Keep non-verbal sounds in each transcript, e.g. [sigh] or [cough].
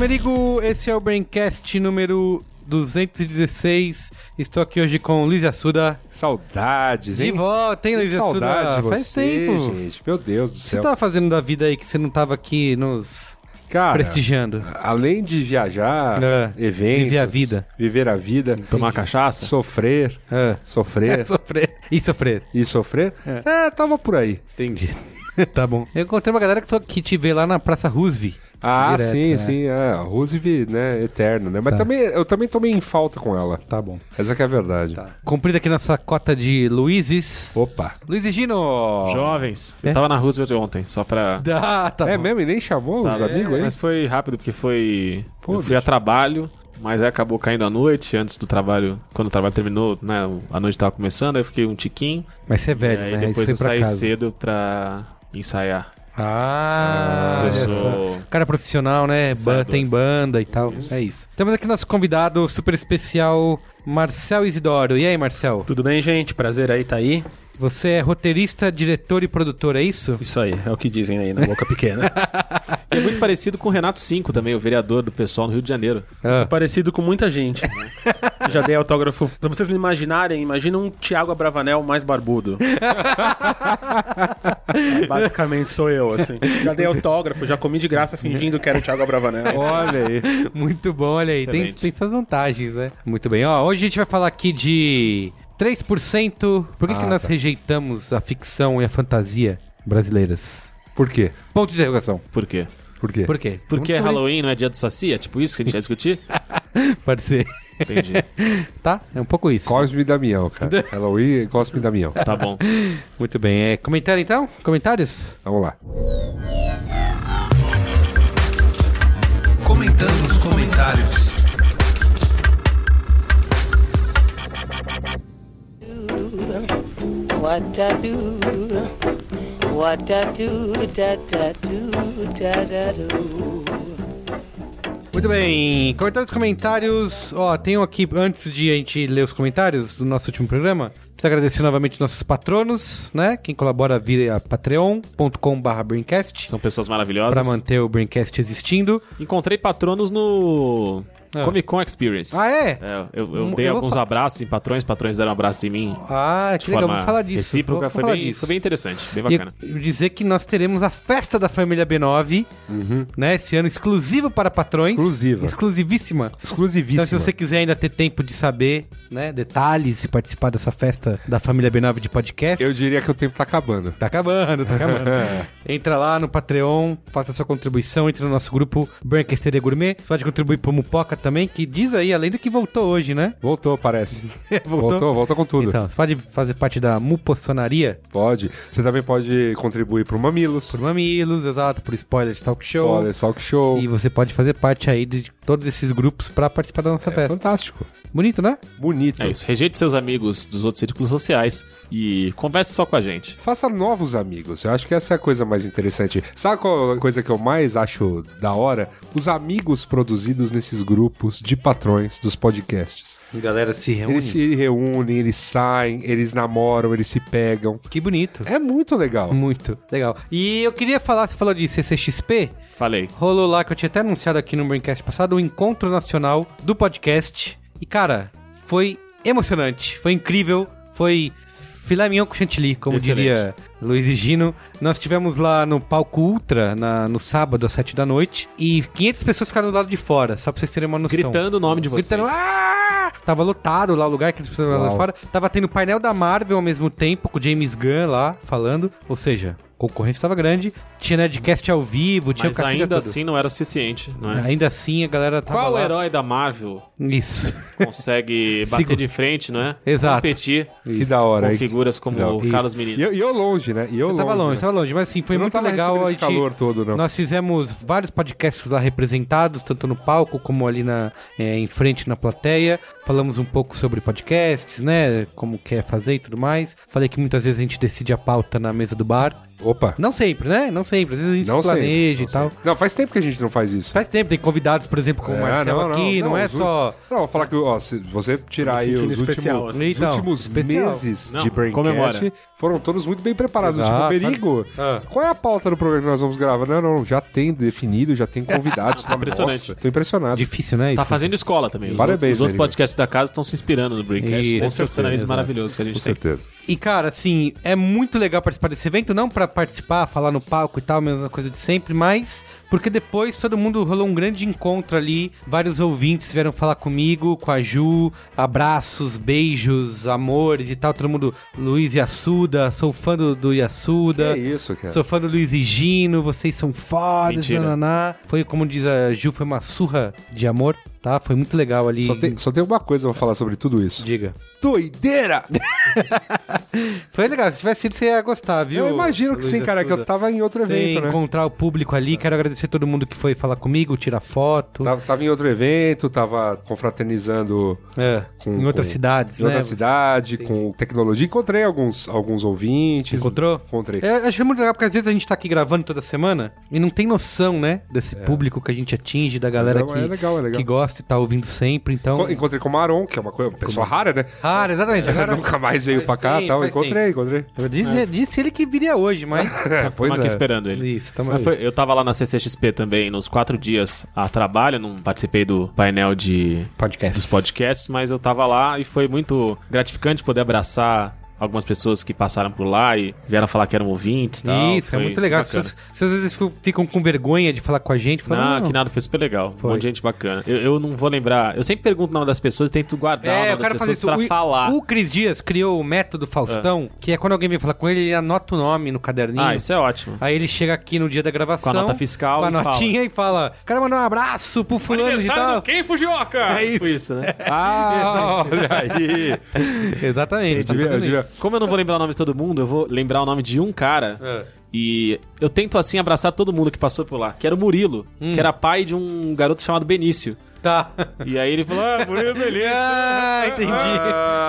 Merigo, esse é o Braincast número 216. Estou aqui hoje com Luiz Assuda. Saudades, De hein? volta, hein, Luiz saudade Assuda? de Faz você, tempo. gente. Meu Deus do O que você céu. tava fazendo da vida aí que você não tava aqui nos Cara, prestigiando? além de viajar, É. eventos... Viver a vida. Viver a vida. Tomar cachaça? Sofrer. Ah. Sofrer. [laughs] Sofrer. E sofrer. e sofrer. É. tava por aí. Entendi. [laughs] tá bom. Eu encontrei uma galera que falou que te vê lá na Praça Roosevelt. Ah, Direto, sim, é. sim. É, Roosevelt, né? Eterno, né? Mas Tá. também, eu também tomei em falta com ela. Tá bom. Essa que é a verdade. Cumprida aqui nossa cota de Luizes. Opa. Luiz e Gino! Jovens. É? Eu tava na Roosevelt ontem, só pra. [laughs] Ah, tá é bom. mesmo? E nem chamou os Tá, amigos aí? Mas foi rápido, porque foi. Pô, eu fui a bicho. trabalho, mas aí acabou caindo à noite, antes do trabalho. Quando o trabalho terminou, né? A noite tava começando, aí eu fiquei um tiquinho. Mas você é velho, e aí né? Aí depois eu saí casa. cedo pra ensaiar. Ah, sou- só. Cara profissional, né? Ba- tem banda e tal. É isso. Temos aqui nosso convidado super especial, Marcel Isidoro. E aí, Marcel? Tudo bem, gente? Prazer aí tá aí. Você é roteirista, diretor e produtor, é isso? Isso aí, é o que dizem aí na boca pequena. [laughs] E é muito parecido com o Renato Cinco também, o vereador do pessoal no Rio de Janeiro. Ah. Sou parecido com muita gente. né? [laughs] Já dei autógrafo. Pra vocês me imaginarem, imagina um Thiago Abravanel mais barbudo. [laughs] Basicamente sou eu, assim. Já dei autógrafo, já comi de graça fingindo que era o Thiago Abravanel. Olha aí. Muito bom, olha aí. Tem, tem suas vantagens, né? Muito bem. Ó, hoje a gente vai falar aqui de 3%. Por que, que Ah, nós tá. rejeitamos a ficção e a fantasia brasileiras? Por quê? Ponto de interrogação. Por quê? Por quê? Por quê? Porque descobrir. Halloween não é dia do Saci? É tipo isso que a gente vai discutir? [laughs] Pode ser. Entendi. [laughs] Tá? É um pouco isso. Cosme e Damião, cara. [laughs] Halloween, Cosme e Damião. Tá bom. Muito bem. É, comentário então? Comentários? Vamos lá. Comentando os comentários. What I do, what I do, da da do, da da do. Muito bem. Comentários, comentários. Ó, tenho aqui, antes de a gente ler os comentários do nosso último programa, preciso agradecer novamente nossos patronos, né? Quem colabora via patreon.com.br Braincast São pessoas maravilhosas. pra manter o Braincast existindo. Encontrei patronos no Ah. Comic Con Experience. Ah, é? É, eu, eu dei eu vou alguns fa- abraços em patrões, patrões deram um abraço em mim. Ah, de que legal. Vou falar disso. recíproca. Vou Foi falar bem, disso. foi bem interessante, bem E bacana. eu dizer que nós teremos a festa da família B9, né? Esse ano exclusivo para patrões. Exclusiva. Exclusivíssima. Então, Exclusivíssimo. se você quiser ainda ter tempo de saber, né, detalhes e participar dessa festa da família B9 de podcast, Eu diria que o tempo tá acabando. Tá acabando, tá acabando. [laughs] Entra lá no Patreon, faça sua contribuição, entre no nosso grupo Brancasteria Gourmet. Você pode contribuir pro Mupoca também, que diz aí, além do que voltou hoje, né? Voltou, parece. [laughs] Voltou, voltou com tudo. Então, você pode fazer parte da Mupossonaria Pode. Você também pode contribuir pro Mamilos. por Mamilos, exato, por Spoilers Talk Show. Olha, Talk Show. E você pode fazer parte aí de todos esses grupos pra participar da nossa É festa. fantástico. Bonito, né? Bonito. É isso. Rejeite seus amigos dos outros círculos sociais e converse só com a gente. Faça novos amigos. Eu acho que essa é a coisa mais interessante. Sabe qual a coisa que eu mais acho da hora? Os amigos produzidos nesses grupos de patrões dos podcasts. A galera se reúne. Eles se reúnem, eles saem, eles namoram, eles se pegam. Que bonito. É muito legal. Muito legal. E eu queria falar, você falou de CCXP, Falei. Rolou lá, que eu tinha até anunciado aqui no Braincast passado, o Encontro Nacional do Podcast. E, cara, foi emocionante, foi incrível, foi filé mignon com chantilly, como Excelente. diria Luiz e Gino. Nós estivemos lá no palco Ultra, na- no sábado, às 7 da noite, e 500 pessoas ficaram do lado de fora, só pra vocês terem uma noção. Gritando o nome de vocês. Gritando, ah! Tava lotado lá o lugar que eles precisavam lá Uau. fora. Tava tendo painel da Marvel ao mesmo tempo, com o James Gunn lá falando. Ou seja, concorrência estava grande. Tinha Nerdcast ao vivo, tinha Mas o ainda todo. assim não era suficiente, não é? Ainda assim, a galera tava Qual lá. herói da Marvel Isso. [laughs] consegue bater Sigo- de frente, não é? Exato. Competir Que da hora. com figuras como Não, o isso. Carlos Menino. eu, e eu longe, né? E eu Você tava longe, né? tava longe, mas assim, foi Eu não muito tava legal. recebendo A esse gente, calor todo, não. Nós fizemos vários podcasts lá representados, tanto no palco como ali na, é, em frente na plateia. Falamos um pouco sobre podcasts, né? Como quer fazer e tudo mais. Falei que muitas vezes a gente decide a pauta na mesa do bar. Opa. Não sempre, né? Não sempre. Às vezes a gente Não se planeja e tal. Não, faz tempo que a gente não faz isso. Faz tempo, tem convidados, por exemplo, como o É, Marcel aqui, não, é os só. Não, vou falar que, ó, se você tirar aí os especial, últimos, assim. os Então, últimos especial. meses Não, de Braincast, comemora. foram todos muito bem preparados. Exato, tipo, Merigo, Ah. qual é a pauta do programa que nós vamos gravar? Não, não, já tem definido, já tem convidados. [laughs] Impressionante. Nossa, tô impressionado. Difícil, né? Tá fazendo escola também. Parabéns, os outros podcasts da casa estão se inspirando no Braincast. Isso, Esse profissionalismo maravilhoso que a gente Com tem. certeza. E, cara, assim, é muito legal participar desse evento, não pra participar, falar no palco e tal, mesma coisa de sempre, mas porque depois todo mundo rolou um grande encontro ali, vários ouvintes vieram falar comigo, com a Ju, abraços, beijos, amores e tal, todo mundo, Luiz Yassuda, sou fã do, do Yassuda. Que isso, cara. Sou fã do Luiz e Gino, vocês são fodas, Mentira. nananá. Foi, como diz a Ju, foi uma surra de amor, tá? Foi muito legal ali. Só tem, só tem uma coisa pra falar sobre tudo isso. Diga. Doideira! [laughs] Foi legal, se tivesse sido, você ia gostar, viu? Eu imagino que Luiz sim, cara, que eu tava em outro Você evento, né? encontrar o público ali. Quero agradecer todo mundo que foi falar comigo, tirar foto. Tava, tava em outro evento, tava confraternizando É, com- em outras com- cidades, em né? outra cidade, com tecnologia. Encontrei alguns, alguns ouvintes. Encontrou? Encontrei. É, achei muito legal, porque às vezes a gente tá aqui gravando toda semana e não tem noção, né? Desse público que a gente atinge, da galera Mas é- que, é legal, é legal. que gosta e tá ouvindo sempre. Então. Enco- Encontrei com o Maron, que é uma, coisa, uma pessoa rara, né? Ah, exatamente. Agora... Nunca mais veio Faz pra cá e tal. Encontrei, encontrei. Eu disse, disse ele que viria hoje, mas. [laughs] É, pois Estamos aqui é. esperando ele. Isso, tamo foi- eu tava lá na CCXP também, nos quatro dias a trabalho, não participei do painel de Podcast. dos podcasts, mas eu tava lá e foi muito gratificante poder abraçar algumas pessoas que passaram por lá e vieram falar que eram ouvintes e tal. Isso, é Foi- muito foi legal. As bacana. pessoas, vocês às vezes ficam- com vergonha de falar com a gente. Falam, Não, que nada, foi super legal. Foi. Um monte de gente bacana. Eu, eu não vou lembrar. Eu sempre pergunto o nome das pessoas e tento guardar o É, nome eu quero das fazer pessoas isso. pra O, falar. o Cris Dias criou o método Faustão, que é quando alguém vem falar com ele, ele anota o nome no caderninho. Ah, isso é ótimo. Aí ele chega aqui no dia da gravação. Com a nota fiscal Com a e fala. notinha e fala: Quero mandar um abraço pro fulano e tal. quem, Fujioka? É isso. Tipo isso, né? Ah, [laughs] olha aí. Exatamente. tá devia- eu devia-. Como eu não vou lembrar o nome de todo mundo, eu vou lembrar o nome de um cara. É. E eu tento assim abraçar todo mundo que passou por lá, que era o Murilo, Hum. que era pai de um garoto chamado Benício. Tá. E aí ele falou: Ah, Murilo Benício. [laughs] ah, entendi.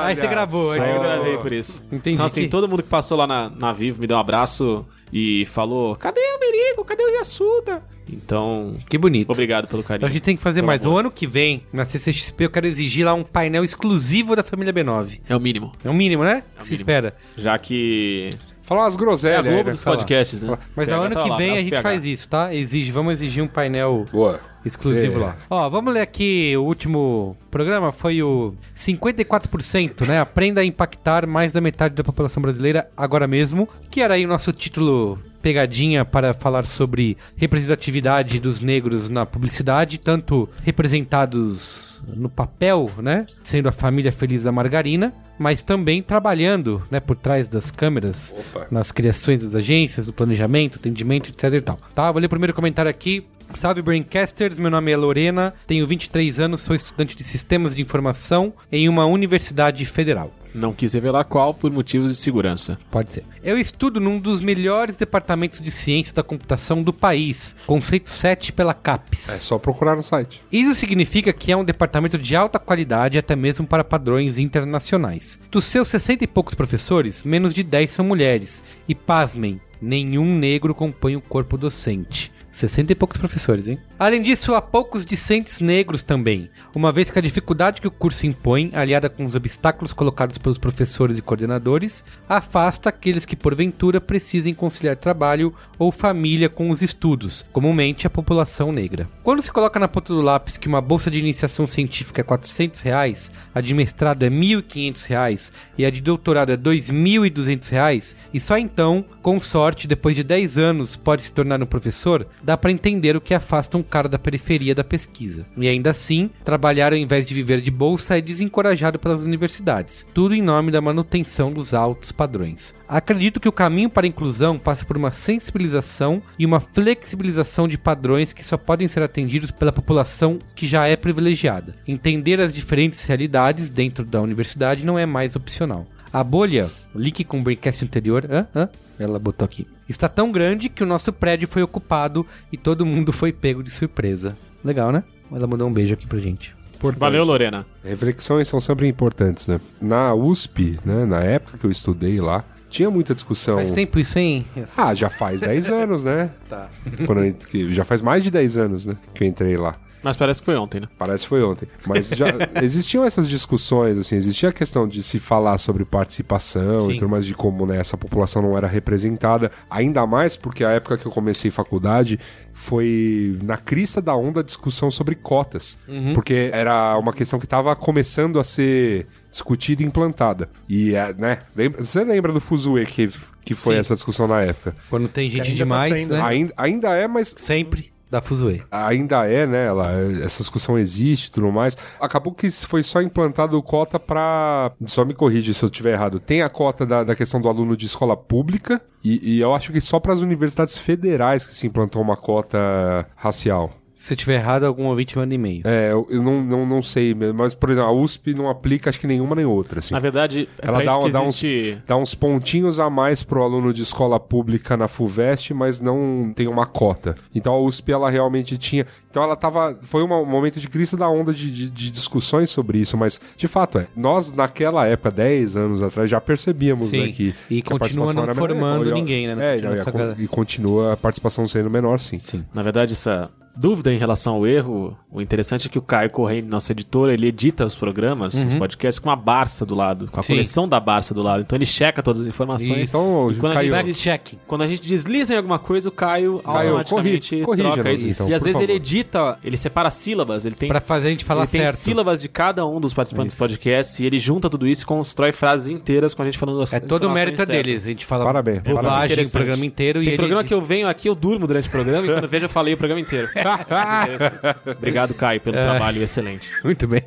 aí você gravou. Aí você gravei por isso. Entendi. Então, assim, que- todo mundo que passou lá na, na Vivo me deu um abraço e falou: Cadê o Merigo? Cadê o Yasuda? Então, Que bonito. obrigado pelo A carinho. gente tem que fazer Pelo mais. amor. O ano que vem, na CCXP, eu quero exigir lá um painel exclusivo da família B9. É o mínimo. É o mínimo, né? Se mínimo. espera. Já que. Falar umas É a groselhas aí, Globo né? dos podcasts, né? Mas no ano tá que lá, vem a abraço, gente PH. faz isso, tá? Exige, vamos exigir um painel Boa. Exclusivo Cê- lá. Ó, vamos ler aqui o último programa, foi o 54%, né? Aprenda a impactar mais da metade da população brasileira agora mesmo, que era aí o nosso título pegadinha para falar sobre representatividade dos negros na publicidade, tanto representados no papel, né, sendo a família feliz da margarina, mas também trabalhando, né, por trás das câmeras, Opa. nas criações das agências, do planejamento, atendimento, etc e tal. Tá, vou ler o primeiro comentário aqui. Salve Braincasters, meu nome é Lorena, tenho 23 anos, sou estudante de Sistemas de Informação em uma universidade federal. Não quis revelar qual por motivos de segurança. Pode ser. Eu estudo num dos melhores departamentos de ciência da computação do país, conceito 7 pela CAPES. É só procurar no site. Isso significa que é um departamento de alta qualidade até mesmo para padrões internacionais. Dos seus 60 e poucos professores, menos de 10 são mulheres. E pasmem, nenhum negro compõe o corpo docente. 60 e poucos professores, hein? Além disso, há poucos discentes negros também, uma vez que a dificuldade que o curso impõe, aliada com os obstáculos colocados pelos professores e coordenadores, afasta aqueles que porventura precisem conciliar trabalho ou família com os estudos, comumente a população negra. Quando se coloca na ponta do lápis que uma bolsa de iniciação científica é 400 reais, a de mestrado é 1.500 reais e a de doutorado é 2.200 reais, e só então com sorte, depois de 10 anos, pode se tornar um professor, dá pra entender o que afasta um cara da periferia da pesquisa. E ainda assim, trabalhar ao invés de viver de bolsa é desencorajado pelas universidades. Tudo em nome da manutenção dos altos padrões. Acredito que o caminho para a inclusão passa por uma sensibilização e uma flexibilização de padrões que só podem ser atendidos pela população que já é privilegiada. Entender as diferentes realidades dentro da universidade não é mais opcional. A bolha, o link com o Braincast anterior, hã? Hã? ela botou aqui, está tão grande que o nosso prédio foi ocupado e todo mundo foi pego de surpresa. Legal, né? Ela mandou um beijo aqui pra gente. Importante. Valeu, Lorena. Reflexões são sempre importantes, né? Na USP, né, na época que eu estudei lá, tinha muita discussão. Faz tempo isso, hein? Ah, já faz 10 [laughs] anos, né? Tá. Quando eu- já faz mais de 10 anos, né? Que eu entrei lá. Mas parece que foi ontem, né? Parece que foi ontem. Mas já [laughs] existiam essas discussões, assim, existia a questão de se falar sobre participação Sim. e tudo mais, de como né, essa população não era representada. Ainda mais porque a época que eu comecei faculdade foi na crista da onda a discussão sobre cotas. Porque era uma questão que estava começando a ser discutida e implantada. E, é, né, lembra- você lembra do Fuzue que, que foi Sim. essa discussão na época? Quando tem gente ainda tá demais, sendo, né? Ainda, ainda é, mas Sempre da Fuzue. ainda é, né? Ela, essa discussão existe e tudo mais. Acabou que foi só implantado cota pra. Só me corrige se eu estiver errado. Tem a cota da, da questão do aluno de escola pública. E, e eu acho que só para as universidades federais que se implantou uma cota racial. Se eu tiver errado, algum ouvinte manda e-mail. É, eu, eu não, não, não sei mesmo. Mas, por exemplo, a USP não aplica acho que nenhuma nem outra. Assim. Na verdade, é Ela dá, isso que dá, uns, existe... dá uns pontinhos a mais pro aluno de escola pública na FUVEST, mas não tem uma cota. Então a USP, ela realmente tinha... Então ela tava... Foi um momento de crise da onda de, de- de discussões sobre isso, mas de fato é. Nós, naquela época, 10 anos atrás, já percebíamos Sim. né, que... E que a continua participação não era menor. formando ó, ninguém, né? É, e, a e continua a participação sendo menor, sim. sim. Na verdade, essa dúvida em relação ao erro, o interessante é que o Caio Correia, nosso editor, ele edita os programas, os podcasts, com a Barça do lado, com a Uhum. Sim. coleção da Barça do lado. Então ele checa todas as informações. Isso. Então, E quando, a Caio- gente, Fact check. quando a gente desliza em alguma coisa, o Caio, automaticamente corri- troca isso. então, e às vezes favor. ele edita, ele separa sílabas, ele tem Pra fazer a gente falar ele tem certo. sílabas de cada um dos participantes do podcast e ele junta tudo isso e constrói frases inteiras com a gente falando as É todo o mérito certas. deles. A gente fala Parabéns, bobagem parabéns. o programa inteiro e Tem ele programa que eu venho aqui, eu durmo durante o programa e quando vejo eu falei o programa inteiro. [laughs] [laughs] Obrigado, Caio, pelo trabalho excelente. Muito bem.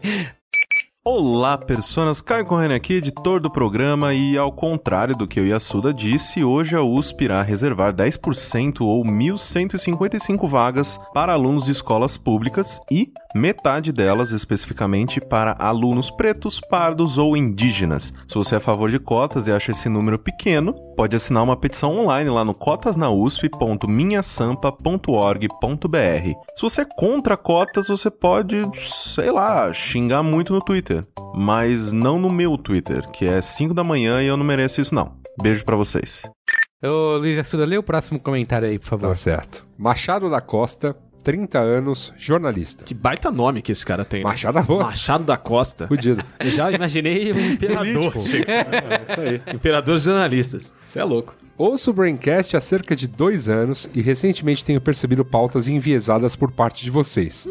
Olá, personas. Caio Corrêa aqui, editor do programa, e ao contrário do que o Yasuda disse, hoje a USP irá reservar 10% ou 1.155 vagas para alunos de escolas públicas e metade delas especificamente para alunos pretos, pardos ou indígenas. Se você é a favor de cotas e acha esse número pequeno, pode assinar uma petição online lá no cotasnausp.minhasampa.org.br. Se você é contra cotas, você pode, sei lá, xingar muito no Twitter. Mas não no meu Twitter, que é 5 da manhã e eu não mereço isso não. Beijo pra vocês. Ô, Luiz Assuda, lê o próximo comentário aí, por favor. Tá certo. Machado da Costa, 30 anos, jornalista. Que baita nome que esse cara tem. né? Machado da Costa. Machado da Costa. Fudido. Eu já imaginei um [laughs] imperador. chega. Isso aí. Imperador dos jornalistas. Você é louco. Ouço o Braincast há cerca de dois anos e recentemente tenho percebido pautas enviesadas por parte de vocês.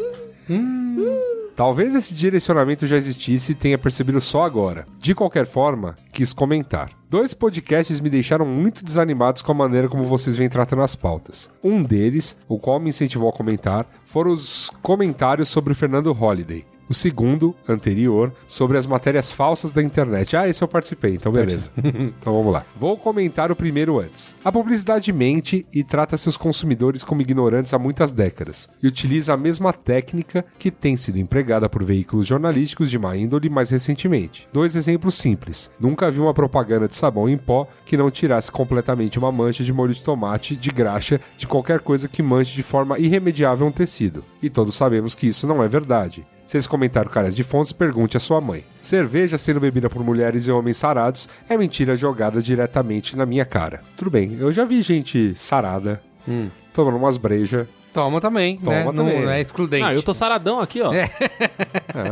Talvez esse direcionamento já existisse e tenha percebido só agora. De qualquer forma, quis comentar. Dois podcasts me deixaram muito desanimados com a maneira como vocês vêm tratando as pautas. Um deles, o qual me incentivou a comentar, foram os comentários sobre o Fernando Holliday. O segundo, anterior, sobre as matérias falsas da internet. Ah, esse eu participei, então beleza. [laughs] então vamos lá. Vou comentar o primeiro antes. A publicidade mente e trata seus consumidores como ignorantes há muitas décadas e utiliza a mesma técnica que tem sido empregada por veículos jornalísticos de má índole mais recentemente. Dois exemplos simples. Nunca vi uma propaganda de sabão em pó que não tirasse completamente uma mancha de molho de tomate, de graxa, de qualquer coisa que manche de forma irremediável um tecido. E todos sabemos que isso não é verdade. Se esse comentário carece de fontes, pergunte à sua mãe. Cerveja sendo bebida por mulheres e homens sarados é mentira jogada diretamente na minha cara. Tudo bem, eu já vi gente sarada, tomando umas brejas. Toma também, Toma né? também. Não é excludente. Ah, eu tô saradão aqui, ó. É.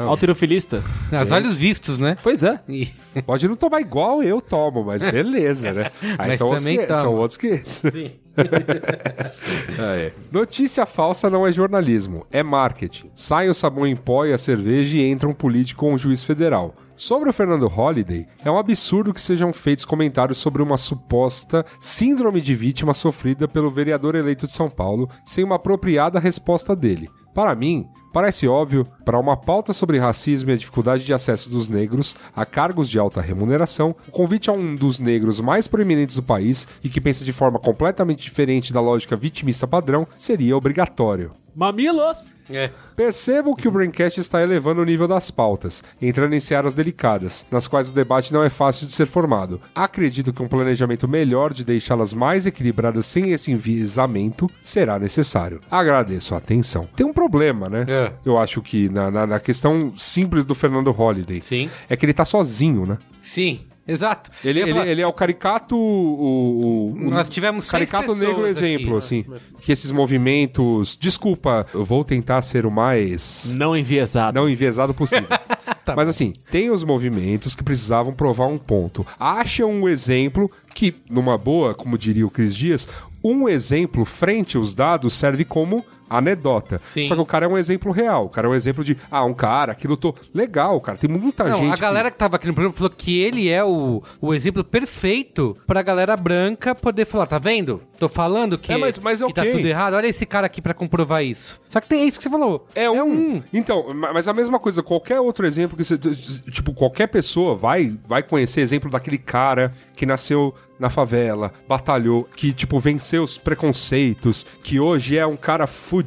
Alterofilista. [laughs] As olhos vistos, né? Pois é. E- [laughs] Pode não tomar igual eu tomo, mas beleza, né? Aí Mas são, outros também 500, são toma. outros 500. Sim. [laughs] Ah, é. Notícia falsa não é jornalismo, é marketing. Sai o sabão em pó e a cerveja e entra um político ou um juiz federal. Sobre o Fernando Holliday, é um absurdo que sejam feitos comentários sobre uma suposta síndrome de vítima sofrida pelo vereador eleito de São Paulo sem uma apropriada resposta dele. Para mim, Parece óbvio, para uma pauta sobre racismo e a dificuldade de acesso dos negros a cargos de alta remuneração, o convite a um dos negros mais proeminentes do país e que pensa de forma completamente diferente da lógica vitimista padrão seria obrigatório. Mamilos! Percebo que o Braincast está elevando o nível das pautas, entrando em searas delicadas, nas quais o debate não é fácil de ser formado. Acredito que um planejamento melhor de deixá-las mais equilibradas sem esse enviesamento será necessário. Agradeço a atenção. Tem um problema, né? É. Eu acho que na, na- na questão simples do Fernando Holliday. Sim. É que ele tá sozinho, né? Sim, exato. Ele, ele, falar, ele é o caricato. O, o- Nós tivemos seis Caricato negro exemplo, aqui. assim. Que esses movimentos. Desculpa, eu vou tentar ser o mais Não enviesado. não enviesado possível. [laughs] Tá Mas assim, tem os movimentos que precisavam provar um ponto. Acha um exemplo que, numa boa, como diria o Cris Dias, um exemplo frente aos dados serve como anedota. Sim. Só que o cara é um exemplo real. O cara é um exemplo de, ah, um cara que lutou. Legal, cara. Tem muita Não, gente. a galera que tava aqui no programa falou que ele é o, o exemplo perfeito pra galera branca poder falar, tá vendo? Tô falando que, É, mas- mas é que tá ok. tudo errado. Olha esse cara aqui pra comprovar isso. Só que tem isso que você falou. É um. Então, ma- mas a mesma coisa, qualquer outro exemplo que você. Tipo, qualquer pessoa vai, vai conhecer exemplo daquele cara que nasceu na favela, batalhou, que, tipo, venceu os preconceitos, que hoje é um cara fudido.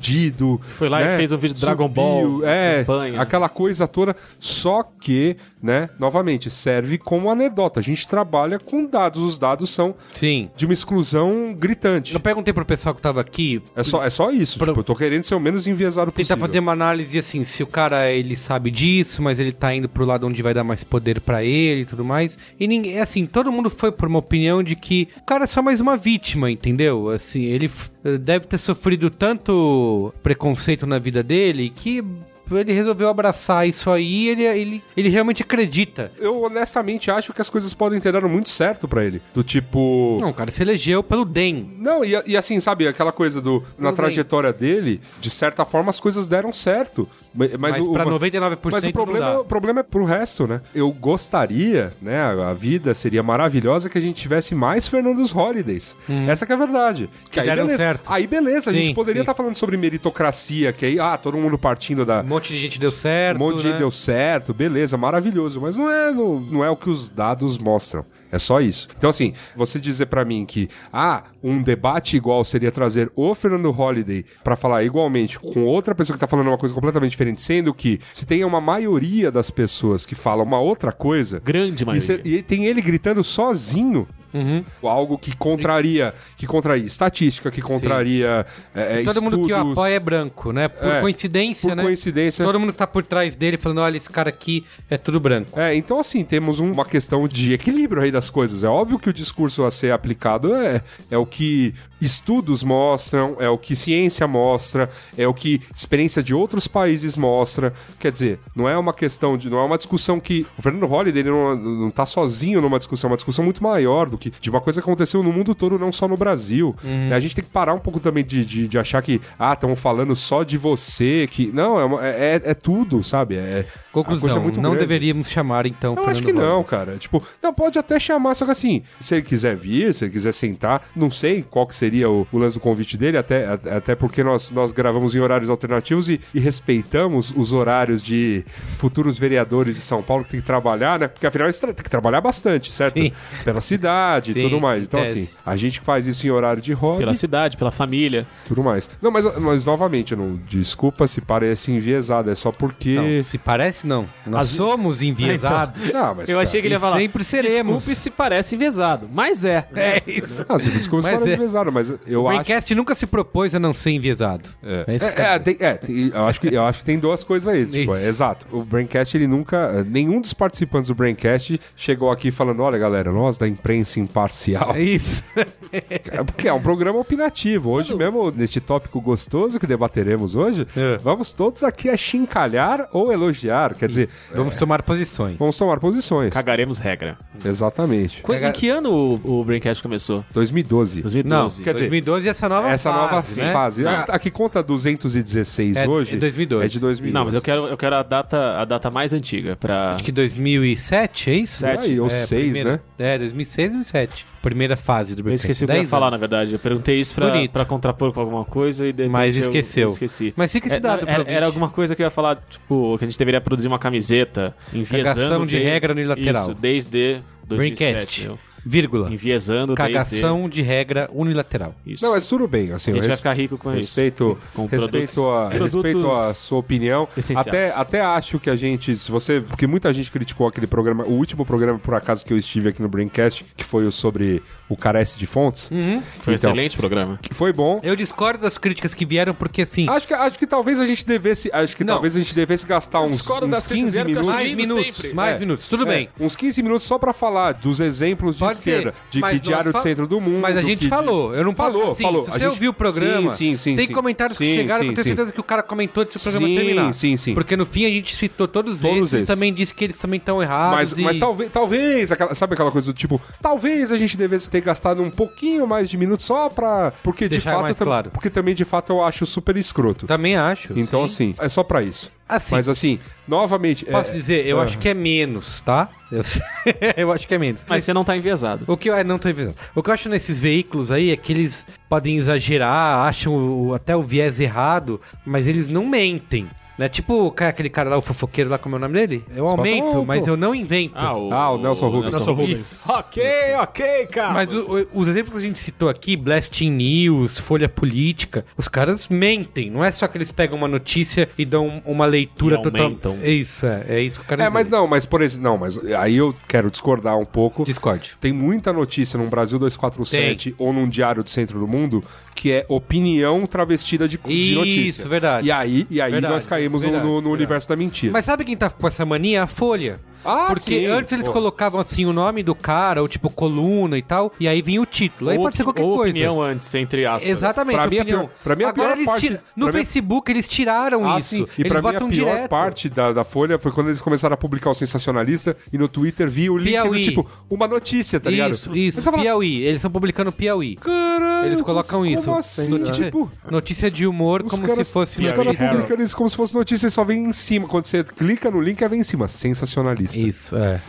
Foi lá e fez um vídeo de Dragon Ball, É, campanha. aquela coisa toda. Só que, né, novamente, serve como anedota. A gente trabalha com dados, os dados são Sim. de uma exclusão gritante. Eu perguntei pro pessoal que tava aqui. É só, é só isso. Pro- Tipo, eu tô querendo ser o menos enviesado Tentar possível. fazer uma análise assim, se o cara ele sabe disso, mas ele tá indo pro lado onde vai dar mais poder pra ele e tudo mais. E ninguém, assim, todo mundo foi por uma opinião de que o cara é só mais uma vítima, entendeu? Assim, ele deve ter sofrido tanto preconceito na vida dele que ele resolveu abraçar isso aí, ele, ele, ele realmente acredita. Eu honestamente acho que as coisas podem ter dado muito certo pra ele. Do tipo. Não, o cara se elegeu pelo DEM. Não, e, e assim, sabe, aquela coisa do. Na Tudo trajetória dele, de certa forma as coisas deram certo. Ma- Mas, Mas o, pra ma- 99% mas o problema, dá. o problema é pro resto, né? Eu gostaria, né? A vida seria maravilhosa que a gente tivesse mais Fernandos Holidays. Essa que é a verdade. Que aí deram beleza. certo. Aí beleza, a Sim, gente poderia estar falando sobre meritocracia, que aí, ah, todo mundo partindo da, Um monte de gente deu certo. um monte de gente né? deu certo, beleza, maravilhoso. Mas não é, não, não é o que os dados mostram. É só isso. Então, assim, você dizer pra mim que, ah, um debate igual seria trazer o Fernando Holliday pra falar igualmente com outra pessoa que tá falando uma coisa completamente diferente, sendo que se tem uma maioria das pessoas que falam uma outra coisa. Grande E, maioria. cê- e tem ele gritando sozinho. Algo que contraria, que contraria estatística, que contraria é, é, Todo mundo que o estudos. apoia é branco, né? Por É, coincidência, por né? coincidência. Todo mundo que tá por trás dele falando, olha, esse cara aqui é tudo branco. É, então assim, temos um- uma questão de equilíbrio aí das coisas. É óbvio que o discurso a ser aplicado é, é o que estudos mostram, é o que ciência mostra, é o que experiência de outros países mostra. Quer dizer, não é uma questão de. não é uma discussão que. O Fernando Holliday ele não, não tá sozinho numa discussão, é uma discussão muito maior do que de uma coisa que aconteceu no mundo todo, não só no Brasil. Uhum. A gente tem que parar um pouco também de, de, de achar que, ah, estamos falando só de você, que. Não, é, uma- é, é tudo, sabe? É, Conclusão, é muito não grande. deveríamos chamar, então, Eu acho que não, cara. Tipo, não, pode até chamar, só que assim, se ele quiser vir, se ele quiser sentar, não sei qual que seria o, o lance do convite dele, até, até porque nós, nós gravamos em horários alternativos e, e respeitamos os horários de futuros vereadores de São Paulo que tem que trabalhar, né? Porque afinal eles tem que trabalhar bastante, certo? Sim. Pela cidade e Sim, tudo mais. Então, tese. assim, a gente faz isso em horário de hobby Pela cidade, pela família. tudo mais. Não, mas, mas novamente, eu não, desculpa se parece enviesado, é só porque. Não, se parece, não. Nós As- somos [laughs] enviesados. [laughs] Não, mas, eu achei que ele ia e falar. sempre seremos. Desculpe se parece enviesado. Mas é. [laughs] É isso. Ah, desculpa se Mas parece é. enviesado, mas eu O acho. Braincast nunca se propôs a não ser enviesado. É, isso que eu é, quero é, tem- é, tem- eu, acho que, eu acho que tem duas coisas aí. Tipo, é, exato. O Braincast, ele nunca. Nenhum dos participantes do Braincast chegou aqui falando: olha, galera, nós da imprensa imprensa imparcial. É isso. É porque é um programa opinativo. Hoje mesmo, neste tópico gostoso que debateremos hoje, É. vamos todos aqui a chincalhar ou elogiar. Quer dizer, Vamos tomar posições. vamos tomar posições. Cagaremos regra. Exatamente. Qu- Em que ano o, o Braincast começou? 2012. 2012. Quer dizer, 2012 e essa nova Essa fase, nova né? fase. Ah. Aqui conta 216 É- hoje. é 2012. É de 2012. Não, mas eu quero, eu quero a, data, a data mais antiga pra... Acho que 2007, é isso? Sete. Aí, ou É, seis, primeira- né? É, 2006 e 2007. Primeira fase do Eu Braincast. esqueci o que eu ia 10 falar, anos. na verdade. Eu perguntei isso pra, Bonito. pra contrapor com alguma coisa e depois Mas eu- esqueceu. eu esqueci. Mas fica esse É, dado era, pro era, ouvinte. alguma coisa que eu ia falar, tipo, que a gente deveria produzir uma camiseta enviesando... De regra unilateral. Isso, desde 2007. Braincast. Vírgula. Enviesando Cagação de regra unilateral. desde... Isso. Não, mas tudo bem. Assim, a eu gente vai res- ficar rico com respeito, isso. Com respeito, a, respeito produtos sua opinião. essenciais. Até, até acho que a gente, se você. Porque muita gente criticou aquele programa, o último programa, por acaso, que eu estive aqui no Braincast, que foi o sobre o carece de fontes. Foi um Então. excelente programa. Que foi bom. Eu discordo das críticas que vieram porque assim. Acho que, acho que talvez a gente devesse. Acho que Não. talvez a gente devesse gastar uns, discordo das uns críticas 15 vieram, porque eu minutos. mais minutos, sempre. mais É. minutos, tudo É, bem. Uns 15 minutos só pra falar dos exemplos de esquerda. ser, De que Diário do Centro do Mundo. Mas a gente de- falou, eu não falo Falou, assim, falou. Se você gente- ouviu o programa, Sim, sim, sim, tem sim. comentários que chegaram eu tenho certeza que o cara comentou do programa Sim, terminar. sim, sim. Porque no fim a gente citou todos, Todos esses, e esses. também disse que eles também estão errados. Mas, e... mas talvez, talvez aquela- sabe aquela coisa do tipo, talvez a gente devesse ter gastado um pouquinho mais de minutos só pra. Porque de Deixar fato. mais claro. Porque também de fato eu acho super escroto. Também acho. Então, sim. assim, é só pra isso. Assim, Mas assim, novamente. posso é- dizer, eu Ah. acho que é menos, tá? Eu, [laughs] eu acho que é menos. Mas você não tá enviesado. O que eu, é, não tô envisando. O que eu acho nesses veículos aí é que eles podem exagerar, acham o- até o viés errado, mas eles não mentem. Né? Tipo o cara- aquele cara lá, o fofoqueiro lá, como é o nome dele? Eu Você aumento, fala, "Oh, mas pô." eu não invento. Ah, o Nelson Rubens. Nelson Rubens. Isso. Ok, ok, cara. Mas o- o- os exemplos que a gente citou aqui, Blasting News, Folha Política, os caras mentem. Não é só que eles pegam uma notícia e dão uma leitura total. É isso, é. É isso que eu quero É, dizer. mas não, mas por exemplo, não, mas aí eu quero discordar um pouco. Discorde. Tem muita notícia num Brasil 247 ou num Diário do Centro do Mundo que é opinião travestida de, de Isso, notícia. verdade. E aí, e aí Verdade, nós caímos no- verdade, no, no verdade. universo da mentira. Mas sabe quem tá com essa mania? A Folha. Ah, Porque sim. antes eles Pô. colocavam assim o nome do cara, ou tipo coluna e tal, e aí vinha o título. Aí Ou pode ser qualquer ou coisa. opinião antes, entre aspas. Exatamente, Pra mim, a opinião. pior- pra mim, a Agora eles parte- No mim- Facebook eles tiraram Ah, isso. E eles pra mim a pior direto. parte da, da Folha foi quando eles começaram a publicar o Sensacionalista e no Twitter via o link do Piauí. tipo, uma notícia, tá ligado? Isso, isso, fala, Piauí. Eles estão publicando Piauí. Caralho, Eles colocam como isso. assim? Notícia, Tipo, notícia de humor como caras, se fosse Os caras publicando isso como se fosse notícia e só vem em cima. Quando você clica no link, é vem em cima. Sensacionalista. Isso, é.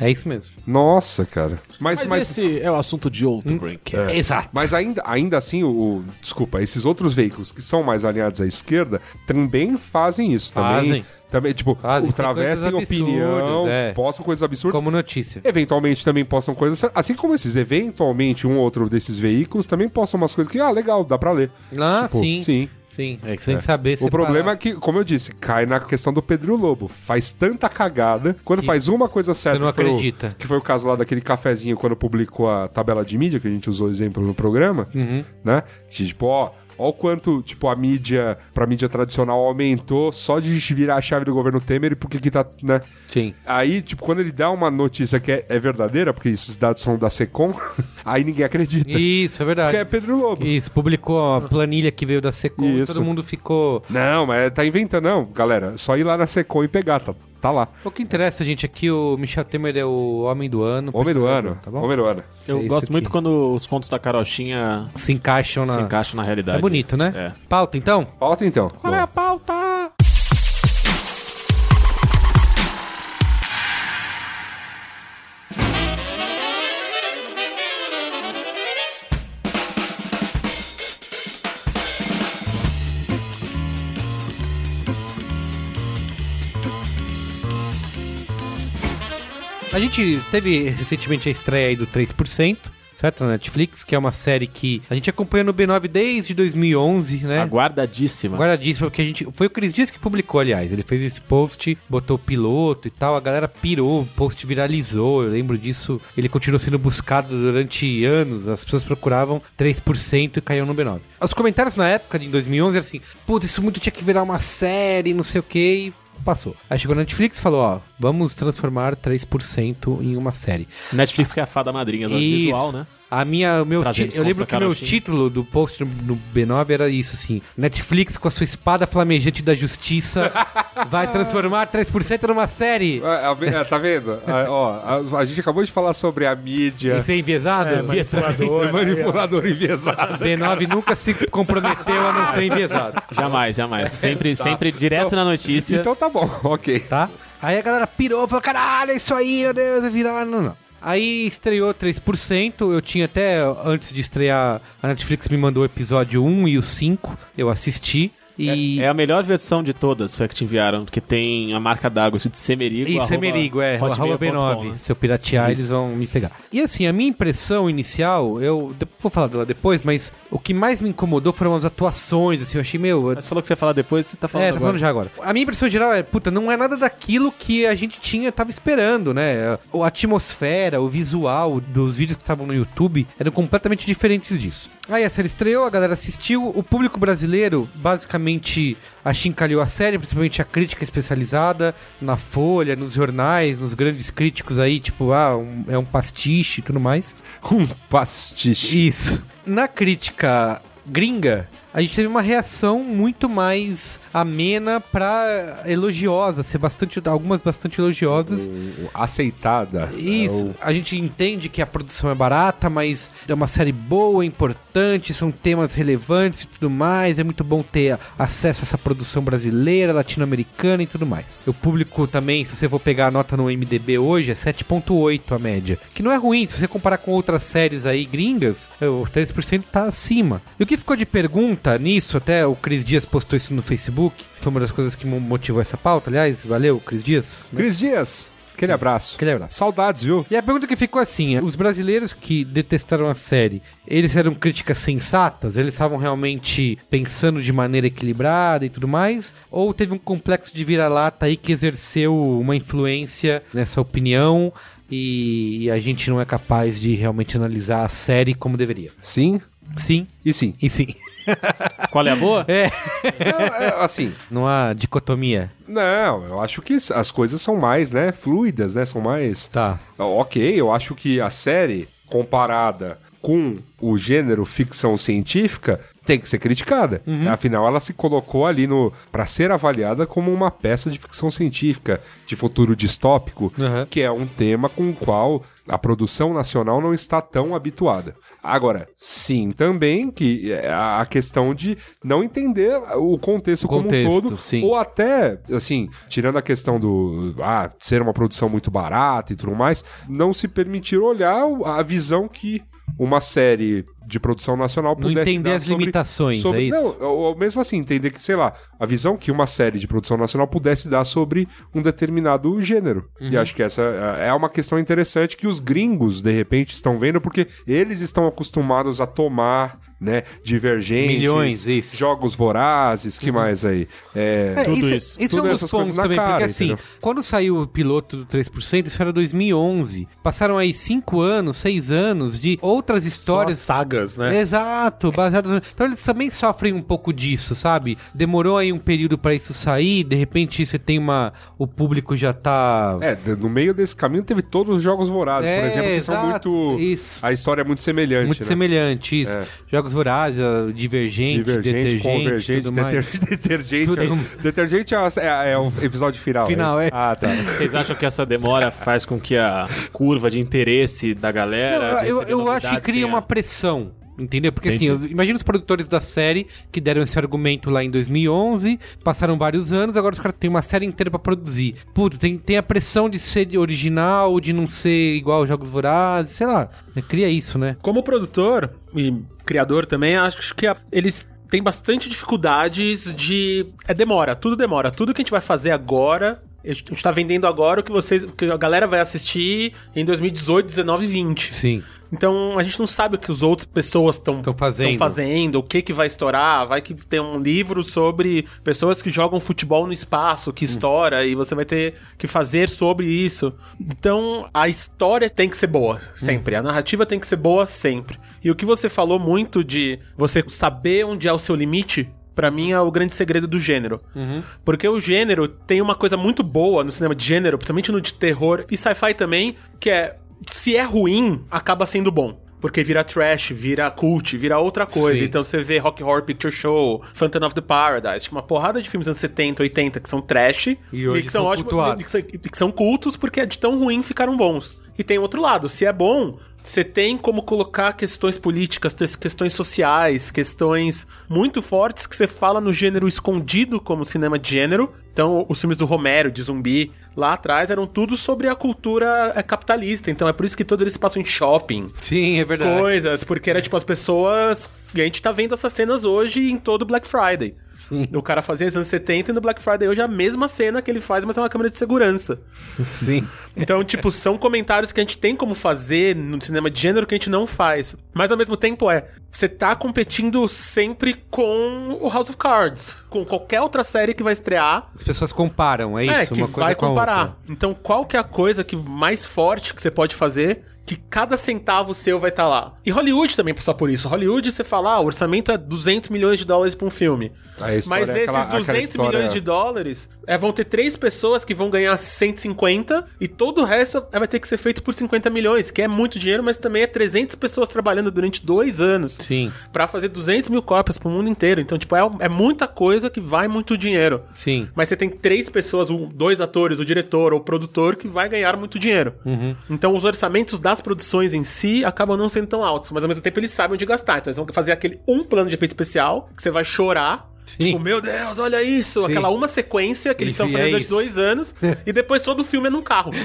É isso mesmo. Nossa, cara. Mas, Mas, mas, esse é o assunto de outro Braincast. Exato. mas ainda, ainda assim, o, o- Desculpa, esses outros veículos que são mais alinhados à esquerda também fazem isso. Também, Fazem. também tipo, Fazem, o tem travestem coisas opinião, é. postam coisas absurdas. Como notícia. Eventualmente também postam coisas, assim como esses, eventualmente um ou outro desses veículos também postam umas coisas que, ah, legal, dá pra ler. Ah, Tipo, sim. Sim. Sim. É que você tem que saber O problema é que, como eu disse, cai na questão do Pedro Lobo. Faz tanta cagada. Quando Que faz uma coisa certa. não que foi o- acredita. que foi o caso lá daquele cafezinho quando publicou a tabela de mídia, que a gente usou exemplo no programa, Uhum. né? Que tipo, ó. Ó o quanto, tipo, a mídia, pra mídia tradicional aumentou só de virar a chave do governo Temer e porque que tá, né? Sim. Aí, tipo, quando ele dá uma notícia que é, é verdadeira, porque esses dados são da Secom, [laughs] aí ninguém acredita. Isso, é verdade. Porque é Pedro Lobo. Isso, publicou a planilha que veio da Secom e Isso. todo mundo ficou... Não, mas tá inventando, não, galera. Só ir lá na Secom e pegar, tá, tá lá. O que interessa, gente, aqui o Michel Temer é o homem do ano. Homem do ano. Tá bom? Homem do ano. Eu É gosto aqui. muito quando os contos da carochinha Se encaixam na... se encaixam na realidade. É bonito, né? É. Pauta, então? Pauta então. Qual é a pauta? A gente teve recentemente a estreia aí do 3%, certo? Na Netflix, que é uma série que a gente acompanha no B9 desde 2011, né? Aguardadíssima. Guardadíssimo, porque a gente. Foi o Cris Dias que publicou, aliás. Ele fez esse post, botou o piloto e tal. A galera pirou, o post viralizou. Eu lembro disso. Ele continuou sendo buscado durante anos. As pessoas procuravam 3% e caiu no B9. Os comentários na época, de 2011, eram assim: Putz, isso muito tinha que virar uma série, não sei o quê. E passou. Aí chegou na Netflix e falou, ó, vamos transformar 3% em uma série. Netflix que é a fada madrinha do Isso. visual, né? A minha, meu ti- eu lembro que o meu título do post no, no B9 era isso, assim. Netflix com a sua espada flamejante da justiça [laughs] vai transformar 3% numa série. Ah, ah, é, tá vendo? Ah, ó, a, a gente acabou de falar sobre a mídia. E ser enviesado? manipulador. [laughs] Manipulador enviesado. B9 nunca se comprometeu a não ser enviesado, Jamais, jamais. Sempre, sempre direto na notícia. Então tá bom, [laughs] ok. tá? Aí a galera pirou, falou, caralho, é isso aí, meu Deus, é virar... Não, não. Aí estreou 3%, eu tinha até, antes de estrear, a Netflix me mandou o episódio 1 e o 5, eu assisti. E... É a melhor versão de todas, foi a que te enviaram, que tem a marca d'água de Semerigo. Isso, arroba é é, arroba hotmail.com, B9. né? Se eu piratear, Isso. eles vão me pegar. E assim, a minha impressão inicial, eu vou falar dela depois, mas o que mais me incomodou foram as atuações, assim, eu achei, meu... Mas você falou que você ia falar depois, você tá falando É, tá agora. falando já agora. A minha impressão geral é, puta, não é nada daquilo que a gente tinha, tava esperando, né? A atmosfera, o visual dos vídeos que estavam no YouTube eram completamente diferentes disso. Aí a série estreou, a galera assistiu, o público brasileiro basicamente achincalhou a série, principalmente a crítica especializada, na Folha, nos jornais, nos grandes críticos aí, tipo, ah, um- é um pastiche e tudo mais. Um pastiche. Isso. Na crítica gringa, a gente teve uma reação muito mais amena pra elogiosa, ser bastante, algumas bastante elogiosas. Aceitada. Isso, É o- a gente entende que a produção é barata, mas é uma série boa, importante, são temas relevantes e tudo mais. É muito bom ter acesso a essa produção brasileira, latino-americana e tudo mais. O público também, se você for pegar a nota no MDB hoje, é 7.8 a média. Que não é ruim, se você comparar com outras séries aí gringas, é, o 3% tá acima. E o que ficou de pergunta nisso, até o Cris Dias postou isso no Facebook, foi uma das coisas que mo- motivou essa pauta, aliás, valeu, Cris Dias. Cris Dias, aquele abraço. Aquele abraço. Saudades, viu? E a pergunta que ficou assim: os brasileiros que detestaram a série, eles eram críticas sensatas? Eles estavam realmente pensando de maneira equilibrada e tudo mais? Ou teve um complexo de vira-lata aí que exerceu uma influência nessa opinião e a gente não é capaz de realmente analisar a série como deveria? Sim Sim e sim. e sim. Qual é a boa? É, é, assim, Não há dicotomia. não, eu acho que as coisas são mais, né, fluidas, né, são mais... Tá. Ok, eu acho que a série, comparada com o gênero ficção científica, tem que ser criticada. Afinal, ela se colocou ali no para ser avaliada como uma peça de ficção científica, de futuro distópico, Uhum. que é um tema com o qual a produção nacional não está tão habituada. Agora, sim, também que é a questão de não entender o contexto, Contexto, como um todo, sim. ou até, assim, tirando a questão do ah, ser uma produção muito barata e tudo mais, não se permitir olhar o- a visão que uma série de produção nacional Não pudesse entender dar as limitações, é isso? Não, ou, ou mesmo assim, entender que, sei lá, a visão que uma série de produção nacional pudesse dar sobre um determinado gênero. Uhum. E acho que essa é é uma questão interessante que os gringos, de repente, estão vendo, porque eles estão acostumados a tomar, né, divergentes, Milhões, isso. Uhum. jogos vorazes, que mais aí? É, É, Tudo isso, isso. Tudo é um dos pontos coisas na também, cara, porque assim, entendeu? quando saiu o piloto do 3%, isso era 2011. Passaram aí 5 anos, 6 anos de outras Só as histórias. sagas, né? Exato, baseadas. no- Então eles também sofrem um pouco disso, sabe? Demorou aí um período pra isso sair, de repente você tem uma. O público já tá. É, no meio desse caminho teve todos os jogos vorazes, por É, exemplo, que são exato, muito. isso. A história é muito semelhante. Muito né? semelhante, isso. É. Jogos vorazes, divergente, Divergente, detergente, convergente, tudo mais. deter- [laughs] detergente. Tudo- Detergente é, é- é o episódio final. Final, é. Ah, tá. Vocês acham que essa demora faz com que a curva de interesse da galera. Não, eu, eu acho que cria tenha- uma pressão. Entendeu? Porque Entendi. assim, eu- imagina os produtores da série que deram esse argumento lá em 2011, passaram vários anos, agora os caras têm uma série inteira pra produzir. Puta, tem, tem a pressão de ser original, de não ser igual aos Jogos Vorazes, sei lá. né, Cria isso, né? Como produtor e criador também, acho que a- eles têm bastante dificuldades de. É demora, tudo demora. Tudo que a gente vai fazer agora. A gente tá vendendo agora o que vocês. O que a galera vai assistir em 2018, 19 e 20. Sim. Então a gente não sabe o que as outras pessoas estão Tão fazendo. fazendo, o que que vai estourar. Vai que tem um livro sobre pessoas que jogam futebol no espaço, que estoura, e você vai ter que fazer sobre isso. Então a história tem que ser boa, sempre. A narrativa tem que ser boa sempre. E o que você falou muito de você saber onde é o seu limite. Pra mim, é o grande segredo do gênero. Porque o gênero tem uma coisa muito boa no cinema de gênero, principalmente no de terror e sci-fi também, que é se é ruim, acaba sendo bom. Porque vira trash, vira cult, vira outra coisa. Sim. Então você vê Rock Horror Picture Show, Phantom of the Paradise, tipo, uma porrada de filmes anos 70, 80 que são trash E hoje que são ótimos cultuados. e que são- e que são cultos porque de tão ruim ficaram bons. E tem outro lado, se é bom, você tem como colocar questões políticas, questões sociais, questões muito fortes que você fala no gênero escondido como cinema de gênero. Então, os filmes do Romero, de zumbi, lá atrás eram tudo sobre a cultura é, capitalista. Então, é por isso que todos eles se passam em shopping Sim, é verdade. coisas, porque era tipo as pessoas. E a gente tá vendo essas cenas hoje em todo Black Friday. O cara fazia nos anos 70 e no Black Friday hoje é a mesma cena que ele faz, mas é uma câmera de segurança. Sim. Então, [laughs] tipo, são comentários que a gente tem como fazer no cinema de gênero que a gente não faz. Mas ao mesmo tempo é, você tá competindo sempre com o House of Cards, com qualquer outra série que vai estrear. As pessoas comparam, é isso? É, que uma coisa vai com a comparar. outra. Então, qual que é a coisa que mais forte que você pode fazer que cada centavo seu vai estar lá? E Hollywood também passa por isso. Hollywood, você fala, ah, o orçamento é 200 milhões de dólares pra um filme. História Mas é esses aquela- aquela 200 história- milhões de dólares é, vão ter três pessoas que vão ganhar 150 e todo o resto vai ter que ser feito por 50 milhões, que é muito dinheiro, mas também é 300 pessoas trabalhando durante dois anos Sim. pra fazer 200 mil cópias pro mundo inteiro. Então, tipo, é, é muita coisa que vai muito dinheiro. Sim. Mas você tem três pessoas, um- dois atores, o diretor ou o produtor, que vai ganhar muito dinheiro. Uhum. Então os orçamentos das produções em si acabam não sendo tão altos, mas ao mesmo tempo eles sabem onde gastar. Então eles vão fazer aquele um plano de efeito especial que você vai chorar. Sim. Tipo, meu Deus, olha isso! Sim. Aquela uma sequência que eles estão fazendo é durante isso. dois anos [laughs] e depois todo o filme é num carro. [laughs]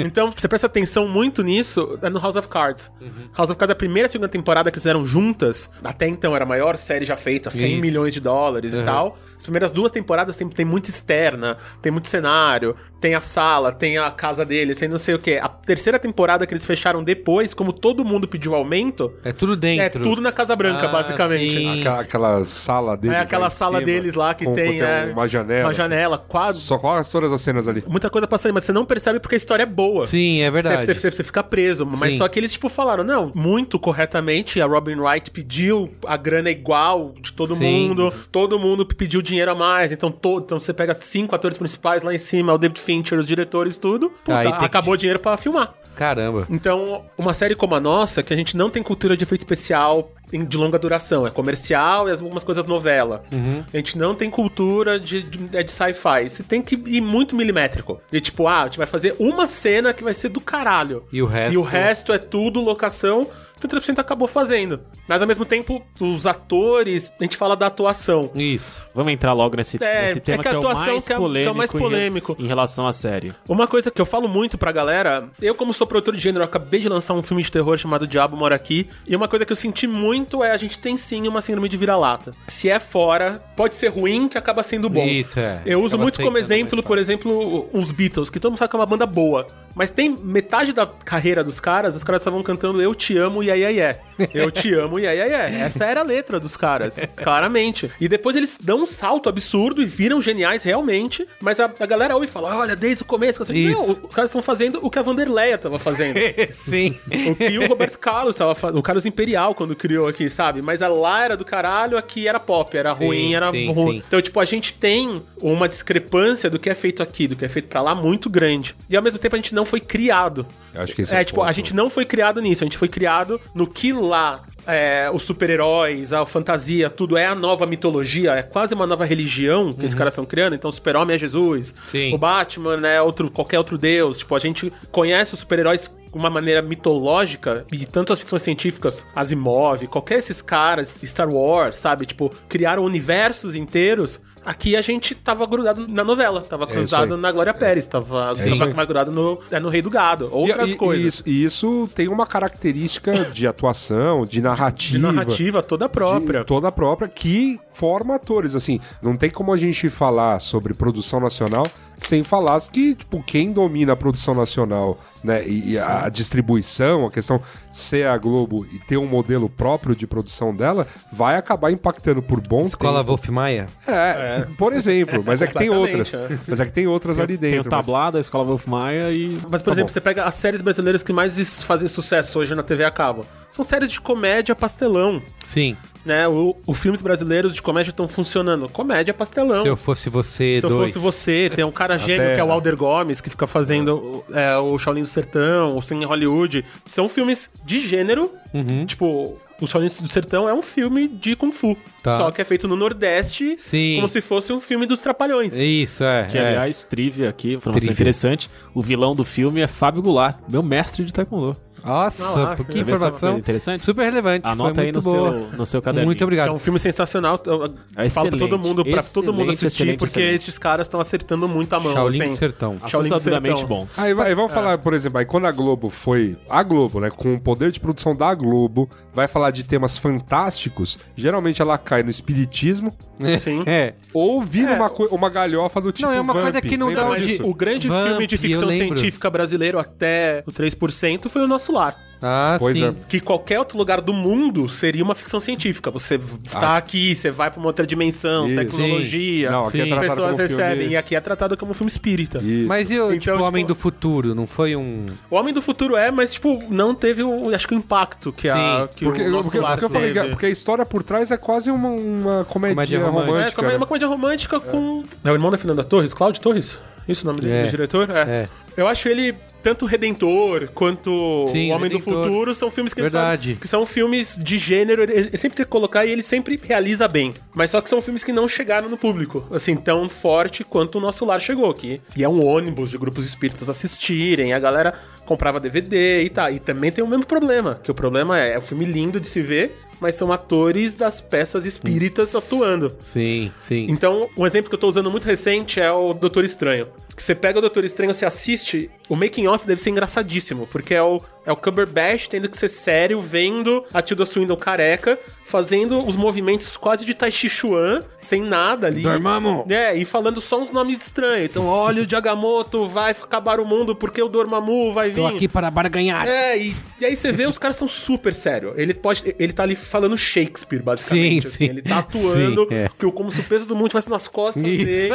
Então, você presta atenção muito nisso é no House of Cards. House of Cards, a primeira e a segunda temporada que eles fizeram juntas, até então era a maior série já feita, 100 Isso. milhões de dólares e tal. As primeiras duas temporadas tem, tem muito externa, tem muito cenário, tem a sala, tem a casa deles, tem não sei o que. A terceira temporada que eles fecharam depois, como todo mundo pediu aumento, É tudo dentro. é tudo na Casa Branca, Ah, basicamente. sim. Aquela, aquela sala deles. É lá aquela em sala cima, deles lá que com- tem, é, uma janela. Uma assim. janela, quase. Só quase todas as cenas ali. Muita coisa passando, mas você não percebe porque a história é boa. Sim, é verdade. Você, você- você fica preso. Mas Sim. só que eles, tipo, falaram, não, muito corretamente, a Robin Wright pediu a grana igual de todo Sim. mundo, todo mundo pediu dinheiro a mais, então, to- então você pega cinco atores principais lá em cima, o David Fincher, os diretores, tudo, puta, que- acabou o dinheiro pra filmar. Caramba. Então, uma série como a nossa, que a gente não tem cultura de efeito especial de longa duração, é comercial e algumas coisas novela. Uhum. A gente não tem cultura de, de, é de sci-fi. Você tem que ir muito milimétrico. De tipo, ah, a gente vai fazer uma cena que vai ser do caralho. E o resto- E o resto é tudo locação. Que o 3% acabou fazendo. Mas ao mesmo tempo, os atores, a gente fala da atuação. Isso. Vamos entrar logo nesse, É, nesse tema é que que, a é o atuação mais que é- que é o polêmico, mais em polêmico. Em, relação à série. Uma coisa que eu falo muito pra galera, eu como sou produtor de gênero, acabei de lançar um filme de terror chamado Diabo Mora Aqui, e uma coisa que eu senti muito é a gente tem sim uma síndrome de vira-lata. Se é fora, pode ser ruim que acaba sendo bom. Isso, é. Eu uso Acaba muito como exemplo, mais por exemplo, os Beatles, que todo mundo sabe que é uma banda boa. Mas tem metade da carreira dos caras, os caras estavam cantando Eu Te Amo, e aí, aí, é. Eu te amo, e aí, é. Essa era a letra dos caras, claramente. E depois eles dão um salto absurdo e viram geniais realmente, mas a, a galera ouve e fala, olha, desde o começo, não, os caras estão fazendo o que a Vanderleia tava fazendo. [laughs] Sim. O que o Roberto Carlos estava fazendo, o Carlos Imperial quando criou aqui, sabe? Mas a lá era do caralho, aqui era pop, era Sim, ruim, era sim, ruim. sim. Então, tipo, a gente tem uma discrepância do que é feito aqui, do que é feito pra lá, muito grande. E ao mesmo tempo a gente não foi criado. Acho que esse é, é tipo, a ponto. gente não foi criado nisso, a gente foi criado no que lá. é, os super-heróis, a fantasia, tudo é a nova mitologia, é quase uma nova religião que esses caras estão criando. Então, o super-homem é Jesus, Uhum. Sim. o Batman é outro, qualquer outro deus. Tipo, a gente conhece os super-heróis de uma maneira mitológica e tanto as ficções científicas, Asimov, qualquer esses caras, Star Wars, sabe? Tipo, criaram universos inteiros. Aqui a gente tava grudado na novela, tava isso cruzado na Glória Pérez, tava, É tava grudado no, é, no Rei do Gado, outras e, coisas. E isso, e isso tem uma característica de atuação, de De narrativa. narrativa toda própria. toda própria, que forma atores. Assim, não tem como a gente falar sobre produção nacional Sem falar que, tipo, quem domina a produção nacional, né, e e a distribuição, a questão ser a Globo e ter um modelo próprio de produção dela, vai acabar impactando por bom Escola tempo. Wolf Maia. É, por exemplo, mas é que tem outras. Completamente, Mas é que tem outras ali Tem o dentro. mas- tablado, a escola Wolf Maia e. Mas, por Tá exemplo, bom. você pega as séries brasileiras que mais is- fazem sucesso hoje na TV a cabo. São séries de comédia pastelão. Sim. Né? O, os filmes brasileiros de comédia estão funcionando. Comédia pastelão. Se eu fosse você, Se eu dois. fosse você, tem um cara [laughs] gênio que é o Alder Gomes, que fica fazendo é, o Shaolin Sertão, o Sem Hollywood. São filmes de gênero. Uhum. Tipo, o Shaolin do Sertão é um filme de Kung Fu. Tá. Só que é feito no Nordeste, Sim. como se fosse um filme dos Trapalhões. Isso, é. Que, é. aliás, trivia aqui, informação Trivia. interessante. O vilão do filme é Fábio Goulart, meu mestre de taekwondo. Nossa, Ah, que informação interessante? super relevante. Anota aí no boa. seu, no seu caderninho. Muito É obrigado. um filme sensacional. Eu É falo pra todo mundo, pra todo mundo assistir, excelente, porque excelente. esses caras estão acertando muito a mão. Shaolin assim. do Sertão. Assustadoramente Sertão. bom. Aí, vai, vamos falar, por exemplo, aí quando a Globo foi. A Globo, né? Com o poder de produção da Globo, vai falar de temas fantásticos. Geralmente ela cai no espiritismo [laughs] Sim. É. ou vira uma, coi- uma galhofa do tipo. Não, é uma Vamp. coisa que não dá onde- o grande Vamp, filme de ficção científica brasileiro até o 3% foi o Nosso Lar. Ah, Pois sim. é. Que qualquer outro lugar do mundo seria uma ficção científica. Você tá aqui, você vai pra uma outra dimensão, Isso. tecnologia, Não, aqui é as tratado pessoas como filme- recebem. E aqui é tratado como um filme espírita. Isso. Mas e o Então, tipo, tipo- Homem do Futuro? Não foi um. O Homem do Futuro é, mas, tipo, não teve o, acho que o impacto que, a, Sim, que Porque, o Nosso porque, porque eu falei porque a história por trás é quase uma, uma comédia, Comédia romântica. romântica. É, uma comédia romântica com. É o irmão da Fernanda Torres, Cláudio Torres? Isso o nome dele, É. do diretor? É. É. Eu acho ele tanto Redentor quanto Sim, O Homem Redentor. do Futuro são filmes que Verdade. que são filmes de gênero, ele sempre tem que colocar e ele sempre realiza bem. Mas só que são filmes que não chegaram no público, assim, tão forte quanto o Nosso Lar chegou aqui. E é um ônibus de grupos espíritas assistirem, a galera comprava DVD e tá. E também tem o mesmo problema, que o problema é, é um filme lindo de se ver, mas são atores das peças espíritas atuando. Sim, sim. Então, um exemplo que eu tô usando muito recente é o Doutor Estranho. Que você pega o Doutor Estranho, você assiste, o making off deve ser engraçadíssimo, porque é o, é o Cumberbatch tendo que ser sério, vendo a Tilda Swinton careca, fazendo os movimentos quase de Tai Chi Chuan, sem nada ali. Dormammu. É, e falando só uns nomes estranhos. Então, olha, o Jagamoto vai acabar o mundo porque o Dormammu vai Estou vir. aqui para barganhar. É, e, e aí você vê, os caras são super sérios. Ele pode. Ele tá ali falando Shakespeare, basicamente. Sim, assim. sim. Ele tá atuando, [laughs] Sim, é. que, como se o peso do mundo estivesse nas costas Isso, dele.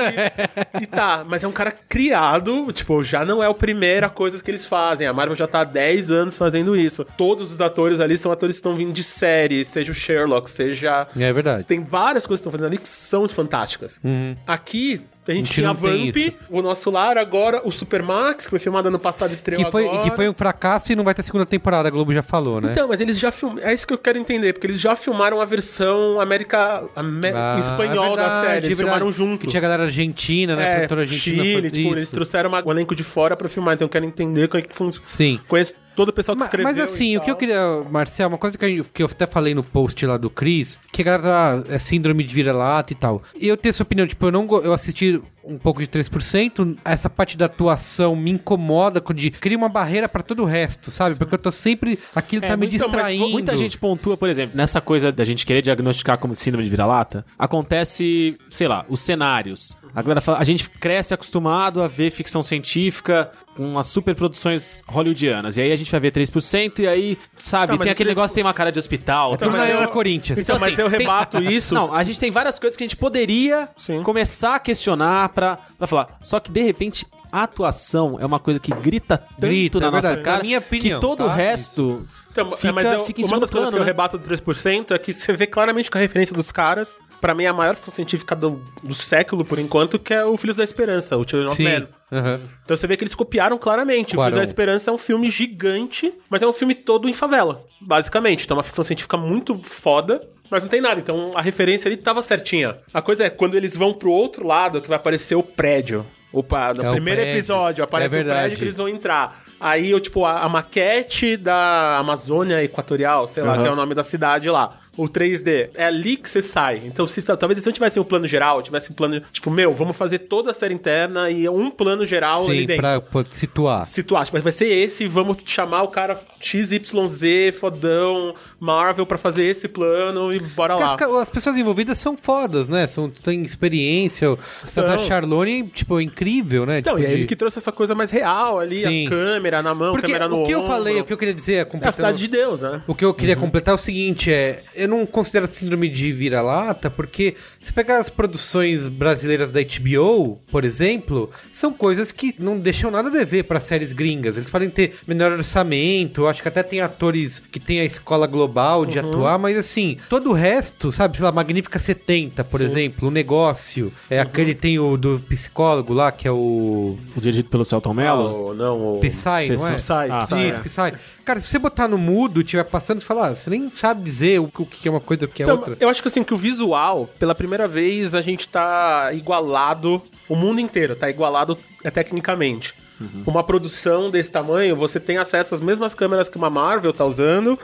E tá, mas é um cara criado, tipo, já não é a primeira coisa que eles fazem. A Marvel já tá há 10 anos fazendo isso. Todos os atores ali são atores que estão vindo de série, seja o Sherlock, seja. É verdade. Tem várias coisas que estão fazendo ali que são fantásticas. Aqui. A gente, gente tinha a Vamp, o nosso lar, agora o Supermax, que foi filmado ano passado estreou Que foi, agora. que foi um fracasso e não vai ter segunda temporada, a Globo já falou, né? Então, mas eles já filmaram. É isso que eu quero entender, porque eles já filmaram a versão América. Ame... Ah, espanhol é da verdade, série. Eles é filmaram junto. Que tinha galera argentina, né? é, argentina. Chile, tipo, eles trouxeram uma- um elenco de fora pra filmar, então eu quero entender como é que funciona. Sim. Conheço todo o pessoal que escreveu. Mas assim, o que eu queria, Marcel, uma coisa que eu, que eu até falei no post lá do Chris, que a galera é síndrome de vira-lata e tal. E eu tenho essa opinião, tipo, eu não eu assisti um pouco de 3%, essa parte da atuação me incomoda, quando de, cria uma barreira pra todo o resto, sabe? Porque eu tô sempre, aquilo É, tá me então, mas distraindo. Muita gente pontua, por exemplo, nessa coisa da gente querer diagnosticar como síndrome de vira-lata, acontece, sei lá, os cenários. A galera fala, a gente cresce acostumado a ver ficção científica com as superproduções hollywoodianas. E aí a gente vai ver 3% e aí, sabe, Então, mas tem é aquele que eles- negócio que tem uma cara de hospital. Então, tem- mas eu- era Corinthians. Então, mas eu tem- rebato isso. Não, a gente tem várias coisas que a gente poderia Sim. começar a questionar pra, pra falar. Só que, de repente, a atuação é uma coisa que grita tanto Grita, na é nossa verdade. cara Na minha opinião, que todo o tá? resto Então, fica, é, mas eu, fica em uma segundo das coisas plano, que eu né? rebato do 3% é que você vê claramente que a referência dos caras, pra mim, é a maior ficção científica do, do século, por enquanto, que é o Filhos da Esperança, o Children of. Men. Aham. Então você vê que eles copiaram claramente. O Quarão. Filhos da Esperança é um filme gigante, mas é um filme todo em favela, basicamente. Então é uma ficção científica muito foda, mas não tem nada. Então a referência ali tava certinha. A coisa é, quando eles vão pro outro lado, que vai aparecer o prédio. Opa, no É o primeiro episódio aparece É o prédio que eles vão entrar. Aí, eu, tipo, a, a maquete da Amazônia Equatorial, sei lá, Aham. que é o nome da cidade lá. O 3D. É ali que você sai. Então, se, talvez se não tivesse um plano geral, tivesse um plano, tipo, meu, vamos fazer toda a série interna e um plano geral ali Sim, dentro. pra, pra situar. Situar, tipo, vai ser esse, vamos chamar o cara XYZ, fodão, Marvel, pra fazer esse plano e bora lá. As, as pessoas envolvidas são fodas, né? São, têm experiência. O São. Tata Charlone, tipo, é incrível, né? Então, Tipo, e é ele de- que trouxe essa coisa mais real ali, Sim. a câmera na mão, Porque câmera no o que eu ombro. falei, o que eu queria dizer, É a completando- cidade de Deus, né? O que eu queria completar é o seguinte, é, eu não considero síndrome de vira-lata, porque se pegar as produções brasileiras da HBO, por exemplo, são coisas que não deixam nada a dever para séries gringas. Eles podem ter menor orçamento, eu acho que até tem atores que têm a escola global de atuar, mas assim, todo o resto, sabe, sei lá, Magnífica 70, por exemplo, o negócio, é aquele tem o do psicólogo lá, que é o O dirigido pelo Celton Mello. Oh, não, o... Psy, não é? Psy, Ah, Psy. Isso, Psy. Cara, se você botar no mudo e estiver passando, você fala, ah, você nem sabe dizer o, o que é uma coisa e o que é Então, outra. eu acho que assim, que o visual, pela primeira vez, a gente tá igualado, o mundo inteiro tá igualado é, tecnicamente. Uhum. Uma produção desse tamanho, você tem acesso às mesmas câmeras que uma Marvel tá usando,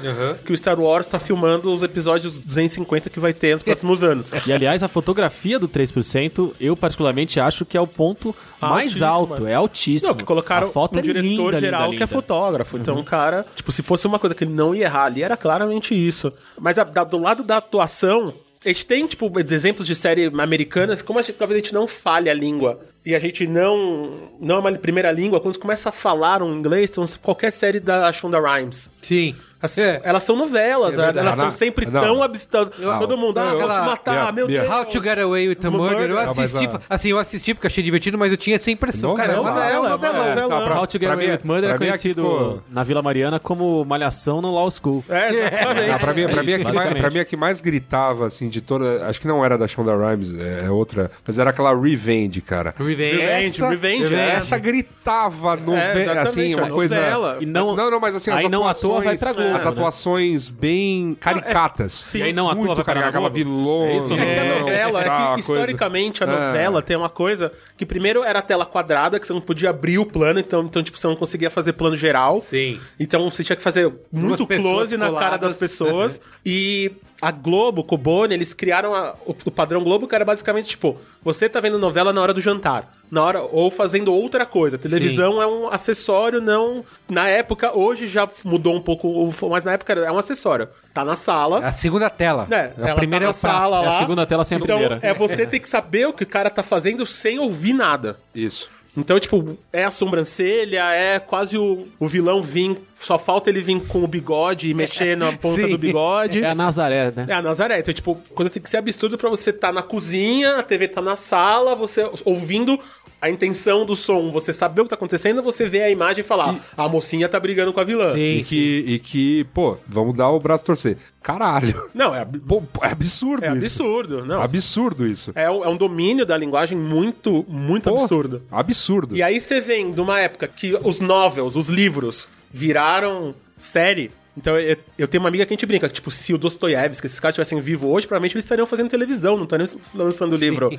que o Star Wars tá filmando os episódios 250 que vai ter nos próximos anos. [laughs] E aliás, a fotografia do 3%, eu particularmente acho que é o ponto mais Altíssima. alto. É altíssimo. Não, que colocaram a foto um é diretor linda, geral linda, que é linda. fotógrafo. Então, o cara, tipo, se fosse uma coisa que ele não ia errar ali, era claramente isso. Mas a- da- do lado da atuação, a gente tem, tipo, exemplos de série americanas, como a gente, talvez a gente não fale a língua e a gente não não é uma primeira língua, quando começa a falar um inglês, então qualquer série da Shonda Rhimes. Sim. As- É. Elas são novelas, É elas são Não, sempre não. tão abstratas. Todo mundo, ah, vou te Ela- matar, meu Minha- Deus. How to Get Away with a Murder. Eu Não, mas assisti, a- assim, eu assisti porque achei divertido, mas eu tinha essa impressão. Cara, é uma novela, novela, é novela. novela. Não, pra- How to Get Away mim- with Murder é é que conhecido ficou- na Vila Mariana como Malhação no Law School. É, exatamente. Ah, pra mim, pra, mim, a que mais, basicamente. pra mim a que mais gritava, assim, de toda. Acho que não era da Shonda Rhimes, é, é outra. Mas era aquela Revenge, cara. Revenge. Revenge, Essa, Revenge, é. essa gritava no É, assim, uma é coisa. novela. E não- não, não, mas assim, as aí não atua, vai pra Globo, As né? atuações bem caricatas. Sim. E aí não atua, vai aquela vilona. É isso, É que a novela, é que historicamente a É. novela tem uma coisa que primeiro era a tela quadrada, que você não podia abrir o plano, então, então tipo, você não conseguia fazer plano geral. Sim. Então você tinha que fazer muito pessoas close na cara coladas. das pessoas. E a Globo, com o Boni, eles criaram a- o, o padrão Globo, que era basicamente tipo, você tá vendo novela na hora do jantar. Na hora, ou fazendo outra coisa. A televisão é um acessório, não. Na época, hoje já mudou um pouco, o- mas na época era- é um acessório. Tá na sala. A segunda tela. É, a ela primeira tá é na o prato. sala É a lá. segunda tela sem a então, primeira. É você ter que saber o que o cara tá fazendo sem ouvir nada. Isso. Então, tipo, é a sobrancelha, é quase o, o vilão vir. Só falta ele vir com o bigode e mexer na ponta do bigode. É a Nazaré, né? É a Nazaré. Então, tipo, coisa tem que ser absurdo pra você estar na cozinha, a TV tá na sala, você ouvindo a intenção do som, você saber o que tá acontecendo, você vê a imagem e falar, "Ah, a mocinha tá brigando com a vilã. Sim, E que, e que, pô, vamos dar o braço torcer. Caralho. Não, é, ab- Pô, é absurdo é isso. absurdo. Não. Absurdo isso. É, um, é um domínio da linguagem muito, muito Pô, absurdo. Absurdo. E aí você vem de uma época que os novels, os livros, viraram série. Então eu, eu tenho uma amiga que a gente brinca, que, tipo, se o Dostoiévski, esses caras estivessem vivos hoje, provavelmente eles estariam fazendo televisão, não estariam lançando livro.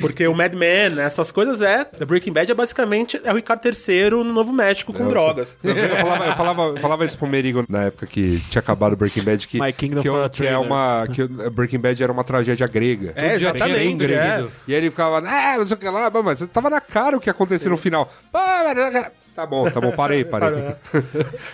Porque o Mad Men, essas coisas é. The Breaking Bad é basicamente é o Ricardo III no Novo México com drogas. Eu, eu falava, eu, falava, eu falava isso pro Merigo na época que tinha acabado o Breaking Bad, que, My Kingdom que, eu- que é uma. Que o Breaking Bad era uma tragédia grega. É, já tinha bem exatamente. É. crescido. E aí ele ficava, ah, não sei o que lá, mas tava na cara o que ia acontecer no final. Mas- Tá bom, tá bom, parei, [laughs] parei.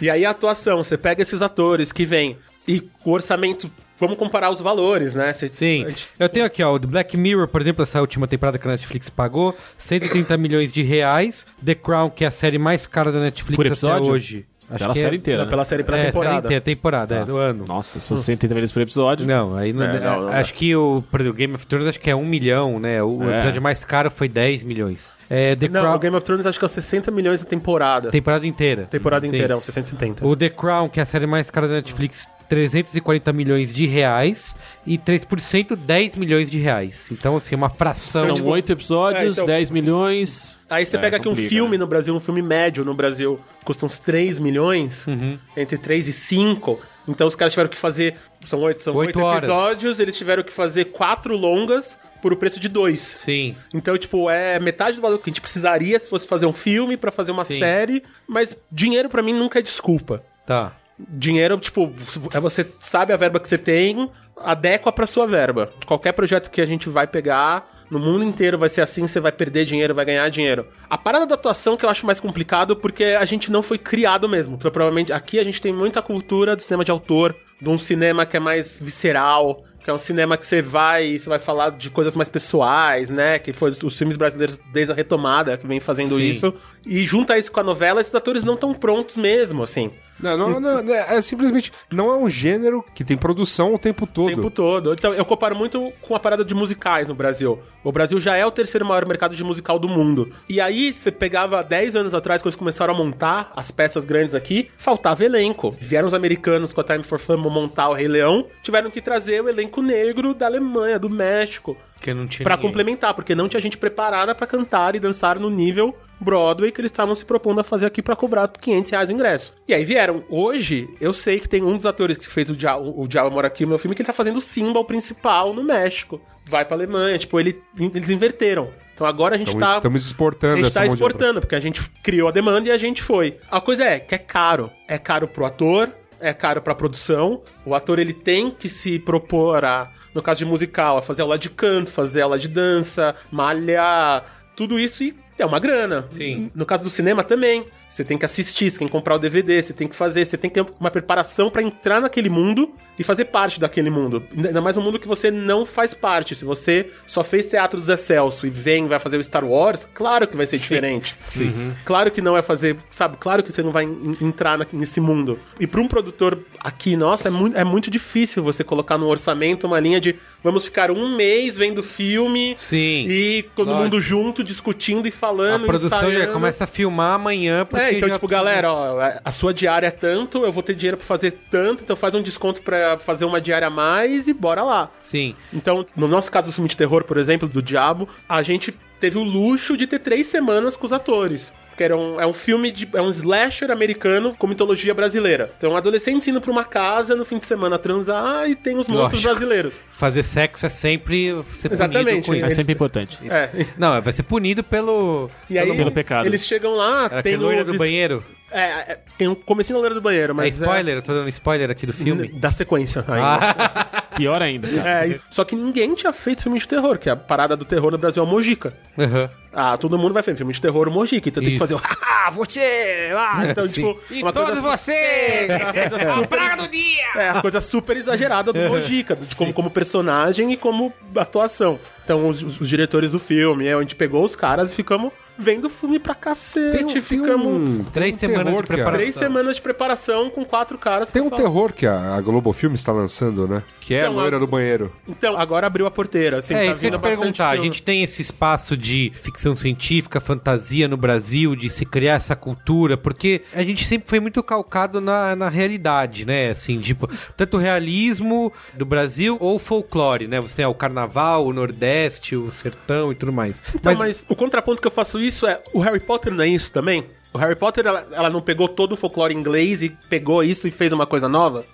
E aí a atuação, você pega esses atores que vêm e o orçamento. Vamos comparar os valores, né? Você- Sim. gente- Eu tenho aqui, ó, o The Black Mirror, por exemplo, essa última temporada que a Netflix pagou, 130 milhões de reais. The Crown, que é a série mais cara da Netflix Por até episódio? Hoje. Pela que série é, inteira, né? pela série pela é, temporada. série inteira, temporada, é, do ano. Nossa, se fosse 130 milhões por episódio. Não, aí não, É, não, não acho que o, exemplo, Game of Thrones acho que é 1 milhão, né? O É. episódio mais caro foi 10 milhões. É, The Não, Crown, o Game of Thrones acho que é 60 milhões a temporada. temporada inteira. Temporada Sim. inteira, é uns 670. O The Crown, que é a série mais cara da Netflix, 340 milhões de reais. E 3%, 10 milhões de reais. Então, assim, uma fração. São tipo, oito episódios, é, então- 10 milhões. Aí você É, pega aqui um complica, filme né? no Brasil, um filme médio no Brasil, custa uns 3 milhões, Uhum. entre 3 e 5. Então os caras tiveram que fazer. São oito, são Oito episódios, eles tiveram que fazer quatro longas por o preço de dois. Sim. Então, tipo, é metade do valor que a gente precisaria se fosse fazer um filme pra fazer uma Sim. série, mas dinheiro pra mim nunca é desculpa. Tá. Dinheiro, tipo, é você sabe a verba que você tem, adequa pra sua verba. Qualquer projeto que a gente vai pegar, no mundo inteiro vai ser assim, você vai perder dinheiro, vai ganhar dinheiro. A parada da atuação que eu acho mais complicado porque a gente não foi criado mesmo. Então, provavelmente aqui a gente tem muita cultura do cinema de autor, de um cinema que é mais visceral, que é um cinema que você vai, você vai falar de coisas mais pessoais, né? Que foi os filmes brasileiros desde a retomada que vem fazendo Sim. isso. E junta isso com a novela, esses atores não estão prontos mesmo, assim. Não, não, não, não, é simplesmente. Não é um gênero que tem produção o tempo todo. O tempo todo. Então, eu comparo muito com a parada de musicais no Brasil. O Brasil já é o terceiro maior mercado de musical do mundo. E aí, você pegava 10 anos atrás, quando eles começaram a montar as peças grandes aqui, faltava elenco. Vieram os americanos com a Time for Fun montar o Rei Leão, tiveram que trazer o elenco negro da Alemanha, do México. Que não tinha Pra ninguém. complementar, porque não tinha gente preparada pra cantar e dançar no nível Broadway que eles estavam se propondo a fazer aqui pra cobrar 500 reais o ingresso. E aí vieram. Hoje, eu sei que tem um dos atores que fez o Diabo, o Diabo Mora Aqui, o meu filme, que ele tá fazendo o Simba, o principal, no México. Vai pra Alemanha. Tipo, ele, eles inverteram. Então agora a gente Estamos, tá... estamos exportando A gente tá exportando, porque a gente criou a demanda e a gente foi. A coisa é que é caro. É caro pro ator, é caro pra produção. O ator ele tem que se propor a, no caso de musical, a fazer aula de canto, fazer aula de dança, malhar, tudo isso e é uma grana. Sim. No caso do cinema também. Você tem que assistir, você tem que comprar o DVD, você tem que fazer, você tem que ter uma preparação pra entrar naquele mundo e fazer parte daquele mundo. Ainda mais um mundo que você não faz parte. Se você só fez teatro do Zé Celso e vem vai fazer o Star Wars, claro que vai ser diferente. Sim. Claro que não vai fazer, sabe? Claro que você não vai en- entrar na- nesse mundo. E pra um produtor aqui, nossa, é muito, é muito difícil você colocar no orçamento uma linha de vamos ficar um mês vendo filme Sim. e todo Lógico. mundo junto discutindo e A falando, produção já começa a filmar amanhã. Porque É, então, tipo, precisa- galera, ó, a sua diária é tanto, eu vou ter dinheiro pra fazer tanto, então faz um desconto pra fazer uma diária a mais e bora lá. Sim. Então, no nosso caso do filme de terror, por exemplo, do Diabo, a gente teve o luxo de ter três semanas com os atores. Que era um, é um filme de. É um slasher americano com mitologia brasileira. Então, adolescentes indo pra uma casa no fim de semana transar e tem os monstros Lógico. brasileiros. Fazer sexo é sempre ser Exatamente. punido com É sempre importante. É. Não, vai ser punido pelo... E aí, Pelo pecado. eles chegam lá, Era tem loira os do es- banheiro? É, é, tem um comecinho na loira do banheiro, É mas. spoiler? Eu tô dando spoiler aqui do filme. Da sequência ainda. [laughs] Pior ainda. cara. É, e- só que ninguém tinha feito filme de terror, que a parada do terror no Brasil é o Mojica. Aham. Ah, todo mundo vai fazer filme de terror Mojica, então tem que fazer o haha, você! Ah, [laughs] então, Sim. tipo, E uma todos [laughs] coisa, vocês! uma coisa super, do dia! é, a coisa super exagerada do Mojica, de como, como personagem e como atuação. Então, os, os- os diretores do filme, é onde pegou os caras e ficamos vendo o filme pra cacete, Tem um- tem ficamos... um- Três um semanas terror de a- preparação. Três semanas de preparação com quatro caras Tem um falar. terror que a, a Globo Filme está lançando, né? Que é Então, a loira a- do banheiro. Então, agora abriu a porteira, assim, É tá isso que eu ia perguntar. A filme. gente tem esse espaço de ficção científica, fantasia no Brasil, de se criar essa cultura, porque a gente sempre foi muito calcado na, na realidade, né? Assim, tipo, tanto o realismo do Brasil ou o folclore, né? Você tem ó, o carnaval, o Nordeste, o sertão e tudo mais. Então, mas... o contraponto que eu faço isso é, o Harry Potter não é isso também? O Harry Potter, ela, ela não pegou todo o folclore inglês e pegou isso e fez uma coisa nova?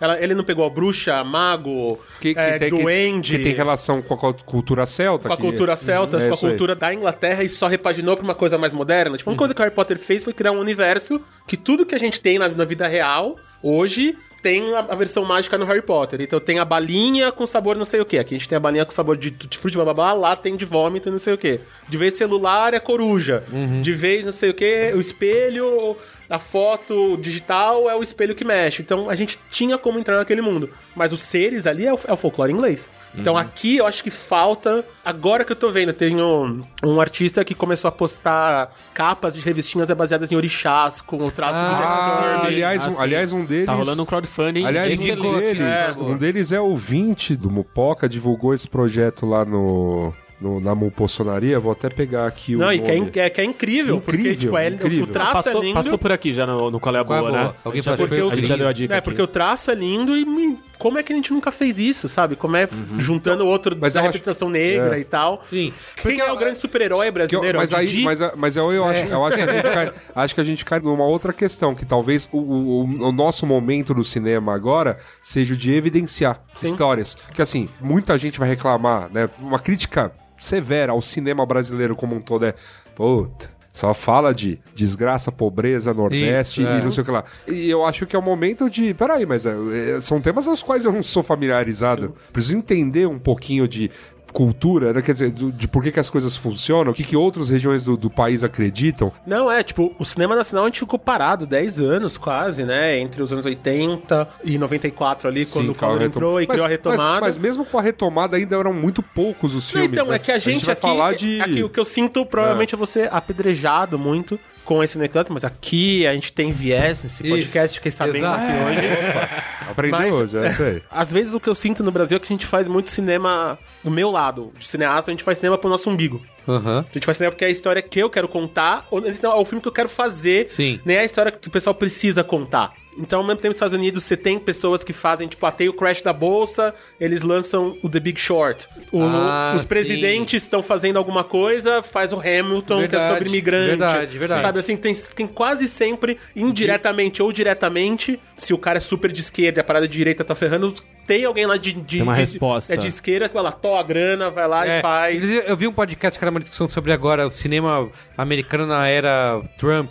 Ela- ele não pegou a bruxa, mago, Que, que é, tem, que- duende, que tem relação com a cult- cultura celta. com a que- cultura celta, É com a isso aí. cultura da Inglaterra e só repaginou pra uma coisa mais moderna. Tipo, uma coisa que o Harry Potter fez foi criar um universo que tudo que a gente tem na, na vida real, hoje, tem a, versão mágica no Harry Potter. Então tem a balinha com sabor não sei o que. Aqui a gente tem a balinha com sabor de tutti-frutti, blá blá blá. Lá tem de vômito não sei o que. De vez celular é coruja. De vez não sei o que, o espelho... A foto digital é o espelho que mexe. Então a gente tinha como entrar naquele mundo. Mas os seres ali é o, é o folclore inglês. Então aqui eu acho que falta. Agora que eu tô vendo, eu tenho um artista que começou a postar capas de revistinhas baseadas em orixás, com o traço do Jack Ah, Kirby. aliás, um, Ah, sim. aliás, um deles. Tá rolando um crowdfunding. Aliás, um deles, É, um deles é o 20 do Mupoca, divulgou esse projeto lá no, no- na Mupossonaria. Vou até pegar aqui o. Não, e que é, in- é, que é incrível, porque Incrível, tipo, é, incrível. o traço Passou, é lindo. passou por aqui já no, no Qual é a Qual é a Boa, boa? né? Alguém falou que foi A gente já deu a dica É, aqui. porque o traço é lindo e me- como é que a gente nunca fez isso, sabe? Como é juntando o outro Mas da eu acho- representação negra é. e tal. Sim. Quem é o grande super-herói Que eu- brasileiro? mas É o aí, Didi? mas, mas eu, eu, acho, eu acho, que a gente cai, acho que a gente cai numa outra questão, que talvez o, o, o nosso momento do cinema agora seja o de evidenciar histórias. Que assim, muita gente vai reclamar, né? Uma crítica severa ao cinema brasileiro como um todo é. Puta. Só fala de desgraça, pobreza, Nordeste Isso, é. e não sei o que lá. E eu acho que é o momento de. Peraí, mas é, é, são temas aos quais eu não sou familiarizado. Preciso entender um pouquinho de cultura, né? quer dizer, do- de por que, que as coisas funcionam, o que, que outras regiões do, do país acreditam. Não, é, tipo, o cinema nacional a gente ficou parado 10 anos quase, né? Entre os anos 80 e 94 ali, quando o a Collor retom- entrou e Mas- criou a retomada. Mas, mas mesmo com a retomada ainda eram muito poucos os Não, filmes. então, né? é que a gente, vai aqui, falar de. aqui, o que eu sinto provavelmente é você apedrejado muito com esse negócio, mas aqui a gente tem viés nesse Isso. podcast, fiquei sabendo Exato. aqui hoje. Aprendi Mas- hoje, é isso aí. [laughs] Às vezes o que eu sinto no Brasil é que a gente faz muito cinema do meu lado. De cineasta, a gente faz cinema pro nosso umbigo. Aham. A gente faz cinema porque é a história que eu quero contar, ou não, é o filme que eu quero fazer, Sim. nem é a história que o pessoal precisa contar. Então, ao mesmo tempo, nos Estados Unidos, você tem pessoas que fazem, tipo, ah, tem o Crash da Bolsa, eles lançam o The Big Short. O- Ah, os sim. presidentes estão fazendo alguma coisa, faz o Hamilton, que é Verdade, sobre imigrante. verdade, verdade. Sabe, assim, tem, tem quase sempre, indiretamente ou diretamente, se o cara é super de esquerda e a parada de direita tá ferrando, tem alguém lá de, de, Tem uma de- resposta. É de esquerda que vai lá, to a grana, vai lá É, e faz. Eu vi um podcast que era uma discussão sobre agora o cinema americano na era Trump.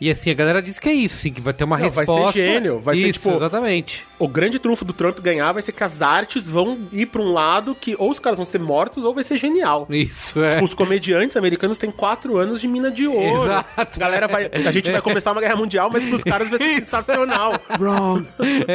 E assim, a galera diz que é isso, assim, que vai ter uma Não, vai ser resposta. gênio, vai ser, isso, tipo, exatamente. O grande trunfo do Trump ganhar vai ser que as artes vão ir pra um lado que ou os caras vão ser mortos ou vai ser genial. Isso, é. Os comediantes americanos têm quatro anos de mina de ouro. Exato. A galera vai. A gente vai começar uma guerra mundial, mas pros caras vai ser sensacional. Wrong. [laughs]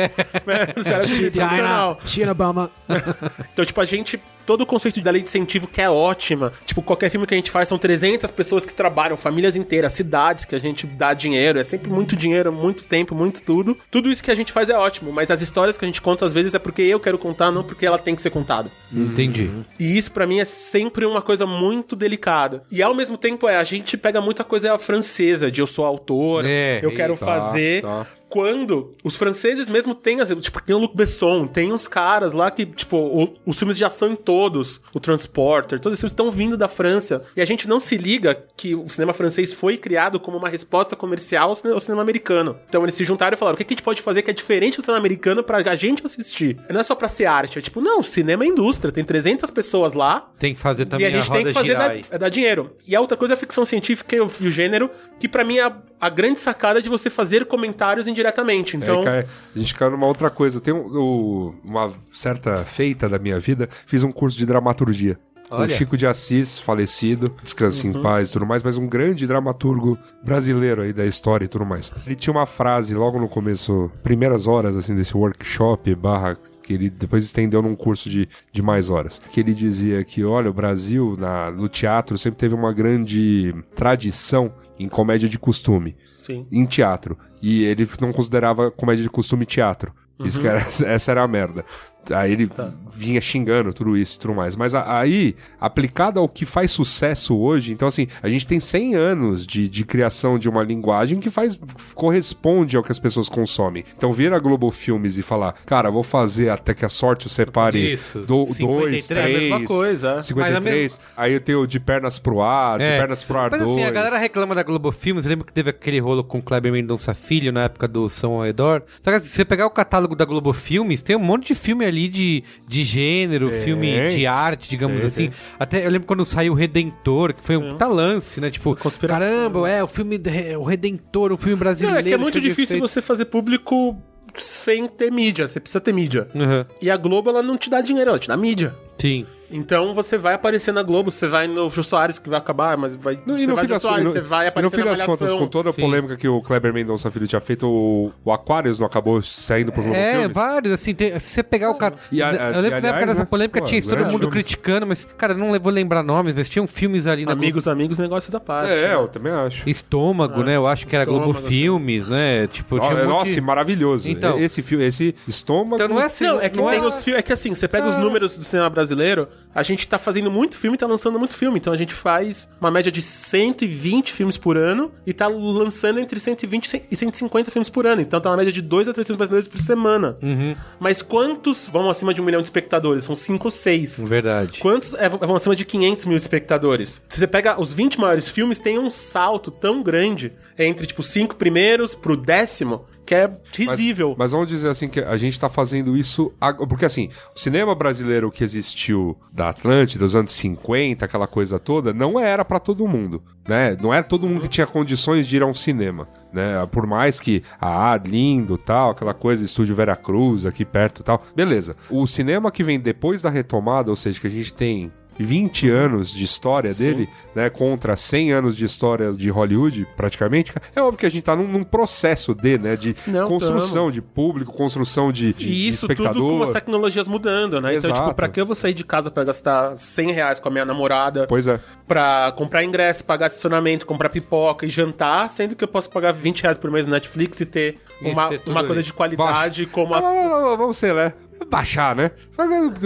É, os caras vai ser sensacional. China Obama. [laughs] Então, tipo, a gente. Todo o conceito da lei de incentivo que é ótima. Tipo, qualquer filme que a gente faz são 300 pessoas que trabalham, famílias inteiras, cidades que a gente dá dinheiro. É sempre muito dinheiro, muito tempo, muito tudo. Tudo isso que a gente faz é ótimo, mas as histórias que a gente conta às vezes é porque eu quero contar, não porque ela tem que ser contada. Entendi. E isso pra mim é sempre uma coisa muito delicada. E ao mesmo tempo é, a gente pega muita coisa francesa, de eu sou autor, É, eu quero tá, fazer. tá. Quando os franceses mesmo têm, as- tipo, tem o Luc Besson, tem uns caras lá que, tipo, o- os filmes de ação em todos, o Transporter, todos esses filmes estão vindo da França. E a gente não se liga que o cinema francês foi criado como uma resposta comercial ao ao cinema americano. Então eles se juntaram e falaram: o que a gente pode fazer que é diferente do cinema americano pra a gente assistir? Não é só pra ser arte, é tipo, não, cinema é indústria, tem 300 pessoas lá, Tem que fazer e também a gente tem roda que fazer dar, é dar dinheiro. E a outra coisa é a ficção científica e o, e o gênero, que pra mim é a, a grande sacada de você fazer comentários indiretamente. Então, Aí cai- a gente caiu numa outra coisa. Tem um- o- uma certa feita da minha vida, fiz um curso de dramaturgia. Olha. Chico de Assis, falecido, descanse Uhum. em paz e tudo mais, mas um grande dramaturgo brasileiro aí da história e tudo mais. Ele tinha uma frase logo no começo, primeiras horas assim desse workshop barra que ele depois estendeu num curso de, de mais horas. Que ele dizia que, olha, o Brasil na, no teatro sempre teve uma grande tradição em comédia de costume sim. em teatro. E ele não considerava comédia de costume teatro. Isso que era, [laughs] essa era a merda. Aí ele vinha xingando tudo isso e tudo mais. Mas a- aí, aplicado ao que faz sucesso hoje, então assim, a gente tem 100 anos de, de criação de uma linguagem que faz corresponde ao que as pessoas consomem. Então vir a Globo Filmes e falar, cara, vou fazer até que a sorte o separe Isso. do, 53, dois, é a três, mesma coisa, é. 53, aí eu tenho de pernas pro ar, de É. pernas pro ar Mas assim, a galera reclama da Globo Filmes. Eu lembro que teve aquele rolo com o Kleber Mendonça Filho na época do São ao Redor. Só que assim, se você pegar o catálogo da Globo Filmes, tem um monte de filme ali de, de gênero, filme de arte, digamos Tem, assim. Até eu lembro quando saiu o Redentor, que foi um puta lance, né? Tipo, conspiração. caramba, é, o filme, de- o Redentor, um filme Não, brasileiro. é que é muito difícil efeitos. você fazer público sem ter mídia. Você precisa ter mídia. Uhum. E a Globo, ela não te dá dinheiro, ela te dá mídia. Sim. Então você vai aparecer na Globo, você vai no Jô Soares, que vai acabar, mas vai. Não, você e no vai no Soares, contas, você vai e no aparecer fim na das contas, com toda a Sim. polêmica que o Kleber Mendonça Filho tinha feito, o, o Aquarius não acabou saindo Globo É, Filmes? vários, assim, tem- se você pegar o cara. E a- eu e, lembro que na aliás, época dessa né, polêmica pô, tinha isso, todo mundo filme. criticando, mas, cara, não vou lembrar nomes, mas tinham filmes ali na Amigos, amigos, negócios à parte. É, né? eu também acho. Estômago, né? Eu acho que era Globo Estômago, Filmes, né? Tipo, um monte Nossa, de- maravilhoso. Então. esse filme, esse estômago. Então não é assim, Não, é que não é... os filmes. É que assim, você pega os números do cinema brasileiro, a gente tá fazendo muito filme e tá lançando muito filme. Então a gente faz uma média de 120 filmes por ano e tá lançando entre 120 e 150 filmes por ano. Então tá uma média de 2 a 3 filmes brasileiros por semana. Uhum. Mas quantos vão acima de um milhão de espectadores? São 5 ou 6. Verdade. Quantos é, vão acima de 500 mil espectadores? Se você pega os 20 maiores filmes, tem um salto tão grande entre, tipo, os cinco primeiros pro décimo, que é Mas- risível. Mas, vamos dizer assim que a gente tá fazendo isso. Porque assim, o cinema brasileiro que existiu da Atlântida, dos anos 50, aquela coisa toda, não era pra todo mundo. Né? Não era todo mundo que tinha condições de ir a um cinema. Né? Por mais que a ah, lindo tal, aquela coisa, estúdio Vera Cruz aqui perto tal. Beleza. O cinema que vem depois da retomada, ou seja, que a gente tem 20 anos de história dele, né, contra 100 anos de história de Hollywood, praticamente, é óbvio que a gente tá num, num processo de, né, de Não, construção de público, construção de, de, E de isso tudo espectador. com as tecnologias mudando, né? Então, Exato. tipo, pra que eu vou sair de casa pra gastar 100 reais com a minha namorada, Pois é. pra comprar ingresso, pagar estacionamento, comprar pipoca e jantar, sendo que eu posso pagar 20 reais por mês no Netflix e ter Isso, uma, ter tudo uma coisa ali. de qualidade como a... Ah, vamos ser, né? Baixar, né?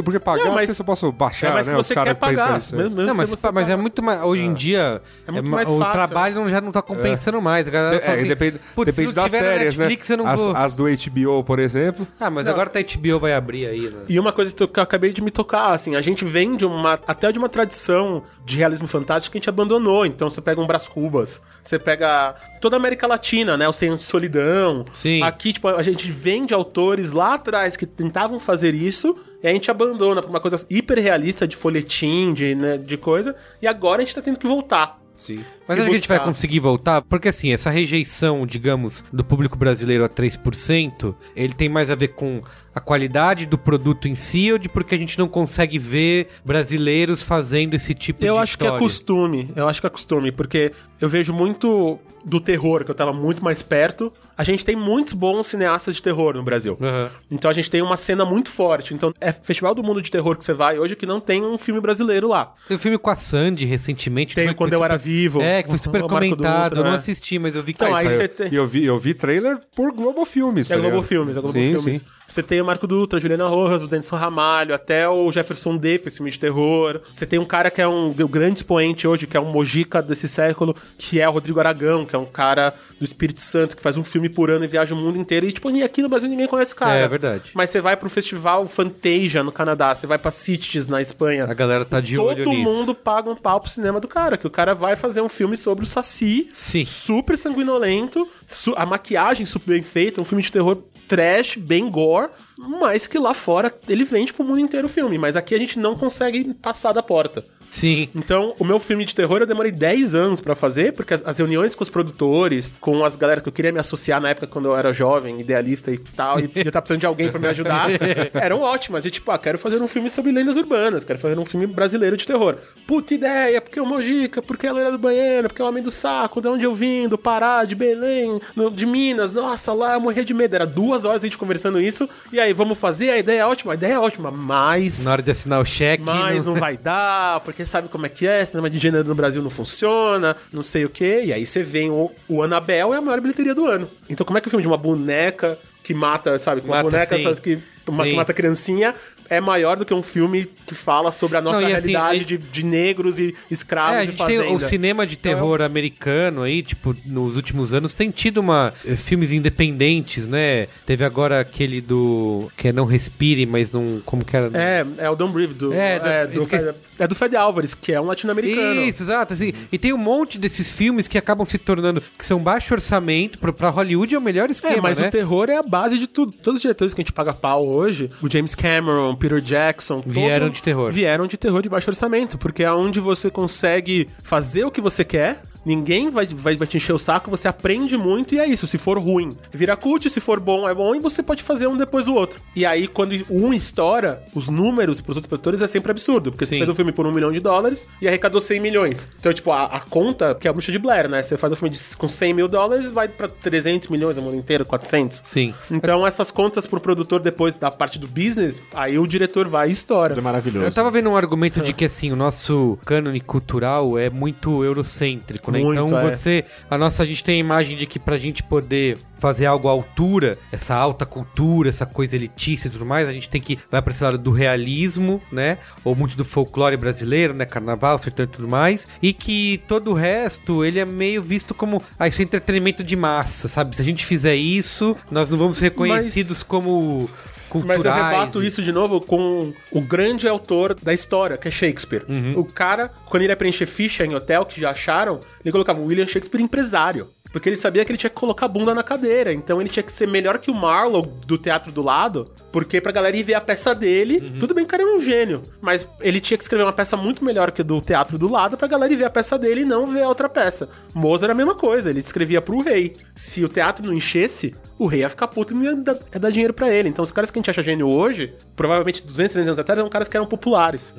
Porque pagar, Não, mas- eu posso baixar, é mais né? os você caras quer pagar. aí. Mesmo- mesmo Não, mas, você mas é muito mais. Hoje em dia. É muito ma- mais o fácil, trabalho não- já não tá compensando mais. A galera É, fala assim, depende, "Putz, depende não das séries, Netflix, né? eu não as, vou. as do HBO, por exemplo. Ah, mas agora tá HBO vai abrir aí, né? E uma coisa que eu acabei de me tocar, assim, a gente vem de uma, até de uma tradição de realismo fantástico que a gente abandonou. Então você pega um Brás Cubas, você pega toda a América Latina, né? O Senhor de Solidão. Sim. Aqui, tipo, a gente vem de autores lá atrás que tentavam fazer isso e a gente abandona pra uma coisa hiper realista de folhetim, de, né, de coisa. E agora a gente tá tendo que voltar. Sim. Mas acho que a gente vai conseguir voltar, porque assim, essa rejeição, digamos, do público brasileiro a 3%, ele tem mais a ver com a qualidade do produto em si ou de porque a gente não consegue ver brasileiros fazendo esse tipo Eu de acho que história? é costume. Eu acho que é costume, porque eu vejo muito do terror, que eu tava muito mais perto. A gente tem muitos bons cineastas de terror no Brasil. Aham. Então a gente tem uma cena muito forte. Então é Festival do Mundo de Terror que você vai hoje que não tem um filme brasileiro lá. Tem um filme com a Sandy recentemente. Tem que Quando Eu Era Vivo. É, que foi o- super Marco comentado. Dutra, eu não né? assisti, mas eu vi que Então, tá aí saiu. você tem- E eu vi, eu vi trailer por Globo Filmes. É tá Globo? Filmes, é Globo sim, Filmes. Sim. Você tem o Marco Dutra, Juliana Rojas, o Denison Ramalho, até o Jefferson D, fez filme de terror. Você tem um cara que é um o grande expoente hoje, que é um mojica desse século, que é o Rodrigo Aragão, que é um cara do Espírito Santo, que faz um filme por ano e viaja o mundo inteiro. E, tipo, aqui no Brasil ninguém conhece o cara. É, é verdade. Mas você vai pro festival Fantasia no Canadá, você vai pra Cities na Espanha. A galera tá de olho Todo nisso. mundo paga um pau pro cinema do cara, que o cara vai fazer um filme sobre o Saci, Sim. super sanguinolento, a maquiagem super bem feita, um filme de terror trash, bem gore, mas que lá fora ele vende pro mundo inteiro o filme, mas aqui a gente não consegue passar da porta. Sim. Então, o meu filme de terror eu demorei 10 anos pra fazer, porque as, as reuniões com os produtores, com as galera que eu queria me associar na época quando eu era jovem, idealista e tal, e eu tava precisando de alguém pra me ajudar, [laughs] eram ótimas. E tipo, ah, quero fazer um filme sobre lendas urbanas, quero fazer um filme brasileiro de terror. Puta ideia, porque o Mojica, porque a loira do banheiro, porque o homem do saco, de onde eu vim, do Pará, de Belém, no- de Minas, nossa, lá eu morria de medo. Era duas horas a gente conversando isso, e aí, vamos fazer? A ideia é ótima, a ideia é ótima, mas. Na hora de assinar o cheque. Mas não- não vai dar, porque [laughs] sabe como é que é, cinema de gênero no Brasil não funciona, não sei o quê. E aí você vem o, o Annabelle é a maior bilheteria do ano. Então como é que o filme de uma boneca que mata, sabe, uma Mata, boneca sim. essas que, Sim. mata criancinha é maior do que um filme que fala sobre a nossa Não, assim, realidade a- de, de negros e escravos É, a de gente fazenda. tem o cinema de Então, terror americano aí, tipo, nos últimos anos tem tido uma eh, filmes independentes, né? Teve agora aquele do que é Não Respire, mas não, como que era? É, é o Don't Breathe do, É, é, do- do, esqueci. É do Fed Álvares, que é um latino-americano. Isso, exato, assim. E tem um monte desses filmes que acabam se tornando que são baixo orçamento, pra, pra Hollywood é o melhor esquema, É, mas né? o terror é a base de tudo. Todos os diretores que a gente paga pau hoje, o James Cameron, Peter Jackson, Vieram de terror. Vieram de terror de baixo orçamento, porque é onde você consegue fazer o que você quer. Ninguém vai, vai, vai te encher o saco, você aprende muito e é isso. Se for ruim, vira cult, se for bom, é bom, e você pode fazer um depois do outro. E aí, quando um estoura, os números pros outros produtores é sempre absurdo, porque Sim. você fez um filme por um milhão de dólares e arrecadou 100 milhões. Então, tipo, a, a conta, que é a bruxa de Blair, né? Você faz um filme de, com 100 mil dólares, vai pra 300 milhões no mundo inteiro, 400. Sim. Então, essas contas pro produtor, depois da parte do business, aí o diretor vai e estoura. É maravilhoso. Eu tava vendo um argumento de que assim, o nosso cânone cultural é muito eurocêntrico, né? Muito, então é. você. A nossa, a gente tem a imagem de que pra gente poder fazer algo à altura, essa alta cultura, essa coisa elitista e tudo mais, a gente tem que vai pra esse lado do realismo, né? Ou muito do folclore brasileiro, né? Carnaval, sertão e tudo mais. E que todo o resto, ele é meio visto como. Ah, isso é entretenimento de massa, sabe? Se a gente fizer isso, nós não vamos ser reconhecidos como. Culturais. Mas eu rebato e- isso de novo com o grande autor da história, que é Shakespeare. Uhum. O cara, quando ele ia preencher ficha em hotel, que já acharam, ele colocava William Shakespeare empresário. porque ele sabia que ele tinha que colocar a bunda na cadeira. Então ele tinha que ser melhor que o Marlowe do teatro do lado, porque pra galera ir ver a peça dele, tudo bem que o cara era um gênio, mas ele tinha que escrever uma peça muito melhor que a do teatro do lado pra galera ir ver a peça dele e não ver a outra peça. Mozart era a mesma coisa, ele escrevia pro rei. Se o teatro não enchesse, o rei ia ficar puto e não ia dar, ia dar dinheiro pra ele. Então os caras que a gente acha gênio hoje, provavelmente 200, 300 anos atrás, eram caras que eram populares.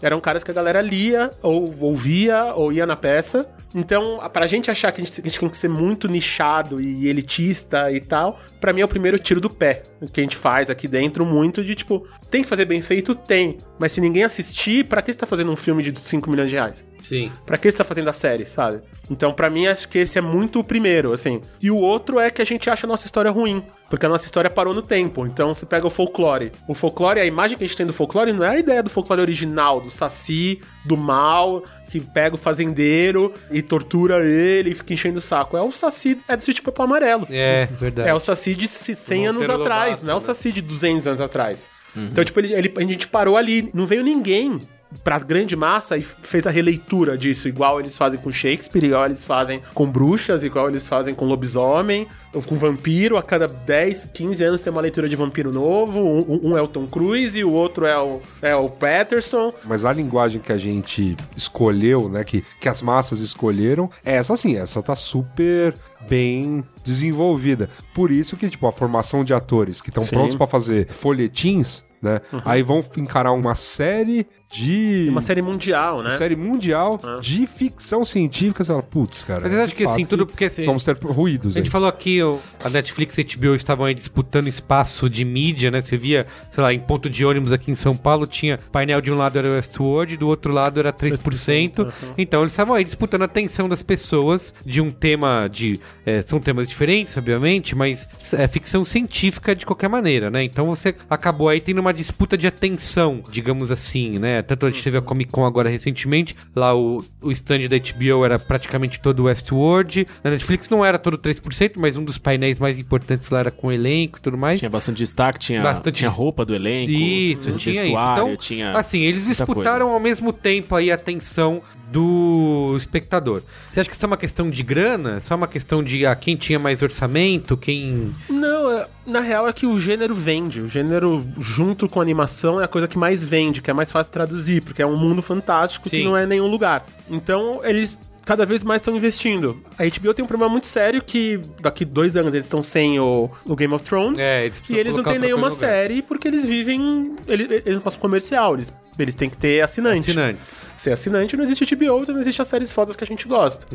Eram caras que a galera lia, ou ouvia, ou ia na peça. Então, pra gente achar que a gente, a gente tem que ser muito nichado e elitista e tal, pra mim é o primeiro tiro do pé que a gente faz aqui dentro, muito de tipo, tem que fazer bem feito? Tem. Mas se ninguém assistir, pra que você tá fazendo um filme de 5 milhões de reais? Sim. Pra que você tá fazendo a série, sabe? Então, pra mim, acho que esse é muito o primeiro, assim. E o outro é que a gente acha a nossa história ruim. Porque a nossa história parou no tempo. Então, você pega o folclore. O folclore, a imagem que a gente tem do folclore não é a ideia do folclore original, do saci, do mal, que pega o fazendeiro e tortura ele e fica enchendo o saco. É o saci, é do sítio Papo Amarelo. É, verdade. É o Saci de 100 anos Monteiro atrás, Lobato, não é o né? Saci de 200 anos atrás. Então, tipo, ele, ele- a gente parou ali, não veio ninguém pra grande massa e fez a releitura disso, igual eles fazem com Shakespeare, igual eles fazem com bruxas, igual eles fazem com lobisomem, ou com vampiro. A cada 10, 15 anos tem uma leitura de vampiro novo. Um, um é o Tom Cruise e o outro é o, é o Patterson. Mas a linguagem que a gente escolheu, né, que, que as massas escolheram, é essa sim, essa tá super bem desenvolvida. Por isso que, tipo, a formação de atores que estão prontos pra fazer folhetins, né, aí vão encarar uma série de... Uma série mundial, né? série mundial de ficção científica. Você fala, putz, cara. Mas eu acho de que assim, tudo porque assim, Vamos ter ruídos A aí. gente falou aqui, a Netflix e a HBO estavam aí disputando espaço de mídia, né? Você via, sei lá, em ponto de ônibus aqui em São Paulo, tinha painel de um lado era o Westworld, do outro lado era 3%. Então eles estavam aí disputando a atenção das pessoas de um tema de. é, são temas diferentes, obviamente, mas é ficção científica de qualquer maneira, né? Então você acabou aí tendo uma disputa de atenção, digamos assim, né? Tanto a gente teve a Comic Con agora recentemente, lá o, o stand da HBO era praticamente todo Westworld. Na Netflix não era todo 3%, mas um dos painéis mais importantes lá era com elenco e tudo mais. Tinha bastante destaque, tinha, Bastante tinha roupa do elenco, Isso, tinha isso. Então, tinha assim, eles disputaram ao mesmo tempo aí a atenção do espectador. Você acha que isso é uma questão de grana? Isso é uma questão de ah, quem tinha mais orçamento, quem... Não, é- na real é que o gênero vende. O gênero, junto com a animação, é a coisa que mais vende, que é mais fácil traduzir, porque é um mundo fantástico que Sim. não é nenhum lugar. Então, eles cada vez mais estão investindo. A HBO tem um problema muito sério que daqui dois anos eles estão sem o, o Game of Thrones. É, eles e eles não têm nenhuma série porque eles vivem. Eles, eles não passam comercial, eles, eles têm que ter assinante. Assinantes. Ser assinante não existe HBO, então não existe as séries fodas que a gente gosta.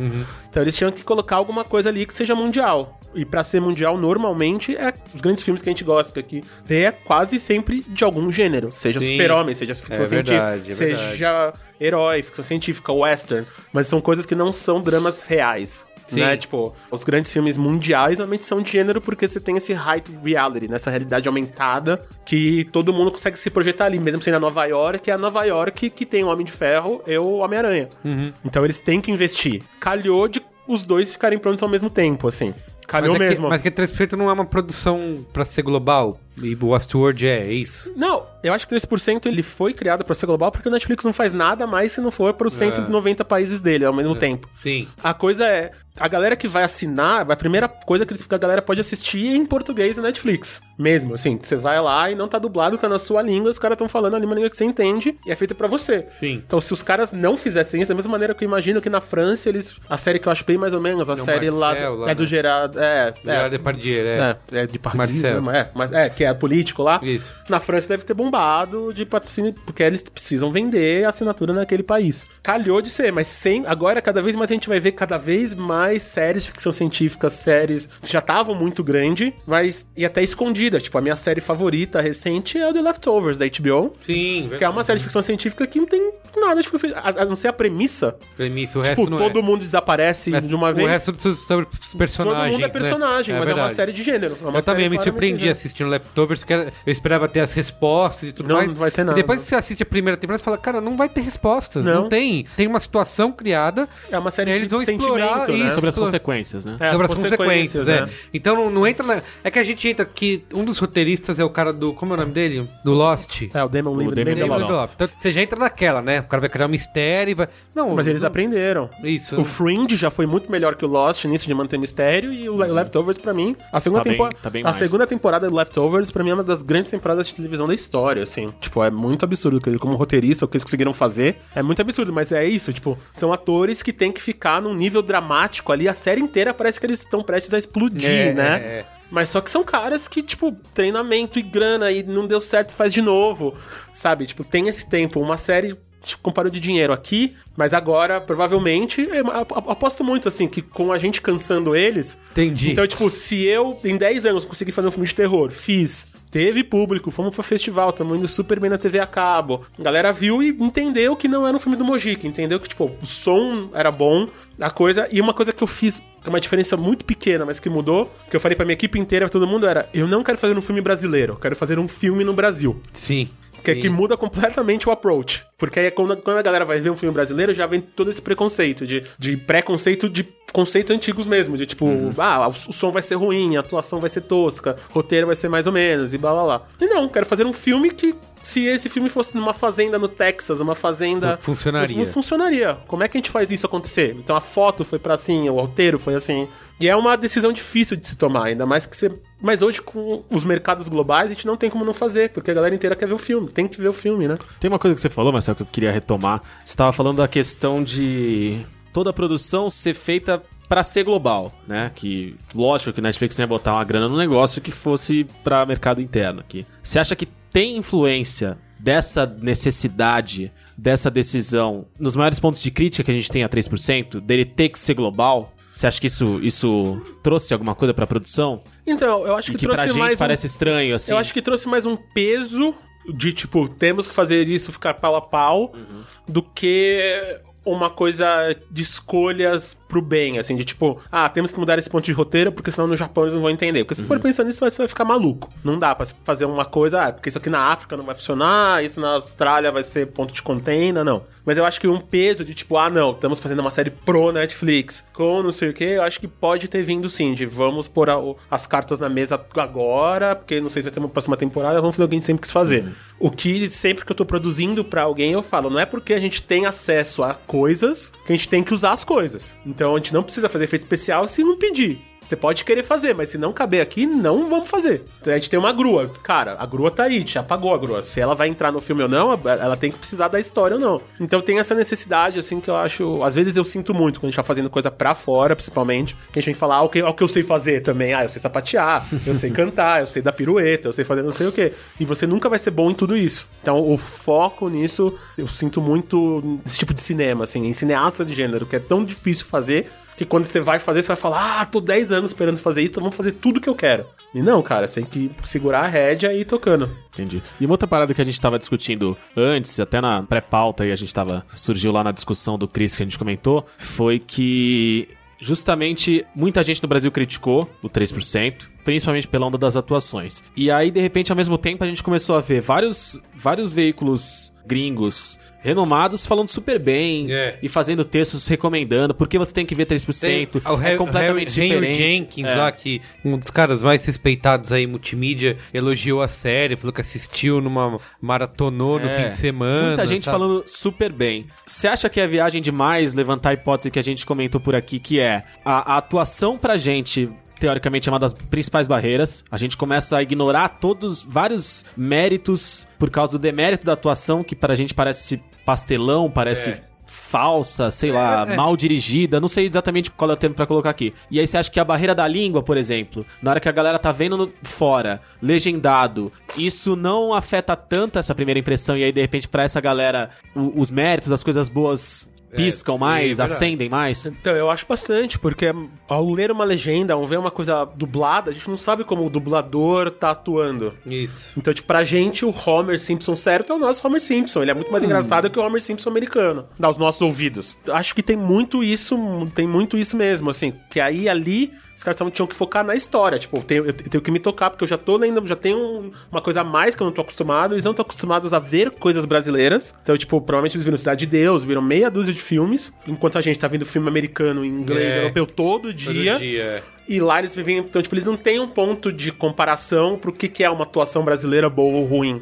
Então eles tinham que colocar alguma coisa ali que seja mundial. E pra ser mundial, normalmente, é os grandes filmes que a gente gosta aqui. É quase sempre de algum gênero. Seja super-homem, seja ficção É científica, verdade, é seja herói, ficção científica, western. Mas são coisas que não são dramas reais. Sim. Né? Tipo, os grandes filmes mundiais normalmente são de gênero porque você tem esse height reality, nessa realidade aumentada que todo mundo consegue se projetar ali, mesmo sendo a Nova York, é a Nova York que tem o Homem de Ferro e o Homem-Aranha. Uhum. Então eles têm que investir. Calhou de os dois ficarem prontos ao mesmo tempo, assim. Calhou mas, é que, mesmo. mas que 3% não é uma produção pra ser global. E o Westworld é, é isso. Não, eu acho que 3% ele foi criado pra ser global porque o Netflix não faz nada mais se não for pros 190 países dele ao mesmo tempo. Sim. A coisa é, a galera que vai assinar, a primeira coisa que a galera pode assistir é em português na Netflix. Mesmo, assim, você vai lá e não tá dublado, tá na sua língua, os caras estão falando ali uma língua que você entende e é feita pra você. Sim. Então, se os caras não fizessem isso, da mesma maneira que eu imagino que na França eles. A série que eu acho bem mais ou menos, a Não, série lá, Marcel, lá, é do? Gerard. É, Gerard é, Depardieu, é. é, é de Marcel. né? É, mas é, que é político lá. Isso. Na França deve ter bombado de patrocínio, porque eles precisam vender a assinatura naquele país. Calhou de ser, mas sem. Agora, cada vez mais a gente vai ver cada vez mais séries de ficção científica, séries que já estavam muito grande, mas e até escondida. Tipo, a minha série favorita recente é o The Leftovers da HBO. Sim, Que é uma série de ficção científica que não tem nada de ficção científica. A, a não ser a premissa. Premissa, o Tipo, resto não todo é. mundo desaparece de uma vez. O resto dos personagens. Todo mundo é né? personagem, mas é uma verdade. série de gênero. É eu também me surpreendi assistindo Leftovers, que era- eu esperava ter as respostas e tudo Não, mais. não vai ter nada. E depois que você assiste a primeira temporada, você fala, cara, não vai ter respostas. Não, Não. tem. Tem uma situação criada. É uma série de eles vão sentimento, explorar né? Sobre as consequências, né? É, sobre as as consequências, consequências, é. Então não, não entra na. É que a gente entra que um dos roteiristas é o cara do. Como é o nome dele? Do Lost. É, o Damon Lindelof. Então você já entra naquela, né? O cara vai criar um mistério e vai. Não, Mas eles não- aprenderam. Isso. O Fringe já foi muito melhor que o Lost nisso de manter mistério e o Le- Leftovers pra mim, a segunda Tá bem- temporada, tá bem a mais. segunda temporada do Leftovers pra mim é uma das grandes temporadas de televisão da história, assim. Tipo, é muito absurdo que como roteirista o que eles conseguiram fazer. É muito absurdo, mas é isso, tipo, são atores que têm que ficar num nível dramático ali a série inteira parece que eles estão prestes a explodir, É, né? é. Mas só que são caras que, tipo, treinamento e grana e não deu certo, faz de novo. Sabe? Tipo, tem esse tempo. Uma série comparou de dinheiro aqui, mas agora, provavelmente, aposto muito, assim, que com a gente cansando eles. Entendi. Então, tipo, se eu, em 10 anos, consegui fazer um filme de terror, fiz. Teve público, fomos pro festival, tamo indo super bem na TV a cabo. A galera viu e entendeu que não era um filme do Mojica, entendeu que, tipo, o som era bom, a coisa. E uma coisa que eu fiz, que é uma diferença muito pequena, mas que mudou, que eu falei pra minha equipe inteira, pra todo mundo, era: eu não quero fazer um filme brasileiro, eu quero fazer um filme no Brasil. Sim. Que, que muda completamente o approach. Porque aí quando, quando a galera vai ver um filme brasileiro, já vem todo esse preconceito, de, de preconceito de conceitos antigos mesmo. De tipo, ah, o, o som vai ser ruim, a atuação vai ser tosca, o roteiro vai ser mais ou menos, e blá blá blá. E não, quero fazer um filme que. Se esse filme fosse numa fazenda no Texas, uma fazenda. Funcionaria. Não funcionaria. Como é que a gente faz isso acontecer? Então a foto foi pra assim, o roteiro foi assim. E é uma decisão difícil de se tomar, ainda mais que você. Mas hoje, com os mercados globais, a gente não tem como não fazer, porque a galera inteira quer ver o filme. Tem que ver o filme, né? Tem uma coisa que você falou, Marcelo, que eu queria retomar. Você estava falando da questão de toda a produção ser feita pra ser global, né? Que lógico que o Netflix ia botar uma grana no negócio que fosse pra mercado interno aqui. Você acha que tem influência dessa necessidade, dessa decisão, nos maiores pontos de crítica que a gente tem a 3%, dele ter que ser global? Você acha que isso, isso trouxe alguma coisa pra produção? Então, eu acho que, que pra trouxe gente mais. um- parece estranho, assim. Eu acho que trouxe mais um peso de tipo, temos que fazer isso ficar pau a pau, do que uma coisa de escolhas pro bem, assim, de tipo, ah, temos que mudar esse ponto de roteiro, porque senão no Japão eles não vão entender. Porque se for pensando nisso, você vai ficar maluco. Não dá pra fazer uma coisa, ah, porque isso aqui na África não vai funcionar, isso na Austrália vai ser ponto de container, não. Mas eu acho que um peso de tipo, ah, não, estamos fazendo uma série pro Netflix, com não sei o que, eu acho que pode ter vindo sim, de vamos pôr a- as cartas na mesa agora, porque não sei se vai ter uma próxima temporada, vamos fazer o que a gente sempre quis fazer. O que sempre que eu tô produzindo pra alguém, eu falo, não é porque a gente tem acesso a coisas que a gente tem que usar as coisas. Então a gente não precisa fazer efeito especial se não pedir. Você pode querer fazer, mas se não caber aqui, não vamos fazer. Então, a gente tem uma grua. Cara, a grua tá aí, já apagou a grua. Se ela vai entrar no filme ou não, ela tem que precisar da história ou não. Então tem essa necessidade, assim, que eu acho. Às vezes eu sinto muito quando a gente tá fazendo coisa pra fora, principalmente. Que a gente tem que falar, ah, o que, o que eu sei fazer também. Ah, eu sei sapatear, eu sei cantar, eu sei dar pirueta, eu sei fazer não sei o quê. E você nunca vai ser bom em tudo isso. Então o foco nisso, eu sinto muito nesse tipo de cinema, assim, em cineasta de gênero, que é tão difícil fazer que quando você vai fazer, você vai falar, ah, tô 10 anos esperando fazer isso, então vamos fazer tudo que eu quero. E não, cara, você tem que segurar a rédea e ir tocando. Entendi. E uma outra parada que a gente tava discutindo antes, até na pré-pauta, e a gente tava. surgiu lá na discussão do Chris que a gente comentou, foi que. Justamente, muita gente no Brasil criticou o 3%, principalmente pela onda das atuações. E aí, de repente, ao mesmo tempo, a gente começou a ver vários, vários veículos gringos renomados falando super bem É. e fazendo textos recomendando porque você tem que ver 3%. o é Harry- completamente Henry diferente. Jenkins É. lá, que um dos caras mais respeitados aí, multimídia, elogiou a série, falou que assistiu numa maratonou no É. fim de semana. Muita gente sabe? falando super bem. Você acha que é viagem demais levantar a hipótese que a gente comentou por aqui, que é a, a atuação pra gente. Teoricamente é uma das principais barreiras. A gente começa a ignorar todos vários méritos por causa do demérito da atuação, que pra gente parece pastelão, parece É. falsa, sei lá, mal dirigida, não sei exatamente qual é o termo pra colocar aqui. E aí você acha que a barreira da língua, por exemplo, na hora que a galera tá vendo no- fora, legendado, isso não afeta tanto essa primeira impressão e aí de repente pra essa galera o- os méritos, as coisas boas piscam mais, é acendem mais? Então, eu acho bastante, porque ao ler uma legenda, ao ver uma coisa dublada, a gente não sabe como o dublador tá atuando. Isso. Então, tipo, pra gente, o Homer Simpson certo é o nosso Homer Simpson. Ele é muito mais engraçado que o Homer Simpson americano, aos nossos ouvidos. Acho que tem muito isso, tem muito isso mesmo, assim, que aí ali os caras tavam- tinham que focar na história. Tipo, eu tenho, eu tenho que me tocar, porque eu já tô lendo, já tenho um- uma coisa a mais que eu não tô acostumado. Eles não estão acostumados a ver coisas brasileiras. Então, tipo, provavelmente eles viram Cidade de Deus, viram meia dúzia de filmes, enquanto a gente tá vendo filme americano inglês É. europeu todo dia. Todo dia. E lá eles vivem. Então, tipo, eles não têm um ponto de comparação pro que, que é uma atuação brasileira boa ou ruim.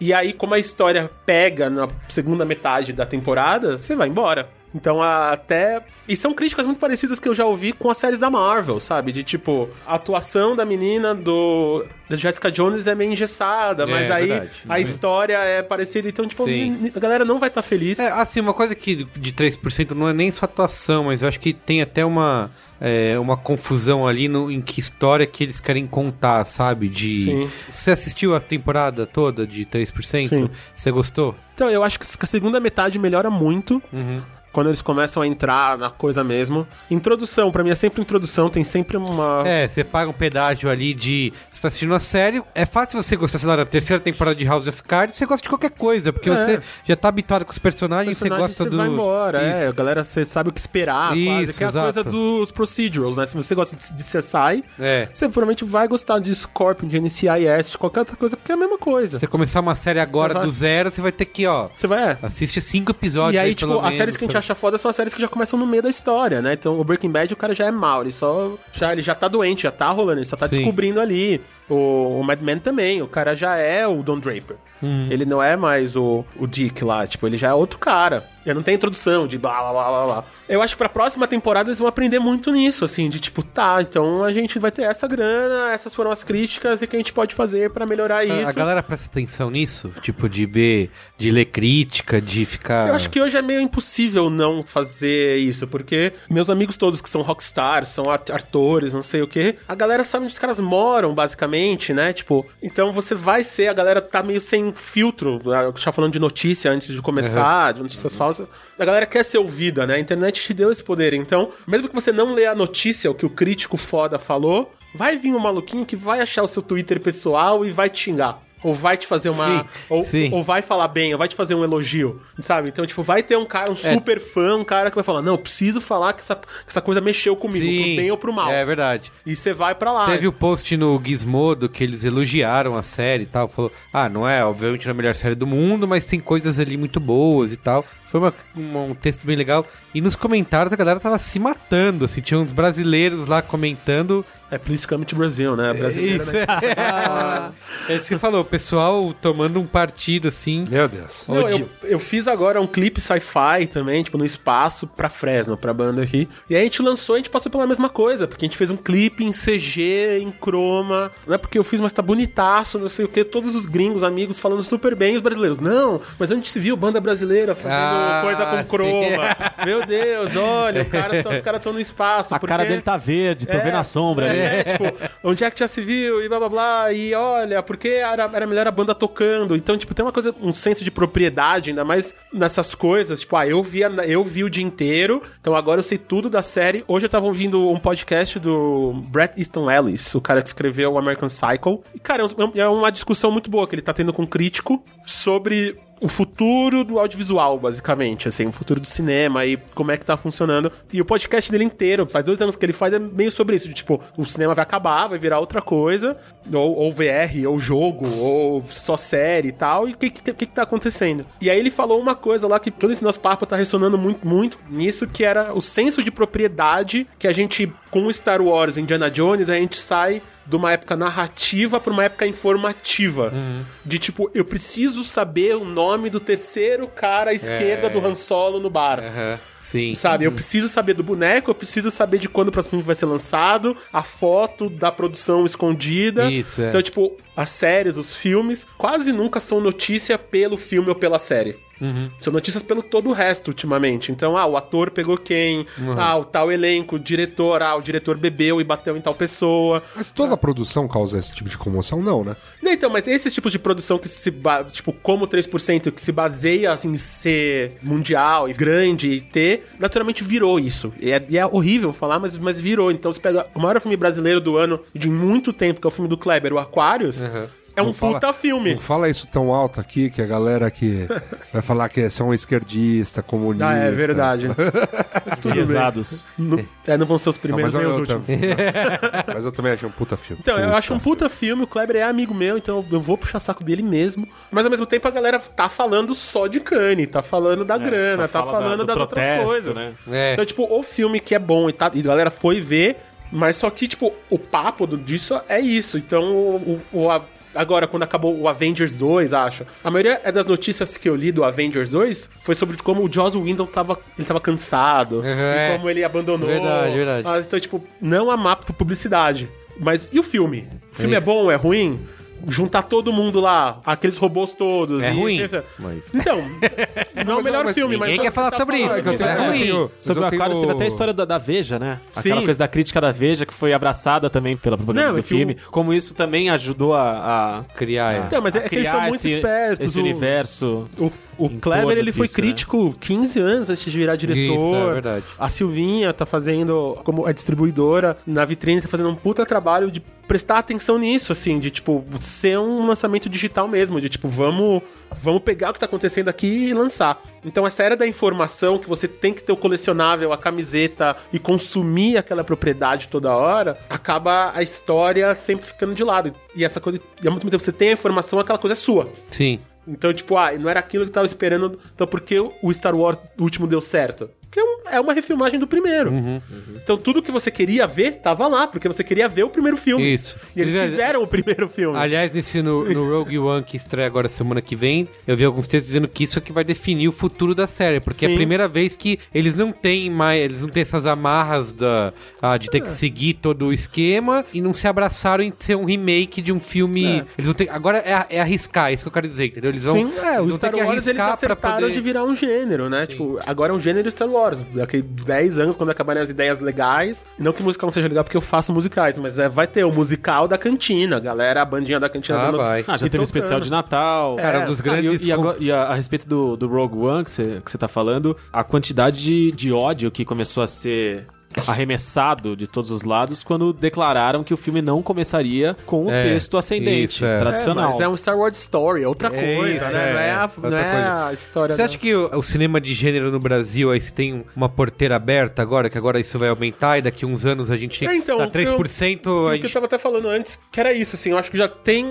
E aí, como a história pega na segunda metade da temporada, você vai embora. Então, até. E são críticas muito parecidas que eu já ouvi com as séries da Marvel, sabe? De tipo, a atuação da menina do. da Jessica Jones é meio engessada, mas é aí verdade. a história é parecida. Então, tipo, Sim. a galera não vai estar feliz. É, assim, uma coisa que de 3% não é nem sua atuação, mas eu acho que tem até uma, é, uma confusão ali no, em que história que eles querem contar, sabe? De. Sim. Você assistiu a temporada toda de 3%? Sim. Você gostou? Então, eu acho que a segunda metade melhora muito. Quando eles começam a entrar na coisa mesmo. Introdução, pra mim é sempre introdução, tem sempre uma. É, você paga um pedágio ali de. Você tá assistindo a série. É fácil você gostar, sei lá, da terceira temporada de House of Cards, você gosta de qualquer coisa, porque É. você já tá habituado com os personagens, personagem, você gosta você do. vai embora, é. Isso. A galera, você sabe o que esperar, quase, Isso, que é a coisa dos procedurals, né? Se você gosta de de CSI, É. você provavelmente vai gostar de Scorpion, de NCIS, de qualquer outra coisa, porque é a mesma coisa. Você começar uma série agora vai- do zero, você vai ter que, ó. Você vai, é. Assiste cinco episódios. E aí, pelo tipo, as menos, séries que a gente acha foda são as séries que já começam no meio da história, né? Então, o Breaking Bad, o cara já é mal, ele só... Já, ele já tá doente, já tá rolando, ele só tá Sim. descobrindo ali. O, o Mad Men também, o cara já é o Don Draper. Hum. Ele não é mais o, o Dick lá, tipo, ele já é outro cara. Já não tem introdução de blá, blá, blá, blá, blá. Eu acho que pra próxima temporada eles vão aprender muito nisso, assim, de tipo, tá, então a gente vai ter essa grana, essas foram as críticas, e o que a gente pode fazer pra melhorar isso. A galera presta atenção nisso? Tipo, de ver, de ler crítica, de ficar. Eu acho que hoje é meio impossível não fazer isso, porque meus amigos todos que são rockstars, são at- atores, não sei o quê, a galera sabe onde os caras moram, basicamente, né? Tipo, então você vai ser, a galera tá meio sem filtro, eu tava falando de notícia antes de começar, de notícias falsas. A galera quer ser ouvida, né? A internet te deu esse poder. Então, mesmo que você não lê a notícia, o que o crítico foda falou, vai vir um maluquinho que vai achar o seu Twitter pessoal e vai te xingar. Ou vai te fazer uma. Sim, ou, sim. ou vai falar bem, ou vai te fazer um elogio, sabe? Então, tipo, vai ter um cara, um É. super fã, um cara que vai falar: Não, eu preciso falar que essa, que essa coisa mexeu comigo, pro bem ou pro mal. É verdade. E você vai pra lá. Teve o post no Gizmodo que eles elogiaram a série e tal. Falou, ah, não é, obviamente, não é a melhor série do mundo, mas tem coisas ali muito boas e tal. Foi uma- uma- um texto bem legal. E nos comentários a galera tava se matando, assim. Tinha uns brasileiros lá comentando. É Please Come to Brazil, né? Brasileira, Isso, né? [laughs] é isso que você falou, o pessoal tomando um partido, assim. Meu Deus. Não, eu, eu fiz agora um clipe sci-fi também, tipo, no espaço pra Fresno, pra banda aqui. E aí a gente lançou e a gente passou pela mesma coisa, porque a gente fez um clipe em CG, em croma. Não é porque eu fiz, mas tá bonitaço, não sei o que. Todos os gringos, amigos, falando super bem, os brasileiros. Não, mas onde se viu banda brasileira fazendo Ah, coisa com sim. croma? [laughs] Meu Deus, olha, o cara, os caras estão no espaço. A cara dele tá verde, tô vendo a sombra ali. É, tipo, onde é que já se viu e blá blá blá. E olha, porque era, era melhor a banda tocando. Então, tipo, tem uma coisa, um senso de propriedade, ainda mais nessas coisas. Tipo, ah, eu vi, eu vi o dia inteiro, então agora eu sei tudo da série. Hoje eu tava ouvindo um podcast do Brett Easton Ellis, o cara que escreveu o American Cycle. E, cara, é um- é uma discussão muito boa que ele tá tendo com um crítico sobre o futuro do audiovisual, basicamente, assim, o futuro do cinema e como é que tá funcionando. E o podcast dele inteiro, faz dois anos que ele faz, é meio sobre isso, de tipo, o cinema vai acabar, vai virar outra coisa, ou, ou VR, ou jogo, ou só série e tal, e o que, que, que tá acontecendo? E aí ele falou uma coisa lá que todo esse nosso papo tá ressonando muito, muito nisso, que era o senso de propriedade que a gente, com Star Wars, Indiana Jones, a gente sai de uma época narrativa pra uma época informativa. De tipo, eu preciso saber o nome do terceiro cara à esquerda do Han Solo no bar. Aham, sim. Sabe, eu preciso saber do boneco, eu preciso saber de quando o próximo filme vai ser lançado, a foto da produção escondida. Isso, é. Então, tipo, as séries, os filmes, quase nunca são notícia pelo filme ou pela série. São notícias pelo todo o resto, ultimamente. Então, ah, o ator pegou quem? Ah, o tal elenco, o diretor, ah, o diretor bebeu e bateu em tal pessoa. Mas toda a produção causa esse tipo de comoção, não, né? Não, Então, mas esses tipos de produção que se, tipo, como 3%, que se baseia, assim, em ser mundial e grande e ter, naturalmente virou isso. E é, e é horrível falar, mas, mas virou. Então, você pega o maior filme brasileiro do ano de muito tempo, que é o filme do Kleber, o Aquarius, é um Não fala- puta filme. Não fala isso tão alto aqui que a galera que [laughs] vai falar que é só um esquerdista, comunista. Ah, é verdade. [laughs] Pesados. Não, é, não vão ser os Não, primeiros mas, nem eu, os eu últimos. também, [laughs] mas eu também achei um puta filme. Então, eu Puta. acho um puta filme, o Kleber é amigo meu, então eu vou puxar saco dele mesmo. Mas ao mesmo tempo a galera tá falando só de Kanye, tá falando da grana, É, só tá fala da- falando do das outras protesto, coisas. né? É. Então, tipo, o filme que é bom e, tá, e a galera foi ver, mas só que, tipo, o papo do- disso é isso. Então, o, o- o- a- agora, quando acabou o Avengers 2, acho, a maioria é das notícias que eu li do Avengers 2 foi sobre como o Joss Whedon tava, ele tava cansado, Uhum, é. e como ele abandonou. Verdade, verdade. Ah, então, tipo, não a mapa por publicidade. Mas e o filme? O filme é, isso. bom, é ruim? Juntar todo mundo lá, aqueles robôs todos. É e- ruim, Mas... Então, [laughs] não é o melhor mas filme, mas. ninguém quer que falar tá sobre isso, falando. sei É. que é ruim. tenho- Sobre eu o Aquarius tenho- teve até a história da, da Veja, né? Aquela Sim. coisa da crítica da Veja, que foi abraçada também pela propaganda Não, é do que filme. o- Como isso também ajudou a... a... Criar, é. Então, mas é a que eles são criar muito esse- espertos, Esse o- universo. O, o em Kleber, ele foi disso, né? crítico 15 anos antes de virar diretor. Isso, é verdade. A Silvinha tá fazendo, como é distribuidora, na vitrine, tá fazendo um puta trabalho de prestar atenção nisso, assim, de, tipo, ser um lançamento digital mesmo, de, tipo, vamos... Vamos pegar o que tá acontecendo aqui e lançar. Então, essa era da informação que você tem que ter o colecionável, a camiseta e consumir aquela propriedade toda hora, acaba a história sempre ficando de lado. E essa coisa, e ao mesmo tempo que você tem a informação, aquela coisa é sua. Sim. Então, tipo, ah, não era aquilo que eu tava esperando. Então, por que o Star Wars último deu certo? Porque é um- é uma refilmagem do primeiro. Uhum. Então, tudo que você queria ver tava lá, porque você queria ver o primeiro filme. Isso. E eles Aliás- fizeram o primeiro filme. Aliás, nesse no, no Rogue One que estreia agora semana que vem, eu vi alguns textos dizendo que isso é que vai definir o futuro da série, porque é Sim. a primeira vez que eles não têm mais, eles não têm essas amarras da ah, de ter É. que seguir todo o esquema e não se abraçaram em ser um remake de um filme. Eles vão ter, agora é, é arriscar, é isso que eu quero dizer, entendeu? Eles vão, Sim, é, eles o vão Star ter que Wars eles acertaram poder- de virar um gênero, né? Tipo, agora é um gênero Star Wars. Daqui 10 anos, quando acabarem as ideias legais. Não que musical não seja legal porque eu faço musicais, mas é, vai ter o musical da cantina, a galera, a bandinha da cantina. Ah, dando- vai. Ah, já e teve um especial de Natal. É. Cara, um dos Ah, grandes e, e agora- e a, a respeito do, do Rogue One que você que você tá falando, a quantidade de, de ódio que começou a ser arremessado de todos os lados quando declararam que o filme não começaria com o É, texto ascendente, isso, é. É, tradicional. mas é um Star Wars Story, é outra É coisa, isso, né? é, não é a, outra não é a história Você da- acha que o, o cinema de gênero no Brasil, aí você tem uma porteira aberta agora, que agora isso vai aumentar e daqui uns anos a gente É, então, tá o que eu- 3%, O a que eu gente... tava até falando antes, que era isso, assim, eu acho que já tem.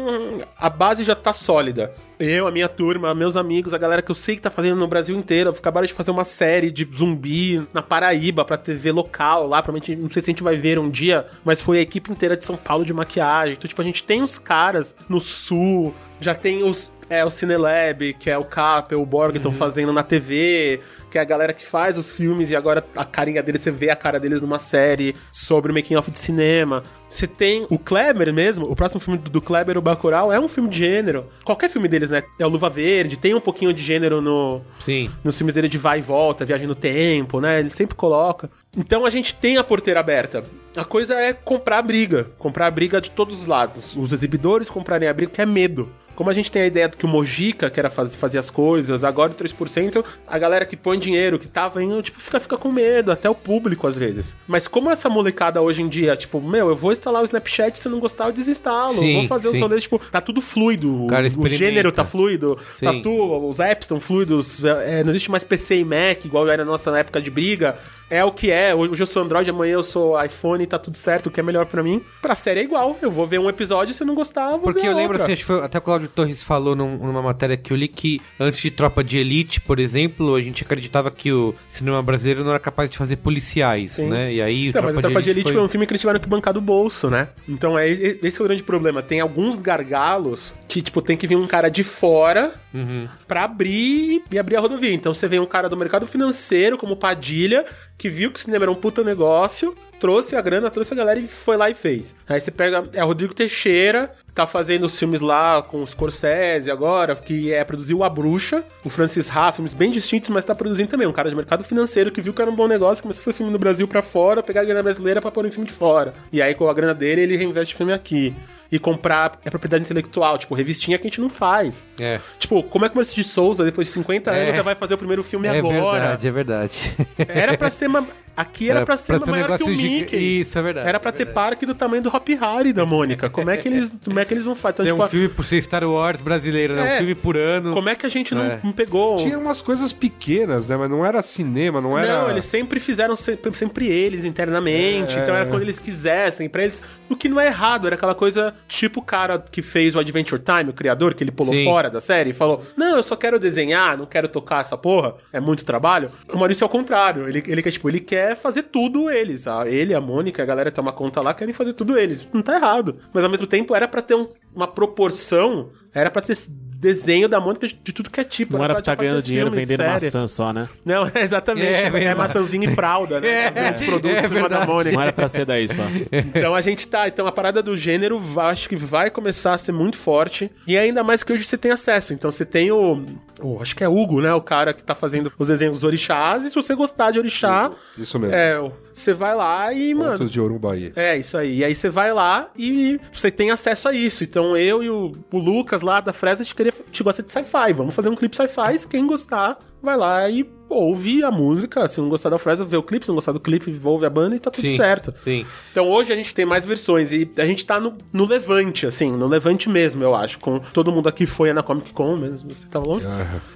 A base já tá sólida. Eu, a minha turma, meus amigos, a galera que eu sei que tá fazendo no Brasil inteiro, acabaram de fazer uma série de zumbi na Paraíba pra TV local lá, provavelmente, não sei se a gente vai ver um dia, mas foi a equipe inteira de São Paulo de maquiagem. Então, tipo, a gente tem os caras no sul, já tem os. É, o Cinelab, que é o Cap, o Borg estão fazendo na TV, que é a galera que faz os filmes e agora a carinha deles, você vê a cara deles numa série sobre o making of de cinema. Você tem o Kleber mesmo, o próximo filme do, Kleber, o Bacurau, é um filme de gênero. Qualquer filme deles, né? É o Luva Verde, tem um pouquinho de gênero no, Sim. nos filmes dele de vai e volta, viagem no tempo, né? Ele sempre coloca. Então a gente tem a porteira aberta. A coisa é comprar a briga. Comprar a briga de todos os lados. Os exibidores comprarem a briga, que é medo. Como a gente tem a ideia do que o Mojica, que era faz, fazer as coisas, agora o 3%, a galera que põe dinheiro, que tava indo, tipo, fica, fica com medo, até o público às vezes. Mas como essa molecada hoje em dia, tipo, meu, eu vou instalar o Snapchat, se não gostar, eu desinstalo. Sim, vou fazer o som desse, tipo, tá tudo fluido. cara o gênero tá fluido, tá tudo os apps estão fluidos, é, não existe mais PC e Mac, igual era na nossa época de briga. É o que é. Hoje eu sou Android, amanhã eu sou iPhone, tá tudo certo, o que é melhor pra mim. Pra série é igual. Eu vou ver um episódio, se não gostar, eu vou Porque eu lembro outra. assim, acho que foi, até o Claudio Torres falou num- numa matéria que eu li que antes de Tropa de Elite, por exemplo, a gente acreditava que o cinema brasileiro não era capaz de fazer policiais, Sim. né? E aí Então, mas a Tropa de Elite foi... um filme que eles tiveram que bancar do bolso, né? Então, é, esse é o grande problema. Tem alguns gargalos que, tipo, tem que vir um cara de fora Uhum. pra abrir e abrir a rodovia. Então, você vê um cara do mercado financeiro, como Padilha, que viu que o cinema era um puta negócio, trouxe a grana, trouxe a galera e foi lá e fez. Aí você pega... É o Rodrigo Teixeira, tá fazendo os filmes lá com o Scorsese agora, que é produziu A Bruxa, o Francis Ha, filmes bem distintos, mas tá produzindo também. Um cara de mercado financeiro que viu que era um bom negócio, começou a fazer filme no Brasil pra fora, pegar a grana brasileira pra pôr em filme de fora. E aí, com a grana dele, ele reinveste filme aqui. E comprar é propriedade intelectual, tipo, revistinha que a gente não faz. É. Tipo, como é que o Maurício de Souza, depois de 50 anos, É. já vai fazer o primeiro filme É agora? verdade, é verdade. Era pra ser uma. Aqui era, pra ser ser um maior que o Mickey. Isso, é verdade. Era pra ter parque do tamanho do Hop Harry da Mônica. Como é que eles, [laughs] como é que eles não fazem? Então, Tem tipo, um filme por ser Star Wars brasileiro, né? É. Um filme por ano. como é que a gente não, É. não pegou? Tinha umas coisas pequenas, né? Mas não era cinema, não era. Não, eles sempre fizeram sempre, sempre eles internamente, É. então era quando eles quisessem, pra eles. O que não é errado, era aquela coisa tipo o cara que fez o Adventure Time, o criador, que ele pulou Sim. fora da série e falou: Não, eu só quero desenhar, não quero tocar essa porra, é muito trabalho. O Maurício é o contrário, ele, ele quer, tipo, ele quer fazer tudo eles. A, ele, a Mônica, a galera toma conta lá, querem fazer tudo eles. Não tá errado. Mas ao mesmo tempo era pra ter um- uma proporção, era pra ter desenho da Mônica de, tudo que é tipo. Não era pra estar ganhando ter dinheiro filme, vendendo série. maçã só, né? Não, é [laughs] exatamente. É, É, é ma- maçãzinha e fralda, né? [laughs] É, Os produtos é em cima da. Mônica. Não era pra ser daí só. [laughs] Então a gente tá. Então a parada do gênero acho que vai começar a ser muito forte. E ainda mais que hoje você tem acesso. Então você tem o. o- acho que é Hugo, né? O cara que tá fazendo os desenhos dos orixás. E se você gostar de orixá, Isso mesmo. é, você vai lá e, mano. Pontos de Ouro Bahia. É, isso aí. E aí você vai lá e você tem acesso a isso. Então eu e o, o Lucas lá da Fresa, a gente, queria, gente gosta de sci-fi. Vamos fazer um clipe sci-fi. Quem gostar, vai lá e ouve a música. Se não gostar da Fresa, vê o clipe. Se não gostar do clipe, ouve a banda e tá tudo Sim, certo. Sim. Então hoje a gente tem mais versões e a gente tá no, no levante, assim, no levante mesmo, eu acho. Com todo mundo aqui foi na Comic Con mesmo, você tava longe.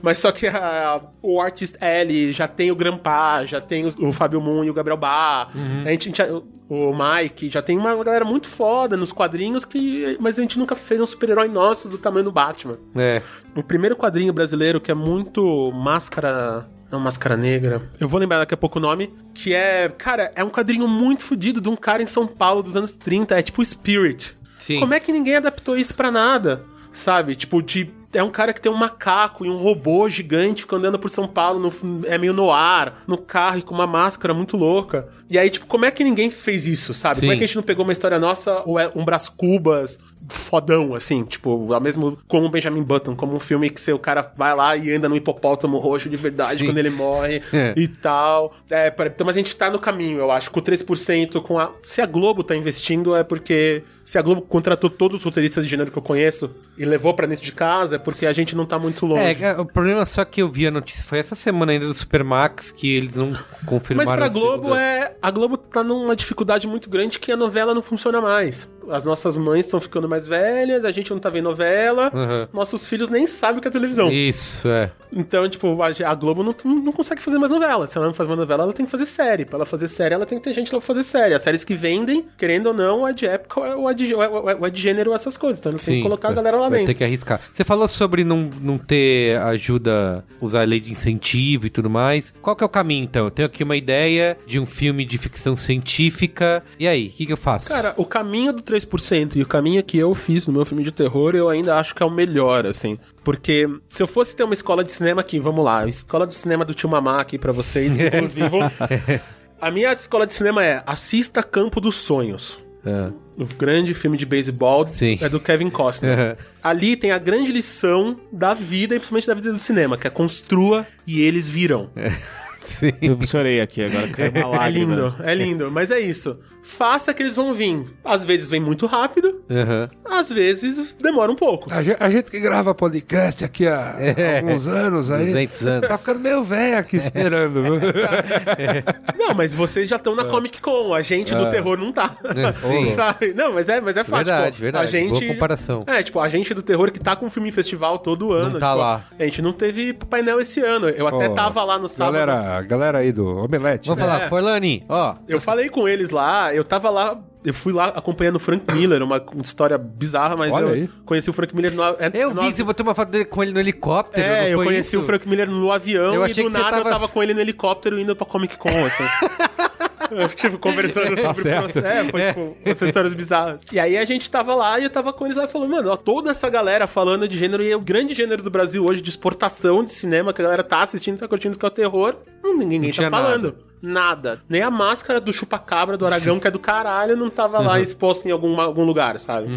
Mas só que a- o Artist L já tem o Grampa, já tem o, o Fábio Moon e o Gabriel Bar. A gente, a gente o Mike, já tem uma galera muito foda nos quadrinhos que. Mas a gente nunca fez um super-herói nosso do tamanho do Batman. É. O primeiro quadrinho brasileiro que é muito máscara. Não, máscara negra. Eu vou lembrar daqui a pouco o nome. Que é. Cara, é um quadrinho muito fodido de um cara em São Paulo dos anos 30. É tipo Spirit. Sim. Como é que ninguém adaptou isso pra nada? Sabe? Tipo, de. É um cara que tem um macaco e um robô gigante ficando andando por São Paulo, no- é meio no ar, no carro e com uma máscara muito louca. E aí, tipo, como é que ninguém fez isso, sabe? Como é Sim. que a gente não pegou uma história nossa ou é um Brás Cubas fodão, assim, tipo, ao mesmo como o Benjamin Button, como um filme que seu cara vai lá e anda no hipopótamo roxo de verdade Sim. quando ele morre [laughs] É. e tal. É, então, mas a gente tá no caminho, eu acho, com 3%, com a... Se a Globo tá investindo é porque... Se a Globo contratou todos os roteiristas de gênero que eu conheço e levou pra dentro de casa, é porque a gente não tá muito longe. É, o problema só que eu vi a notícia foi essa semana ainda do Supermax que eles não confirmaram. Mas pra a Globo segunda. é. A Globo tá numa dificuldade muito grande que a novela não funciona mais. As nossas mães estão ficando mais velhas, a gente não tá vendo novela, Uhum. nossos filhos nem sabem o que é televisão. Isso, é. Então, tipo, a, a Globo não, não consegue fazer mais novela. Se ela não faz mais novela, ela tem que fazer série. Pra ela fazer série, ela tem que ter gente lá pra fazer série. As séries que vendem, querendo ou não, é de época ou é de, ou é- é- é de gênero, essas coisas. Então, tem que colocar a galera lá dentro. ter que arriscar. Você falou sobre não, não ter ajuda, usar a lei de incentivo e tudo mais. Qual que é o caminho, então? Eu tenho aqui uma ideia de um filme de ficção científica. E aí, o que, que eu faço? Cara, o caminho do 3% e o caminho que eu fiz no meu filme de terror, eu ainda acho que é o melhor, assim. Porque se eu fosse ter uma escola de cinema aqui, vamos lá, escola de cinema do Tio Mamá aqui pra vocês, [laughs] inclusive. a minha escola de cinema é Assista Campo dos Sonhos. É. O grande filme de beisebol Sim. é do Kevin Costner. Uhum. Ali tem a grande lição da vida, e principalmente da vida do cinema, que é construa e eles virão. [laughs] Sim. Eu chorei aqui agora, caiu uma É lindo, é lindo. Mas é isso. Faça que eles vão vir. Às vezes vem muito rápido, Aham. às vezes demora um pouco. A gente, a gente que grava podcast aqui há É. alguns anos aí. 200 anos. Tá ficando meio velho aqui esperando, viu? [laughs] Não, mas vocês já estão na Comic Con, a gente do terror não tá. É, sim. [laughs] Sabe? Não, mas é, mas é fácil. Verdade, pô. verdade. A gente, Boa comparação. É, tipo, a gente do terror que tá com filme em festival todo ano. tá tipo, lá. A gente não teve painel esse ano. Eu até Ó, tava lá no sábado. Galera, galera aí do Omelete. Vamos né? falar, É. Forlani, ó. Eu falei com eles lá, eu tava lá. Eu fui lá acompanhando o Frank Miller, uma história bizarra, mas Olha eu aí. conhei o Frank Miller no. é- Eu no vi, você botou uma foto dele com ele no helicóptero. É, não eu foi conheci isso? o Frank Miller no avião Eu e do nada eu tava- tava com ele no helicóptero indo pra Comic Con, assim. [laughs] Tipo, conversando sobre o certo. processo. É, foi tipo, essas histórias bizarras. E aí a gente tava lá e eu tava com eles lá e falando, mano, ó, toda essa galera falando de gênero, e é o grande gênero do Brasil hoje de exportação de cinema, que a galera tá assistindo, tá curtindo, que é o terror. Ninguém tá tinha falando. Nada. Nem a máscara do chupacabra do Aragão, que é do caralho, não tava lá exposto em algum, algum lugar, sabe?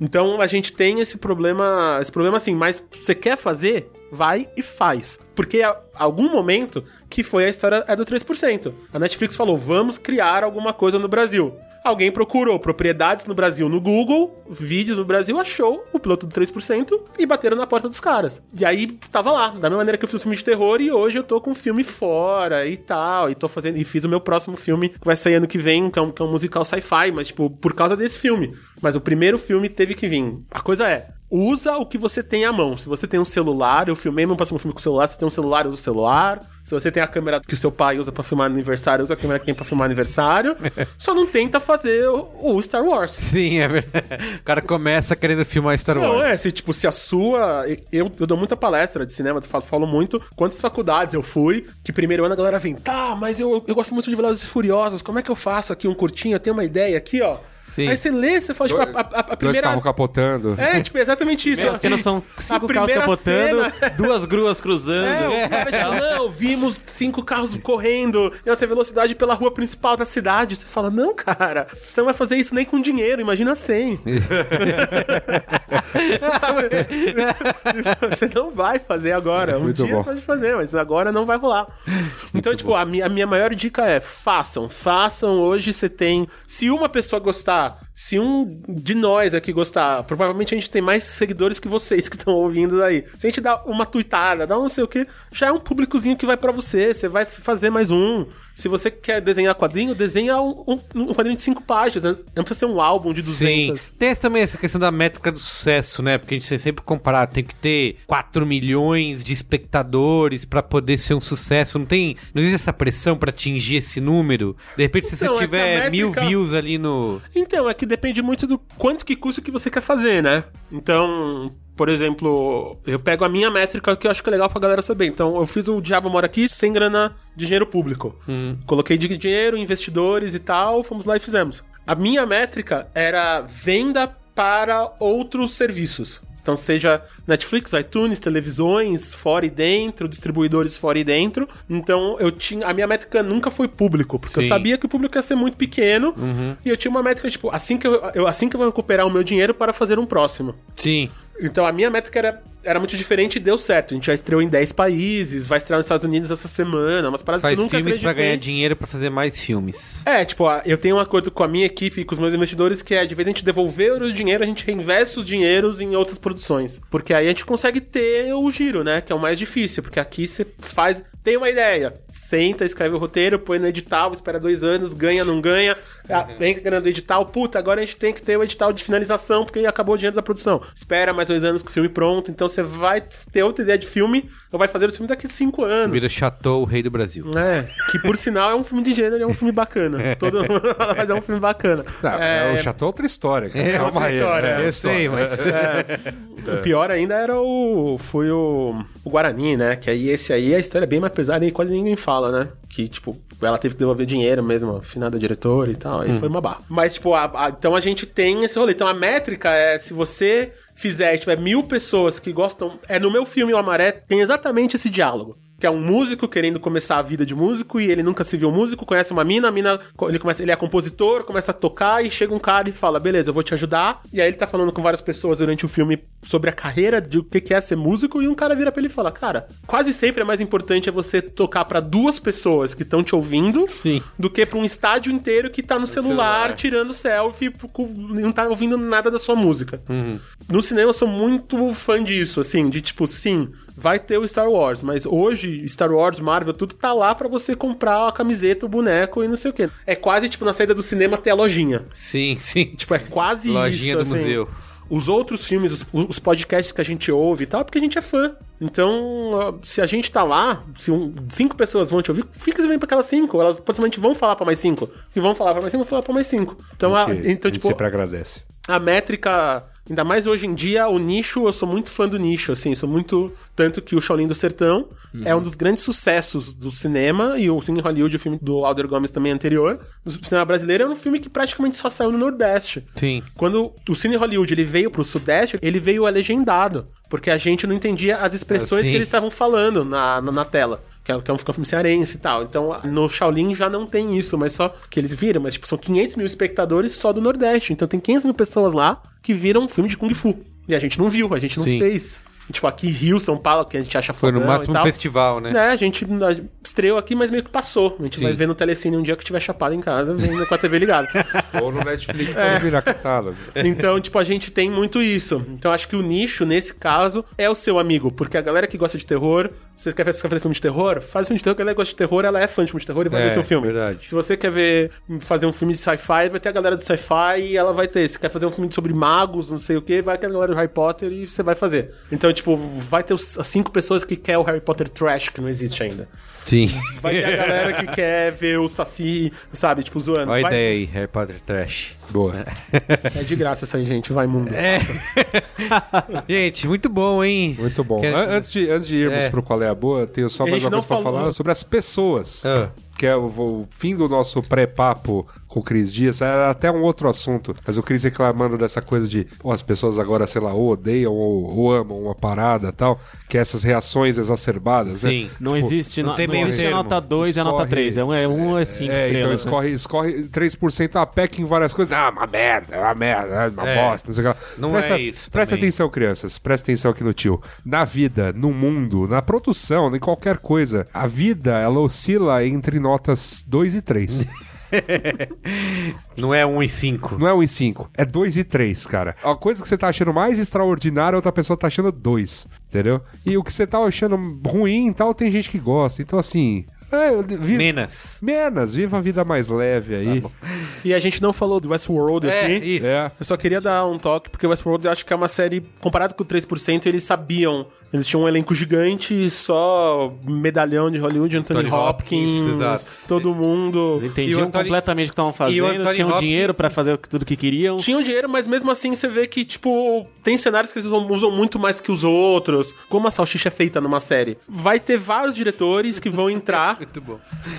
Então a gente tem esse problema, esse problema assim, mas você quer fazer? Vai e faz. Porque a algum momento que foi a história é do 3%. A Netflix falou: vamos criar alguma coisa no Brasil. Alguém procurou propriedades no Brasil no Google, vídeos no Brasil, achou o piloto do 3% e bateram na porta dos caras. E aí tava lá, da mesma maneira que eu fiz o filme de terror e hoje eu tô com um filme fora e tal. E tô fazendo. E fiz o meu próximo filme que vai sair ano que vem, que é um, que é um musical sci-fi, mas, tipo, por causa desse filme. Mas o primeiro filme teve que vir. A coisa é. Usa o que você tem à mão. Se você tem um celular, eu filmei meu próximo filme com o celular. Se tem um celular, usa o celular. Se você tem a câmera que o seu pai usa pra filmar aniversário, usa a câmera que tem pra filmar aniversário. [laughs] Só não tenta fazer o, Star Wars. Sim, é verdade. O cara começa querendo filmar Star Não, Wars. é, se, tipo, se a sua. Eu, eu dou muita palestra de cinema, falo, falo muito. Quantas faculdades eu fui, que primeiro ano a galera vem, tá, mas eu, eu gosto muito de Velozes e Furiosos, como é que eu faço aqui um curtinho? Eu tenho uma ideia aqui, ó. Sim. Aí você lê, você fala, tipo, a, a- a Dois primeira. carros capotando. É, tipo, exatamente isso. Primeira cena são A cinco carros capotando, cena- duas gruas cruzando. É, o cara tipo, não, vimos cinco carros correndo em alta velocidade pela rua principal da cidade. Você fala, não, cara, você não vai fazer isso nem com dinheiro, imagina sem. [laughs] Sabe? você não vai fazer agora. Um Muito dia bom. você pode fazer, mas agora não vai rolar. Então, tipo, a minha, a minha maior dica é: façam, façam. Hoje você tem. Se uma pessoa gostar, tá se um de nós aqui gostar, provavelmente a gente tem mais seguidores que vocês que estão ouvindo aí. Se a gente dá uma tuitada, dá um não sei o que, já é um públicozinho que vai pra você. Você vai fazer mais um. Se você quer desenhar quadrinho, desenha um, um- um quadrinho de cinco páginas. né? Não precisa ser um álbum de 200. Sim. Tem também essa questão da métrica do sucesso, né? Porque a gente sempre comparar, tem que ter 4 milhões de espectadores pra poder ser um sucesso. Não tem, não existe essa pressão pra atingir esse número. De repente, se Então, é você que a tiver mil métrica- views ali no. Então, é que depende muito do quanto que custa que você quer fazer, né? Então, por exemplo, eu pego a minha métrica que eu acho que é legal pra galera saber. Então, eu fiz o Diabo Mora Aqui sem grana de dinheiro público. Coloquei de dinheiro, investidores e tal, fomos lá e fizemos. A minha métrica era venda para outros serviços. Então, seja Netflix, iTunes, televisões, fora e dentro, distribuidores fora e dentro. Então, eu tinha. A minha métrica nunca foi público, porque eu Sim. sabia que o público ia ser muito pequeno. E eu tinha uma métrica, tipo, assim que eu, eu- assim que eu vou recuperar o meu dinheiro para fazer um próximo. Sim. Então a minha métrica era, era muito diferente e deu certo. A gente já estreou em 10 países, vai estrear nos Estados Unidos essa semana, umas paradas Faz que eu nunca filmes pra acreditei. ganhar dinheiro pra fazer mais filmes. É, tipo, eu tenho um acordo com a minha equipe e com os meus investidores que é, de vez a gente devolver o dinheiro, a gente reinveste os dinheiros em outras produções. Porque aí a gente consegue ter o giro, né? Que é o mais difícil. Porque aqui você faz... Tem uma ideia. Senta, escreve o roteiro, põe no edital, espera dois anos, ganha, não ganha. ah, Vem com a grana do edital. Puta, agora a gente tem que ter o edital de finalização, porque acabou o dinheiro da produção. Espera mais dois anos com o filme pronto. Então você vai ter outra ideia de filme, ou vai fazer o filme daqui a cinco anos. Vira Chateau, o rei do Brasil. É, que por sinal é um filme de gênero, é um filme bacana. [laughs] Todo mundo fala, mas é um filme bacana. Não, é, O Chateau é outra história. cara. É outra aí, história, é, Eu sei, mas. O pior ainda era o. Foi o. O Guarani, né? Que aí esse aí a história é bem mais pesada e quase ninguém fala, né? Que, tipo, ela teve que devolver dinheiro mesmo, finada diretora e tal. Aí foi uma barra. Mas, tipo, a- a- então a gente tem esse rolê. Então a métrica é se você fizer e tiver mil pessoas que gostam. É no meu filme O Amaré, tem exatamente esse diálogo. Que é um músico querendo começar a vida de músico e ele nunca se viu músico, conhece uma mina, a mina, ele, começa, ele é compositor, começa a tocar e chega um cara e fala: beleza, eu vou te ajudar. E aí ele tá falando com várias pessoas durante o filme sobre a carreira, de o que que é ser músico, e um cara vira pra ele e fala: cara, quase sempre é mais importante é você tocar pra duas pessoas que estão te ouvindo Sim. do que pra um estádio inteiro que tá no celular, tirando selfie, não tá ouvindo nada da sua música. No cinema eu sou muito fã disso, assim, de tipo, sim, vai ter o Star Wars, mas hoje Star Wars, Marvel, tudo tá lá pra você comprar a camiseta, o boneco e não sei o quê. É quase tipo na saída do cinema ter a lojinha. Sim, [laughs] sim. Tipo, é quase Lojinha isso, do assim. museu. Os outros filmes, os, os podcasts que a gente ouve e tal, é porque a gente é fã. Então, se a gente tá lá, se um- cinco pessoas vão te ouvir, fica bem pra aquelas cinco. Elas possivelmente vão falar pra mais cinco. E vão falar pra mais cinco, vão falar pra mais cinco. Então, a, A gente, então a tipo, sempre agradece. a métrica, ainda mais hoje em dia, o nicho, eu sou muito fã do nicho, assim, sou muito. Tanto que o Shaolin do Sertão é um dos grandes sucessos do cinema, e o Cine Hollywood, o filme do Alder Gomes também anterior, do cinema brasileiro, é um filme que praticamente só saiu no Nordeste. Sim. Quando o Cine Hollywood ele veio pro Sudeste, ele veio legendado. Porque a gente não entendia as expressões Ah, sim. que eles estavam falando na, na, na tela. Que é, que é um filme cearense e tal. Então, no Shaolin já não tem isso, mas só que eles viram. Mas, tipo, são 500 mil espectadores só do Nordeste. Então, tem 500 mil pessoas lá que viram um filme de Kung Fu. E a gente não viu, a gente não Sim. fez. Tipo, aqui Rio, São Paulo, que a gente acha Foi no máximo festival, né? Né, a gente estreou aqui, mas meio que passou. A gente Sim. vai ver no Telecine um dia que tiver chapado em casa, vendo com a TV ligada. [laughs] Ou no Netflix pra virar catálogo. Então, tipo, a gente tem muito isso. Então, acho que o nicho, nesse caso, é o seu amigo. Porque a galera que gosta de terror, você quer, você quer fazer filme de terror? Faz filme de terror, a galera que gosta de terror, ela é fã de filme de terror e vai É, ver seu filme. verdade. Se você quer ver, fazer um filme de sci-fi, vai ter a galera do sci-fi e ela vai ter. Se quer fazer um filme sobre magos, não sei o que, vai ter a galera do Harry Potter e você vai fazer. Então, tipo, vai ter as cinco pessoas que quer o Harry Potter trash, que não existe ainda. Sim. Vai ter a galera que [laughs] quer ver o Saci, sabe, tipo, zoando. Olha a Vai- ideia aí, Harry Potter Trash. Boa. É de graça isso aí, gente. Vai, mundo. É. [laughs] Gente, muito bom, hein? Muito bom. Quer- An- Antes de, antes de irmos É. pro Qual é a Boa, tenho só mais uma coisa pra falou. falar sobre as pessoas. Ah. Que é o, fim do nosso pré-papo com o Cris Dias. Era até um outro assunto. Mas o Cris reclamando dessa coisa de pô, as pessoas agora, sei lá, ou odeiam ou, ou amam uma parada tal. Que é essas reações exacerbadas. né? Sim. Não existe, não não, tem não meio existe a termo. nota 2 e a nota Escorre- 3. É um é, um, é 5 É, então estrelas. né? escorre, escorre 3% a PEC em várias coisas. Ah, uma merda, é uma merda, é uma É. bosta, não sei o que lá. Não presta, é isso Presta também. atenção, crianças. Presta atenção aqui no tio. Na vida, no mundo, na produção, em qualquer coisa, a vida, ela oscila entre notas 2 e 3. Não é 1 e 5. Não é 1 e 5, é 2 e 3, cara. A coisa que você tá achando mais extraordinária, outra pessoa tá achando 2, entendeu? E o que você tá achando ruim e tal, tem gente que gosta. Então, assim... É, vi- Menos. Menos, viva a vida mais leve aí. E a gente não falou do Westworld É, aqui. isso. É. Eu só queria dar um toque, porque o Westworld eu acho que é uma série, comparado com o 3%, eles sabiam. Eles tinham um elenco gigante, só medalhão de Hollywood, Anthony, Anthony Hopkins, Hopkins, exato. todo mundo. E Entendiam o Anthony- completamente o que estavam e o fazendo, tinham Hopkins- dinheiro pra fazer o que- tudo que queriam. Tinham dinheiro, mas mesmo assim você vê que, tipo, tem cenários que eles usam, usam muito mais que os outros. Como a salsicha é feita numa série. Vai ter vários diretores que vão entrar. [laughs] Muito bom.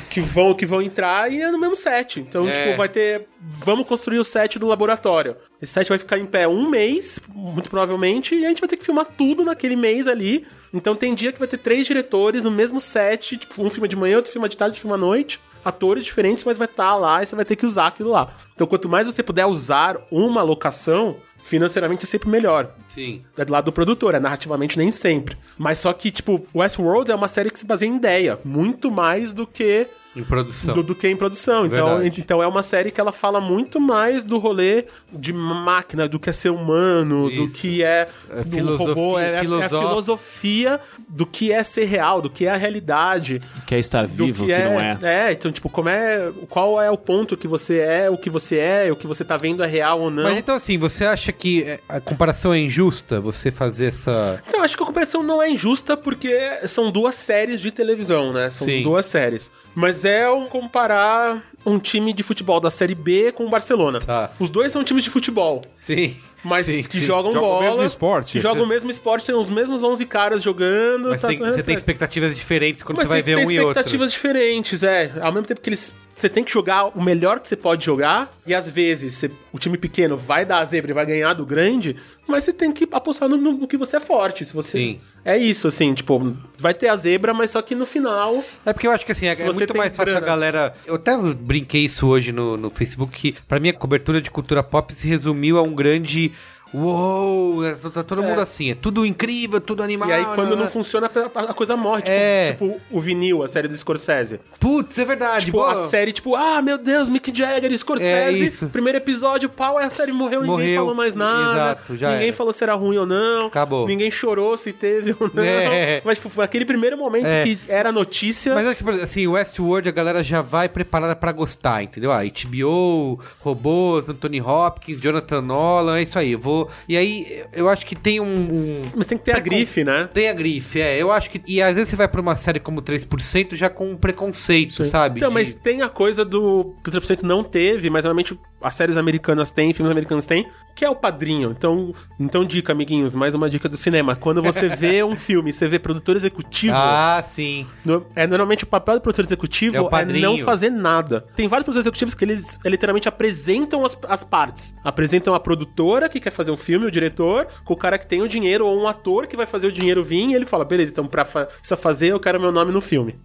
que vão que vão entrar e é no mesmo set. Então, É. tipo, vai ter. Vamos construir o set do laboratório. Esse set vai ficar em pé um mês, muito provavelmente, e a gente vai ter que filmar tudo naquele mês ali. Então tem dia que vai ter três diretores no mesmo set, tipo, um filma de manhã, outro filma de tarde, outro filma à noite. Atores diferentes, mas vai estar lá e você vai ter que usar aquilo lá. Então, quanto mais você puder usar uma locação, financeiramente é sempre melhor. Sim. É do lado do produtor, é narrativamente nem sempre. Mas só que, tipo, Westworld é uma série que se baseia em ideia, muito mais do que Em produção. do, do que em produção. Então, Verdade. então é uma série que ela fala muito mais do rolê de máquina, do que é ser humano, do Isso. que é, É do filosofia- robô, é, é a filosófico. filosofia do que é ser real, do que é a realidade. Que é estar Do vivo, que, que, é, não é. É, então, tipo, como é. Qual é o ponto que você é, o que você é, o que você tá vendo é real ou não. Mas então assim, você acha que é, a comparação é injusta? Você fazer essa... Então, acho que a comparação não é injusta porque são duas séries de televisão, né? São Sim. duas séries. Mas é um comparar um time de futebol da Série B com o Barcelona. Tá. Os dois são times de futebol. Sim. Mas Sim, que sim. jogam Jogam o bola. mesmo esporte. Que jogam o mesmo esporte, tem os mesmos 11 caras jogando. Mas tá- tem- você tem expectativas diferentes quando mas você vai tem, ver tem um e outro. expectativas diferentes, é. Ao mesmo tempo que eles. Você tem que jogar o melhor que você pode jogar, e às vezes você- o time pequeno vai dar a zebra e vai ganhar do grande, mas você tem que apostar no, no que você é forte. Se você. Sim. É isso, assim, tipo, vai ter a zebra, mas só que no final. É porque eu acho que assim, é, é muito tem mais fácil grana. a galera. Eu até brinquei isso hoje no, no Facebook, que pra mim a cobertura de cultura pop se resumiu a um grande. Uou! é, Tá tá todo mundo assim, é tudo incrível, tudo animal. e aí, quando né? não funciona, a coisa morre. Tipo, É. tipo o vinil, a série do Scorsese. Putz, é verdade. Tipo, boa. a série, tipo, ah, meu Deus, Mick Jagger, É Scorsese. isso. primeiro episódio, pau, aí a série morreu, ninguém Morreu. falou mais nada. Exato, já ninguém era. falou se era ruim ou não. Acabou. Ninguém chorou se teve ou não. É. Mas, tipo, foi aquele primeiro momento É. que era notícia. Mas acho que, assim, Westworld a galera já vai preparada pra gostar, entendeu? Ah, HBO, robôs, Anthony Hopkins, Jonathan Nolan, é isso aí. Eu vou. E aí, eu acho que tem um. um- Mas tem que ter a grife, né? Tem a grife, é. Eu acho que. E às vezes você vai pra uma série como 3% já com um preconceito, sabe? Então, De- mas tem a coisa do. que o 3% não teve, mas normalmente as séries americanas têm, filmes americanos têm, que é o padrinho. Então, então dica, amiguinhos, mais uma dica do cinema. Quando você [laughs] vê um filme, você vê produtor executivo. Ah, sim. No- é normalmente o papel do produtor executivo É é, não fazer nada. Tem vários produtores executivos que eles é, literalmente apresentam as, as partes. Apresentam a produtora que quer fazer um filme, o diretor, com o cara que tem o dinheiro, ou um ator que vai fazer o dinheiro vir, e ele fala: beleza, então pra fa isso fazer, eu quero meu nome no filme.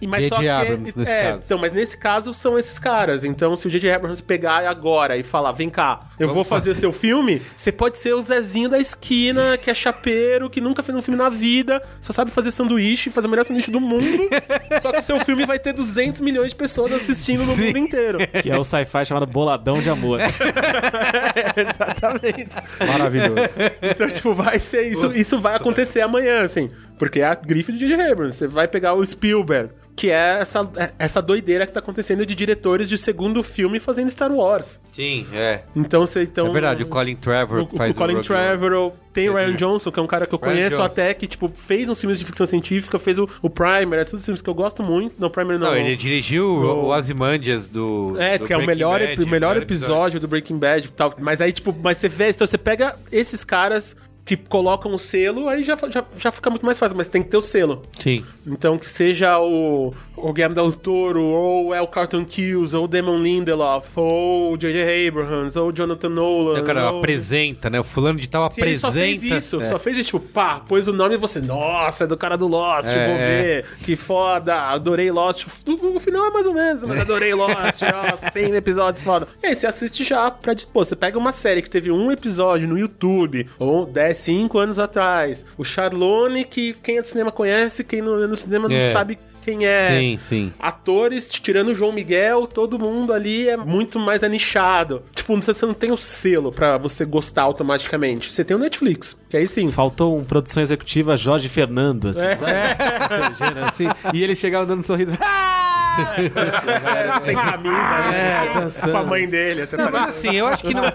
E, mas só que, Abrams, nesse é, caso. Então, mas nesse caso são esses caras. Então, se o J.J. Abrams pegar agora e falar, vem cá, eu vou fazer, seu filme, você pode ser o Zezinho da esquina, que é chapeiro, que nunca fez um filme na vida, só sabe fazer sanduíche, fazer o melhor sanduíche do mundo, [laughs] só que o seu filme vai ter 200 milhões de pessoas assistindo no mundo inteiro. Que é o sci-fi chamado Boladão de Amor. [laughs] Exatamente. Maravilhoso. Então, tipo, vai ser isso, isso vai acontecer amanhã, assim. Porque é a grife de. Abrams. Você vai pegar o Spielberg, que é essa, essa doideira que tá acontecendo de diretores de segundo filme fazendo Star Wars. Sim, é. Então você então É verdade, o Colin Trevor o, faz o Colin One. Trevor, tem o Ryan Johnson, que é um cara que eu Ryan conheço Johnson. até, que, tipo, fez uns filmes de ficção científica, fez o, o Primer, esses são filmes que eu gosto muito. Não, Primer não. Não, ele dirigiu o, o Ozymandias do. É, do que é o melhor, Bad, o melhor episódio do Breaking Bad e tal. Mas aí, tipo, mas você vê, então você pega esses caras que colocam o selo, aí já, já, já fica muito mais fácil, mas tem que ter o selo. Sim. Então, que seja o, o Guillermo del Toro, ou o El Carlton Cuse, ou o Damon Lindelof, ou o J.J. Abrams, ou o Jonathan Nolan. O cara ou... apresenta, né? O fulano de tal Que ele apresenta. só fez isso, É. só fez isso, tipo, pá, pôs o nome e você, nossa, é do cara do Lost, É, vou é. ver, que foda, adorei Lost. O, o final é mais ou menos, mas adorei Lost, ó, [laughs] 100 episódios, foda. E aí você assiste já pra dispor, você pega uma série que teve um episódio no YouTube, ou 10, 5 anos atrás, o Charlone, que quem é do cinema conhece, quem não é no cinema É. não sabe quem é. Sim, sim. Atores, tirando o João Miguel, todo mundo ali é muito mais anichado. Tipo, você não tem o selo pra você gostar automaticamente. Você tem o Netflix, que aí sim. Faltou um produção executiva Jorge Fernando, assim, É. sabe? [laughs] Gênero, assim, e ele chegava dando um sorriso. [laughs] [laughs] Sem camisa, né? É, dançando. Com a mãe dele. Não, mas assim, eu acho que não. [laughs]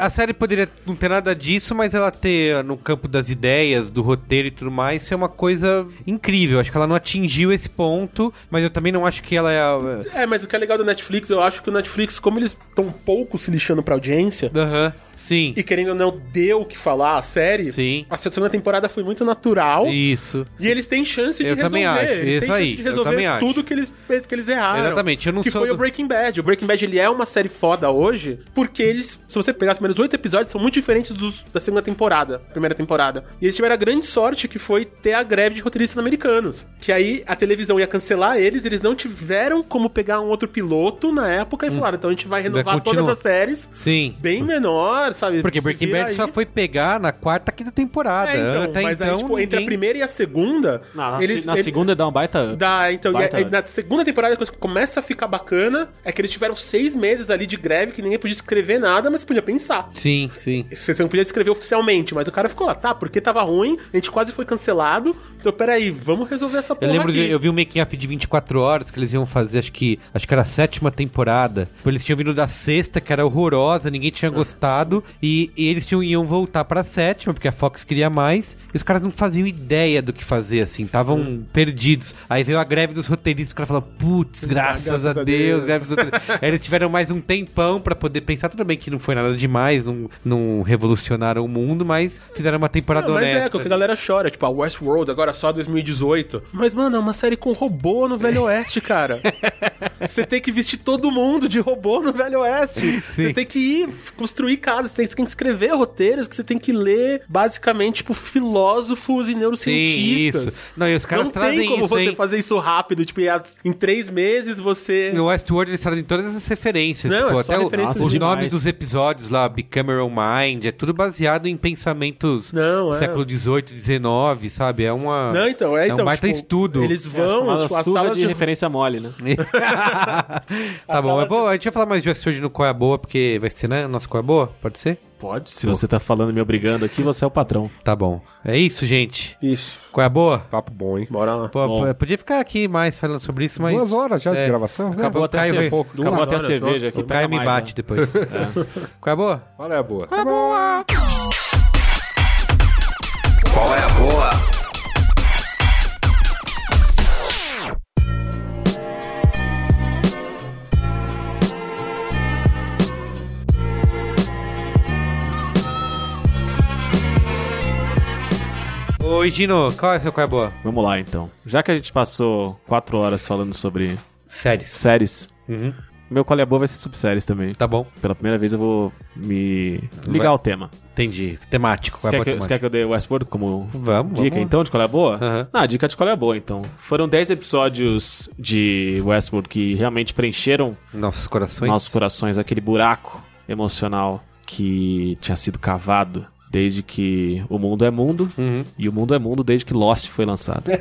A, a série poderia não ter nada disso, mas ela ter no campo das ideias, do roteiro e tudo mais, ser uma coisa incrível. Acho que ela não atingiu esse ponto, mas eu também não acho que ela é. a- É, mas o que é legal do Netflix, eu acho que o Netflix, como eles estão pouco se lixando pra audiência, Aham. Sim. e querendo ou não deu o que falar a série, Sim. a segunda temporada foi muito natural. Isso. E eles têm chance de Eu resolver. também acho. Eles Isso têm chance aí. de Eu resolver acho. tudo que eles, que eles erraram. Exatamente, eu não que sou foi do- o Breaking Bad. O Breaking Bad ele é uma série foda hoje, porque eles, se você pegar os primeiros oito episódios, são muito diferentes dos da segunda temporada, primeira temporada. E eles tiveram a grande sorte que foi ter a greve de roteiristas americanos. Que aí a televisão ia cancelar eles, eles não tiveram como pegar um outro piloto na época e falaram, então a gente vai renovar Hum. todas as séries. Sim. Bem menor, sabe? Porque Breaking Bad aí. só foi pegar na quarta, quinta temporada. É, então, Até mas então, aí, tipo, entre a ninguém- primeira e a segunda, na, eles, na ele- segunda dá um baita. Dá, então, e Baita aí, hora. na segunda temporada, a coisa que começa a ficar bacana é que eles tiveram seis meses ali de greve que ninguém podia escrever nada, mas podia pensar. Sim, sim. Você não podia escrever oficialmente, mas o cara ficou lá, tá, porque tava ruim, a gente quase foi cancelado, então peraí, vamos resolver essa Eu porra lembro, aqui. de, eu vi um making up de 24 horas que eles iam fazer, acho que acho que era a sétima temporada. Eles tinham vindo da sexta, que era horrorosa, ninguém tinha gostado, e, e eles tinham, iam voltar pra sétima, porque a Fox queria mais, e os caras não faziam ideia do que fazer, assim, estavam perdidos. Aí veio a greve dos roteiristas, o cara falou, putz, graças, Graças a Deus, Deus." greve dos roteiristas. Aí eles tiveram mais um tempão pra poder pensar, tudo bem que não foi nada demais, não, não revolucionaram o mundo, mas fizeram uma temporada Não, mas honesta. é, que a galera chora, tipo, a Westworld agora só 2018. Mas, mano, é uma série com robô no Velho [laughs] Oeste, cara. Você tem que vestir todo mundo de robô no Velho Oeste. Você tem que ir construir você tem que escrever roteiros, que você tem que ler, basicamente, tipo, filósofos e neurocientistas. Sim, isso. Não, e os caras Não trazem tem como isso, você hein? fazer isso rápido, tipo, em três meses você... No Westworld eles trazem todas essas referências. Não, tipo, é só até o- referências os demais. nomes dos episódios lá, Bicameron Mind, é tudo baseado em pensamentos Não, é. século XVIII, XIX, sabe? É uma. Não, então, é, é então, um baita tipo, estudo. Eles É, vão, tipo, as surra salas de de... referência mole, né? [laughs] tá bom, sala eu vou, a gente vai falar mais de Westworld no Qual é a Boa, porque vai ser, né? Nosso Qual é a Boa? Pode ser? Pode. Se você tá falando e me obrigando aqui, você é o patrão. Tá bom. É isso, gente. Isso. Qual é a Boa? Papo bom, hein? Bora lá. Pô, Bom. pô, podia ficar aqui mais falando sobre isso, mas. Duas horas já é, de gravação? Acabou É, até a Caio cerveja. pouco, duas Acabou até a cerveja aqui. O Caio pega me bate né? depois. [laughs] Qual é a boa? Qual é a boa? Qual é a boa? Oi, Gino, qual é a seu Qual é a Boa? Vamos lá, então. Já que a gente passou quatro horas falando sobre Séries. séries, Uhum. meu qual é boa vai ser subséries também. Tá bom. Pela primeira vez eu vou me ligar Vai- ao tema. Entendi. Temático. Você Qual é quer, a que, temática? você quer que eu dê Westworld como Vamos, dica, vamos. então, de qual é boa? Aham. Ah, dica de qual é boa, então. Foram 10 episódios de Westworld que realmente preencheram Nossos corações. nossos corações aquele buraco emocional que tinha sido cavado desde que o mundo é mundo Uhum. e o mundo é mundo desde que Lost foi lançado. [laughs]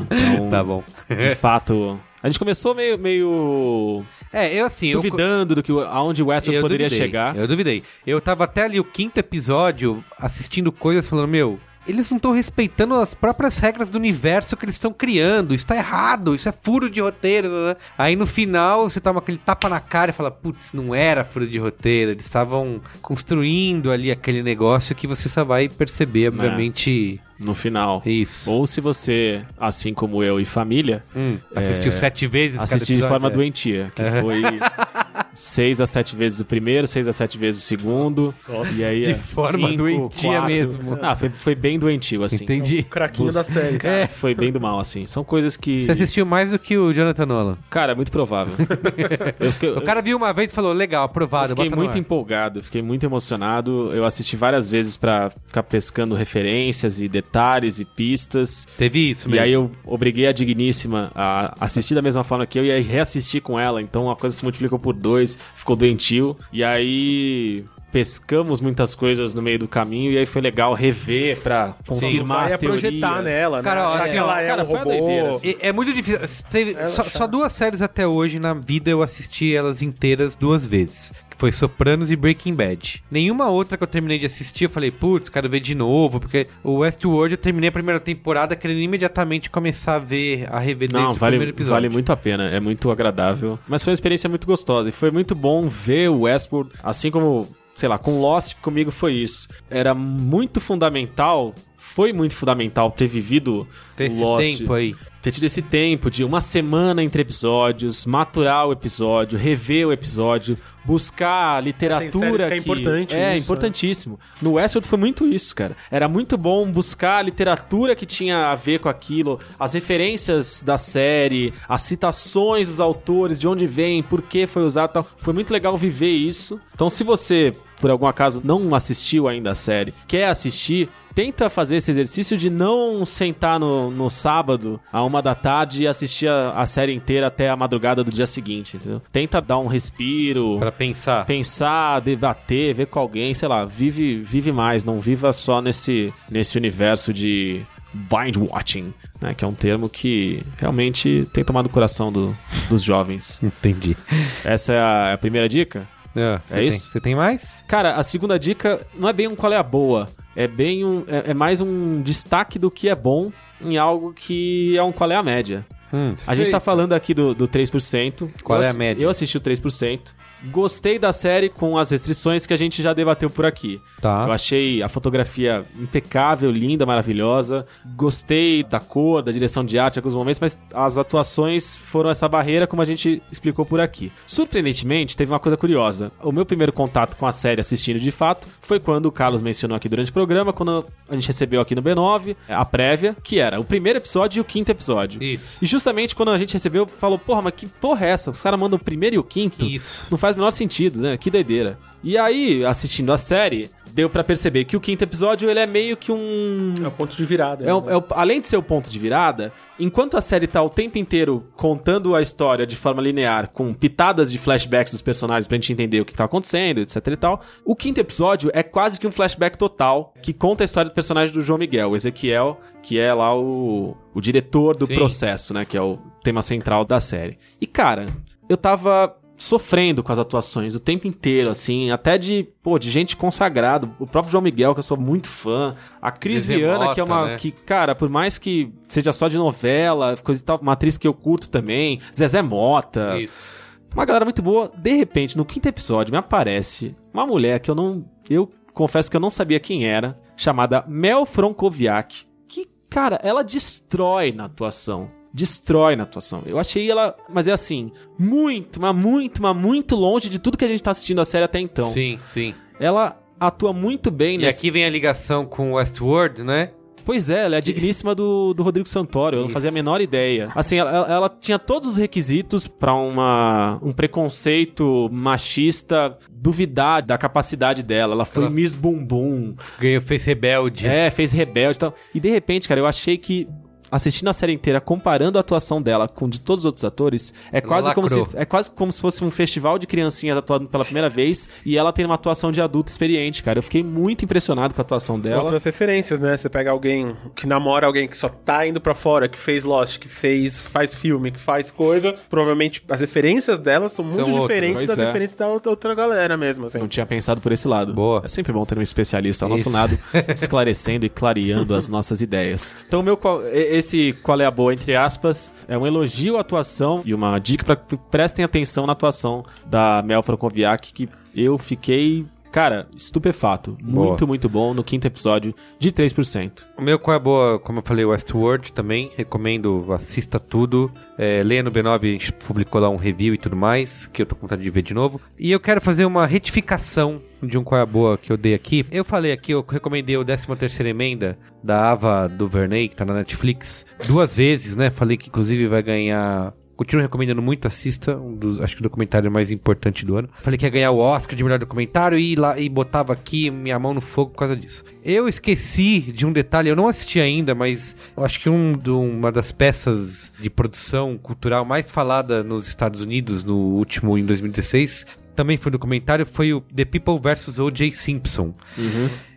Então, Tá bom. de fato, a gente começou meio, meio É, eu assim... eu- duvidando do que aonde o Westworld eu poderia duvidei, chegar. Eu duvidei. Eu tava até ali o quinto episódio assistindo coisas falando, meu, eles não estão respeitando as próprias regras do universo que eles estão criando. Isso tá errado, isso é furo de roteiro. Né? Aí no final você toma aquele tapa na cara e fala, putz, não era furo de roteiro. Eles estavam construindo ali aquele negócio que você só vai perceber, obviamente, No final. isso. Ou se você, assim como eu e família, Hum, assistiu sete vezes assistir de forma é. doentia, que foi [laughs] seis a sete vezes o primeiro, seis a sete vezes o segundo, e aí De é forma cinco, doentia quatro. mesmo. Ah, foi, foi bem doentio, assim. Entendi. Craquinho da série. Cara, [laughs] Foi bem do mal, assim. São coisas que... Você assistiu mais do que o Jonathan Nolan. Cara, é muito provável. [laughs] eu fiquei, O cara viu uma vez e falou, legal, eu aprovado, fiquei muito empolgado, fiquei muito emocionado. Eu assisti várias vezes pra ficar pescando referências e detalhes e pistas. Teve isso E mesmo. aí eu obriguei a Digníssima a assistir da mesma forma que eu e aí reassistir com ela. Então a coisa se multiplicou por dois, ficou doentio. E aí pescamos muitas coisas no meio do caminho e aí foi legal rever pra confirmar Vai as é projetar teorias. nela, Cara, né? assim, que ela é cara, um foi uma robô. É, é muito difícil. Teve só, só duas séries até hoje na vida eu assisti elas inteiras duas vezes. Foi Sopranos e Breaking Bad. Nenhuma outra que eu terminei de assistir, eu falei, putz, quero ver de novo. Porque o Westworld eu terminei a primeira temporada querendo imediatamente começar a ver, a rever Não, o vale, primeiro episódio. vale muito a pena, é muito agradável. Mas foi uma experiência muito gostosa e foi muito bom ver o Westworld, assim como, sei lá, com Lost comigo foi isso. Era muito fundamental, foi muito fundamental ter vivido Ter esse Lost. tempo aí. Ter tido esse tempo de uma semana entre episódios, maturar o episódio, rever o episódio, buscar a literatura séries que é importante É, isso, importantíssimo. No Westworld foi muito isso, cara. Era muito bom buscar a literatura que tinha a ver com aquilo, as referências da série, as citações dos autores, de onde vem, por que foi usado e tal. Foi muito legal viver isso. Então, se você, por algum acaso, não assistiu ainda a série, quer assistir, tenta fazer esse exercício de não sentar no, no sábado, a uma da tarde, e assistir a, a série inteira até a madrugada do dia seguinte, entendeu? Tenta dar um respiro, Pra pensar. pensar, debater, ver com alguém, sei lá, vive, vive mais, não viva só nesse, nesse universo de bind watching, né? Que é um termo que realmente tem tomado o coração do- dos jovens. [laughs] Entendi. Essa é a, a primeira dica? É você isso? Tem, você tem mais? Cara, a segunda dica não é bem um qual é a boa. É bem um. É, é mais um destaque do que é bom em algo que é um qual é a média. Hum. A gente tá falando aqui do, do 3%. Qual Eu é a média? Eu assisti o 3%. Gostei da série com as restrições que a gente já debateu por aqui. Tá. Eu achei a fotografia impecável, linda, maravilhosa. Gostei da cor, da direção de arte em alguns momentos, mas as atuações foram essa barreira, como a gente explicou por aqui. Surpreendentemente, teve uma coisa curiosa. O meu primeiro contato com a série assistindo de fato foi quando o Carlos mencionou aqui durante o programa, quando a gente recebeu aqui no B9 a prévia, que era o primeiro episódio e o quinto episódio. Isso. E justamente quando a gente recebeu, falou, porra, mas que porra é essa? Os caras mandam o primeiro e o quinto? Isso. Não faz o menor sentido, né? Que doideira. E aí, assistindo a série, deu pra perceber que o quinto episódio, ele é meio que um... É o ponto de virada. É um- né? é o- além de ser o ponto de virada, enquanto a série tá o tempo inteiro contando a história de forma linear, com pitadas de flashbacks dos personagens pra gente entender o que tá acontecendo, etc e tal, o quinto episódio é quase que um flashback total que conta a história do personagem do João Miguel, o Ezequiel, que é lá o, o diretor do Sim. processo, né? Que é o tema central da série. E cara, eu tava sofrendo com as atuações o tempo inteiro, assim, até de, pô, de gente consagrada, o próprio João Miguel, que eu sou muito fã, a Cris Viana, que é uma, né? que, cara, por mais que seja só de novela, coisa e tal, uma atriz que eu curto também, Zezé Mota, Isso. uma galera muito boa, de repente, no quinto episódio, me aparece uma mulher que eu não, eu confesso que eu não sabia quem era, chamada Mel Frankoviak, que, cara, ela destrói na atuação. Destrói na atuação. Eu achei ela, mas é assim, muito, mas muito, mas muito longe de tudo que a gente tá assistindo a série até então. Sim, sim. Ela atua muito bem E aqui vem a ligação com Westworld, né? Pois é, ela é a digníssima do, do Rodrigo Santoro. Eu não Isso. fazia a menor ideia. Assim, ela, ela- tinha todos os requisitos pra uma, um preconceito machista duvidar da capacidade dela. Ela foi Ela- Miss Bumbum. Ganhou, fez rebelde. É, fez rebelde e tal. E de repente, cara, eu achei que. Assistindo a série inteira, comparando a atuação dela com de todos os outros atores, é quase, como se, é quase como se fosse um festival de criancinhas atuando pela primeira vez e ela tem uma atuação de adulto experiente, cara. Eu fiquei muito impressionado com a atuação dela. Outras referências, né? Você pega alguém que namora alguém que só tá indo pra fora, que fez Lost, que fez faz filme, que faz coisa. Provavelmente as referências dela são muito outras, diferentes pois das é. referências da outra galera mesmo, assim. Não tinha pensado por esse lado. Boa. É sempre bom ter um especialista ao nosso Isso. lado, [laughs] esclarecendo e clareando as nossas ideias. Então, meu, qual- esse qual é a boa, entre aspas, é um elogio à atuação e uma dica para que prestem atenção na atuação da Mel Francoviac, que eu fiquei, cara, estupefato. Muito, muito bom no quinto episódio de 3%. O meu qual é boa, como eu falei, Westworld também. Recomendo, assista tudo. É, leia no B9, a gente publicou lá um review e tudo mais, que eu tô com vontade de ver de novo. E eu quero fazer uma retificação de um qual é a boa que eu dei aqui. Eu falei aqui, eu recomendei o 13ª emenda da Ava DuVernay, que tá na Netflix, duas vezes, né? Falei que inclusive vai ganhar Continuo recomendando muito, assista, um dos, acho que o documentário mais importante do ano. Falei que ia ganhar o Oscar de melhor documentário e, lá, e botava aqui minha mão no fogo por causa disso. Eu esqueci de um detalhe, eu não assisti ainda, mas acho que um, do- uma das peças de produção cultural mais falada nos Estados Unidos no último, em 2016, também foi um documentário, foi o The People vs. O.J. Simpson.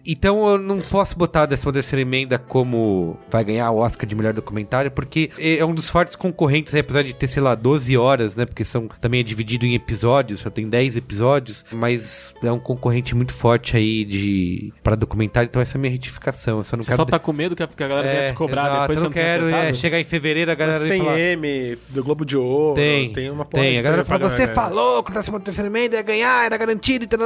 Então eu não posso botar a 13 terceira emenda como vai ganhar o Oscar de melhor documentário, porque é um dos fortes concorrentes, aí, apesar de ter, sei lá, 12 horas, né? Porque são também é dividido em episódios, só tem 10 episódios, mas é um concorrente muito forte aí de para documentário, então essa é a minha retificação. Eu só não Você quero só tá com medo que a, galera venha te cobrar exato, depois eu você não quero é, chegar em fevereiro a galera Mas tem falar, M do Globo de Ouro, tem, tem uma porra tem. de A galera fala, você falou que a 13 terceira emenda ia ganhar, era garantido e tal,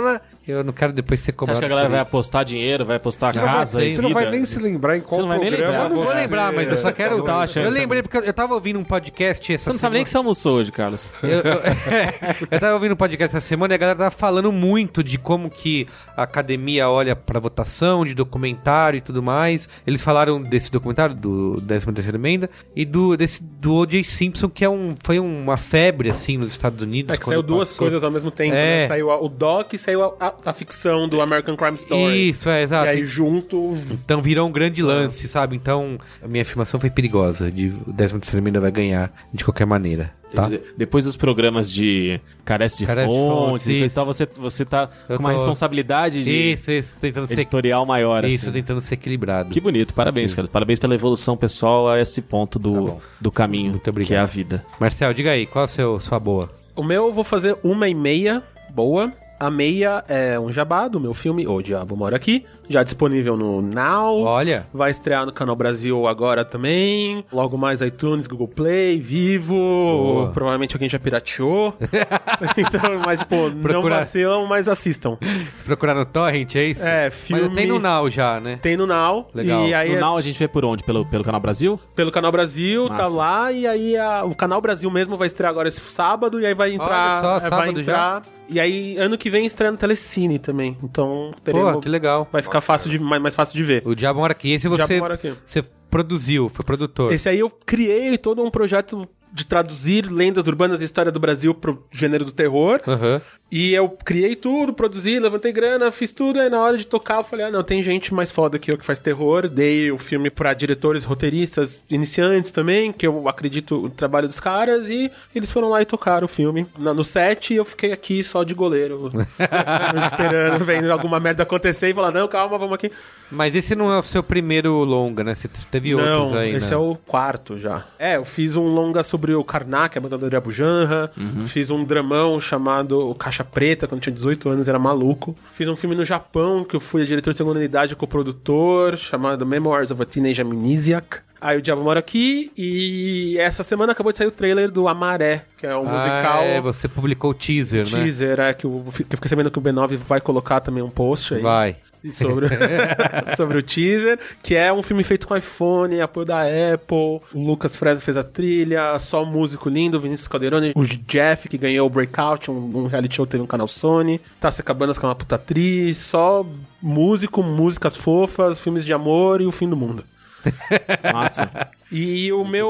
Eu não quero depois ser Você cobrado acha que a galera vai apostar dinheiro, vai apostar Você não vai- casa e você não vai vida? nem se lembrar em qual Você não vai nem lembrar. Eu não vou você- lembrar, mas eu só quero. Tá achando eu lembrei porque eu- tava ouvindo um podcast essa Você não sabe nem que você almoçou hoje, Carlos. Eu, eu, [laughs] eu tava ouvindo um podcast essa semana e a galera tava falando muito de como que a academia olha pra votação, de documentário e tudo mais. Eles falaram desse documentário, do 13ª emenda, e do, desse, do O.J. Simpson, que é um, foi uma febre, assim, nos Estados Unidos. É que saiu duas passou. coisas ao mesmo tempo, É. né? Saiu a- o doc e saiu a, a- a ficção do American Crime Story. Isso, é, exato. E aí junto... Então virou um grande lance, sabe? Então a minha afirmação foi perigosa. De o 13ª emenda vai ganhar de qualquer maneira. Tá? Depois dos programas de carece de Carece de fontes fontes, e tal, você, você tá Eu com uma tô- responsabilidade de Isso, isso, tentando ser. editorial maior, Isso, assim. tentando ser equilibrado. Que bonito, parabéns, cara. Parabéns pela evolução pessoal a esse ponto do, Tá do caminho, Muito obrigado. que é a vida. Marcel, diga aí, qual é a seu, sua boa? O meu eu vou fazer uma e meia, boa. A meia é um jabá do meu filme O Diabo Mora Aqui, já disponível no Now. Olha. Vai estrear no Canal Brasil agora também. Logo mais iTunes, Google Play, Vivo. Provavelmente alguém já pirateou. [laughs] então, mas, pô, não Procurar- vacilam, mas assistam. Se procurar no Torrent, é isso? É, Mas filme- tem no Now já, né? Tem no Now. Legal. E aí No é Now a gente vê por onde? Pelo, pelo Canal Brasil? pelo Canal Brasil, tá Massa. lá. E aí a- o Canal Brasil mesmo vai estrear agora esse sábado. E aí vai entrar. só, é, vai sábado entrar. E aí, ano que vem estreia no Telecine também. Então, Pô, teremos. que legal. Vai ficar fácil de, mais, mais fácil de ver. O Diabo Mora Aqui. Esse Diabo você, Mora Aqui. você produziu, foi produtor. Esse aí eu criei todo um projeto de traduzir lendas urbanas e história do Brasil pro gênero do terror. Aham. E eu criei tudo, produzi, levantei grana, fiz tudo. Aí na hora de tocar eu falei: ah, não, tem gente mais foda que eu que faz terror. Dei o filme pra diretores, roteiristas, iniciantes também, que eu acredito no trabalho dos caras. E eles foram lá e tocaram o filme. No set e eu fiquei aqui só de goleiro, [laughs] [laughs] esperando, vendo alguma merda acontecer e falar: não, calma, vamos aqui. Mas esse não é o seu primeiro longa, né? Você teve Não, outros aí, esse né? é o quarto já. É, eu fiz um longa sobre o Karnak, a banda do Janra. Uhum. Fiz um dramão chamado o Caixa Preta, quando tinha 18 anos, era maluco. Fiz um filme no Japão, que eu fui a diretor de segunda unidade e coprodutor, chamado Memoirs of a Teenage Amnesiac. Aí o Diabo Mora Aqui, e essa semana acabou de sair o trailer do Amaré, que é um Ah, musical... É, você publicou o teaser, né? Teaser, é, que eu, que eu fiquei sabendo que o B9 vai colocar também um post aí Vai. Sobre, [laughs] sobre o teaser, que é um filme feito com iPhone, apoio da Apple. O Lucas Fresno fez a trilha, só um músico lindo, Vinícius Calderoni, o Jeff, que ganhou o Breakout, um, um reality show teve no canal Sony. Tassia Cabanas, que é uma puta atriz, só músico, músicas fofas, filmes de amor e o fim do mundo. [laughs] Nossa. E o meu.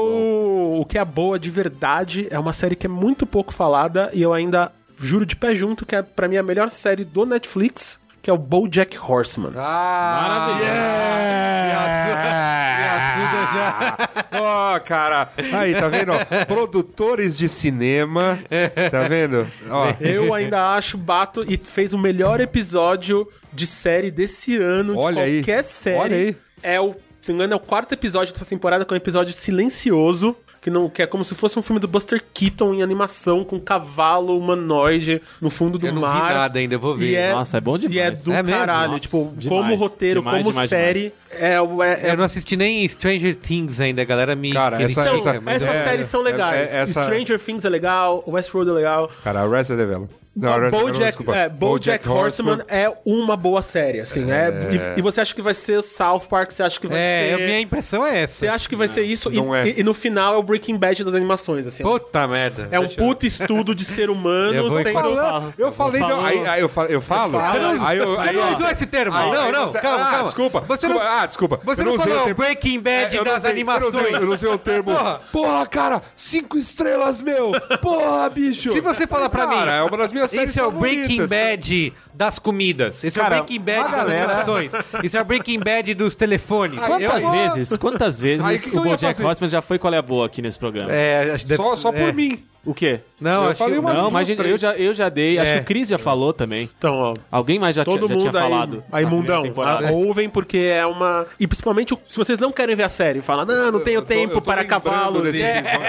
O que é boa de verdade é uma série que é muito pouco falada e eu ainda juro de pé junto que é pra mim a melhor série do Netflix, que é o BoJack Horseman. Ah, [laughs] Ó, cara. Aí, tá vendo? ó? Produtores de cinema. Tá vendo? Ó, Eu ainda acho bato e fez o melhor episódio de série desse ano, Olha de aí. qualquer série. Olha aí. É o, se não me engano, é o quarto episódio dessa temporada, que é um episódio silencioso. Que, não, que é como se fosse um filme do Buster Keaton em animação, com um cavalo humanoide no fundo do Eu não vi mar. nada ainda, eu vou ver. É, Nossa, é bom E é demais. do É mesmo? caralho. Nossa, tipo, demais. como roteiro, Demais, como demais, série. É, é, é Eu não assisti nem Stranger Things ainda, a galera me Cara, essa- Então, mas essas é- séries são legais. é- essa- Stranger Things é legal, Westworld é legal. cara, Arrested Development. Não, Development, Bojack, desculpa. é, Bojack Horseman é uma boa série, assim, é. E, e você acha que vai ser o South Park, você acha que vai É, a ser... minha impressão é essa. Você acha que vai ser isso, e, não é. e- e no final é o Breaking Bad das animações, assim. Puta merda. É um Deixa eu- puta estudo de ser Eu humano vou sendo... informar. Eu falei, Falou. não, aí, aí eu falo, eu falo. Você não, aí eu, você aí não eu- usou esse termo. aí- não, aí não, você- calma, ah, calma. Desculpa. Você desculpa, não, ah, desculpa. Você Eu não falou termo- Breaking Bad É, eu não das animações. Eu não usei, eu não usei o termo. Porra. Cara, cinco estrelas, meu. Porra, bicho. Se você falar pra Cara, mim, é uma das minhas esse é o. Breaking Bad das comidas. Esse é Cara, o Breaking Bad das galera- animações. Esse é o Breaking Bad dos telefones. Quantas Eu- vezes, quantas vezes Aí, que que o ia Bojack? Horseman já foi qual é a boa aqui nesse programa? É, acho que deve- Só, só por é. mim. O quê? Não, Eu acho falei que... umas Não, mas gente, eu, já, eu já dei. Acho É. que o Cris já falou também. Então, ó, Alguém mais já, Todo tinha, já mundo tinha aí, falado. aí mundão, ah, ouvem porque é uma... E principalmente, se vocês não querem ver a série, fala, não, não tenho Eu tô- tempo [laughs] [laughs] eu tô para cavalos e,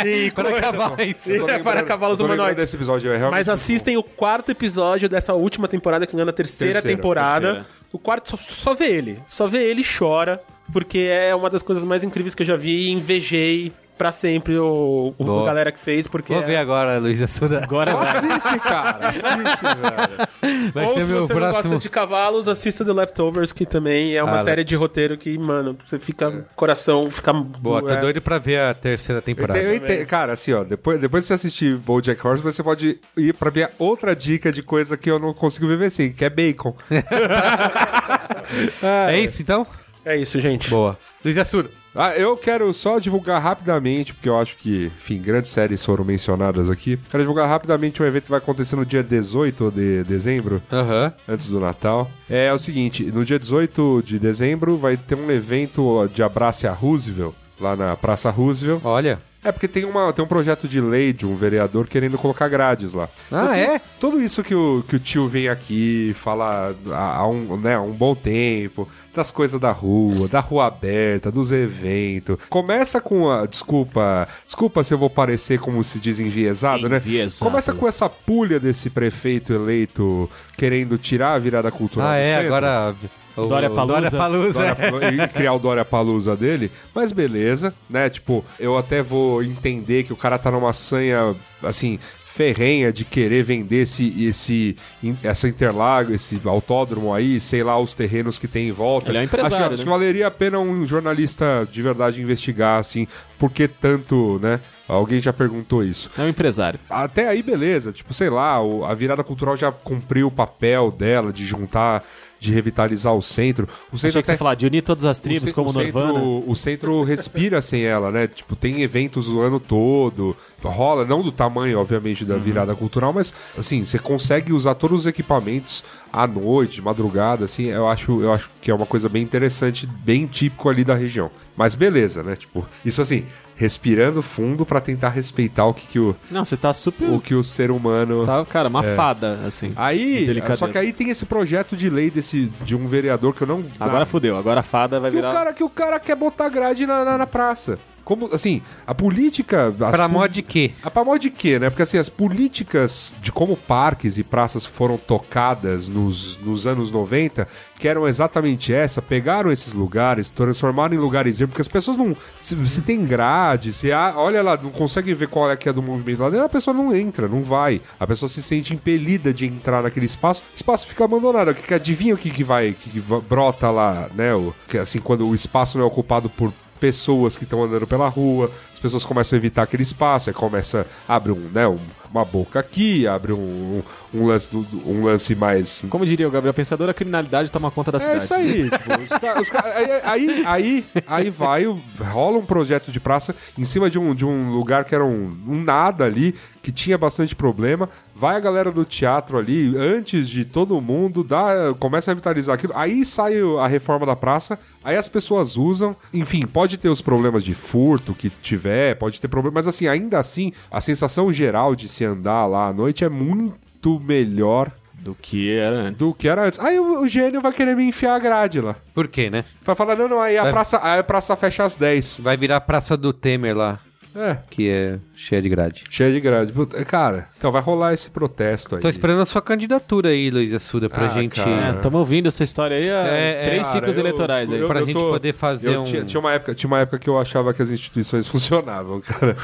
e Para cavalos. Tô para cavalos humanoides. desse episódio, é Mas assistem o quarto episódio dessa última temporada, que não é na terceira, Terceira, temporada. terceira. O quarto, só, só vê ele. Só vê ele e chora, porque é uma das coisas mais incríveis que eu já vi e invejei pra sempre o, o galera que fez, porque... Vou é- ver agora, Luiz Assuda. Agora vai. Assiste, cara. Assiste, [laughs] velho. Vai Ou ser se meu você não próximo... gosta de cavalos, assista The Leftovers, que também é uma Ah, série de roteiro que, mano, você fica. Coração fica. Boa, tô é, doido pra ver a terceira Eu temporada. entendo- eu entendo- cara, assim, ó, depois, depois que você assistir BoJack Horseman, você pode ir pra minha outra dica de coisa que eu não consigo viver assim, que é bacon. [laughs] É isso, então? É isso, gente. Boa. Luiz Assuda. Ah, eu quero só divulgar rapidamente, porque eu acho que, enfim, grandes séries foram mencionadas aqui. Quero divulgar rapidamente um evento que vai acontecer no dia 18 de dezembro, Aham. antes do Natal. É, o seguinte, no dia 18 de dezembro vai ter um evento de abraço a Roosevelt, lá na Praça Roosevelt. Olha. É porque tem, uma, tem um projeto de lei de um vereador querendo colocar grades lá. Ah, Então, é? Tudo isso que o, que o tio vem aqui falar há, há um, né, há um bom tempo, das coisas da rua, da rua aberta, dos eventos. Começa com a. Desculpa. Desculpa se eu vou parecer como se diz enviesado, né? Enviesado. Começa com essa pulha desse prefeito eleito querendo tirar a virada cultural. Ah, do é, centro. agora... o- Dória Palusa. Dória Palusa. Dória- e criar o Dória Palusa dele, mas beleza, né? Tipo, eu até vou entender que o cara tá numa sanha, assim, ferrenha de querer vender esse, esse, essa Interlago, esse autódromo aí, sei lá, os terrenos que tem em volta. Ele é um empresário, Acho que, né? acho que valeria a pena um jornalista de verdade investigar, assim, por que tanto, né? Alguém já perguntou isso. É um empresário. Até aí, beleza. Tipo, sei lá, a virada cultural já cumpriu o papel dela de juntar, de revitalizar o centro. O centro Achei que você falar de unir todas as tribos, ce- como o centro, Norvana. o centro respira sem ela, né? Tipo, tem eventos o ano todo, rola, não do tamanho, obviamente, Uhum. da virada cultural, mas, assim, você consegue usar todos os equipamentos à noite, de madrugada, assim, eu acho, eu acho que é uma coisa bem interessante, bem típico ali da região. Mas beleza, né? Tipo, isso assim, respirando fundo pra tentar respeitar o que, que o, Não, você tá super. o que o ser humano Tá, cara, uma fada, assim. Aí, só que aí tem esse projeto de lei desse de um vereador que eu não Agora fudeu, agora a fada vai que o virar. cara que o cara quer botar grade na, na, na praça. Como assim, a política Pra mod de quê? a pra mod de quê, né? Porque assim, as políticas de como parques e praças foram tocadas nos, nos anos 90, que eram exatamente essa, pegaram esses lugares, transformaram em lugares porque as pessoas não. Se, se tem grade, se há- olha lá, não consegue ver qual é que é do movimento lá dentro, a pessoa não entra, não vai. A pessoa se sente impelida de entrar naquele espaço, o espaço fica abandonado. Que, que adivinha o que, que vai, que, que brota lá, né? O, que, assim, quando o espaço não é ocupado por pessoas que estão andando pela rua, as pessoas começam a evitar aquele espaço, aí começa, abre um, né, um, uma boca aqui, abre um, um, lance, do- um lance mais Como diria o Gabriel Pensador, a criminalidade toma conta da é cidade. isso aí. [laughs] tipo, os os aí, aí, aí, aí vai, o- rola um projeto de praça em cima de um, de um lugar que era um, um nada ali, que tinha bastante problema. Vai a galera do teatro ali, antes de todo mundo, dá, começa a revitalizar aquilo. Aí sai a reforma da praça, aí as pessoas usam. Enfim, pode ter os problemas de furto que tiver, pode ter problema, mas assim, ainda assim, a sensação geral de se andar lá à noite é muito melhor Do que era antes. do que era antes. Aí o, o gênio vai querer me enfiar a grade lá. Por quê, né? Vai falar, não, não, aí a, Vai- praça, aí a praça fecha às 10. Vai virar a Praça do Temer lá, É, que é cheia de grade. cheia de grade. Puta, Cara, então vai rolar esse protesto aí. Tô esperando a sua candidatura aí, Luiz Assuda, pra Ah, gente... cara. Estamos ouvindo essa história aí há É, é, três Cara, ciclos eu- eleitorais aí. eu- Pra eu gente tô- poder fazer eu um... Tinha, tinha uma época, tinha uma época que eu achava que as instituições [laughs] funcionavam, cara.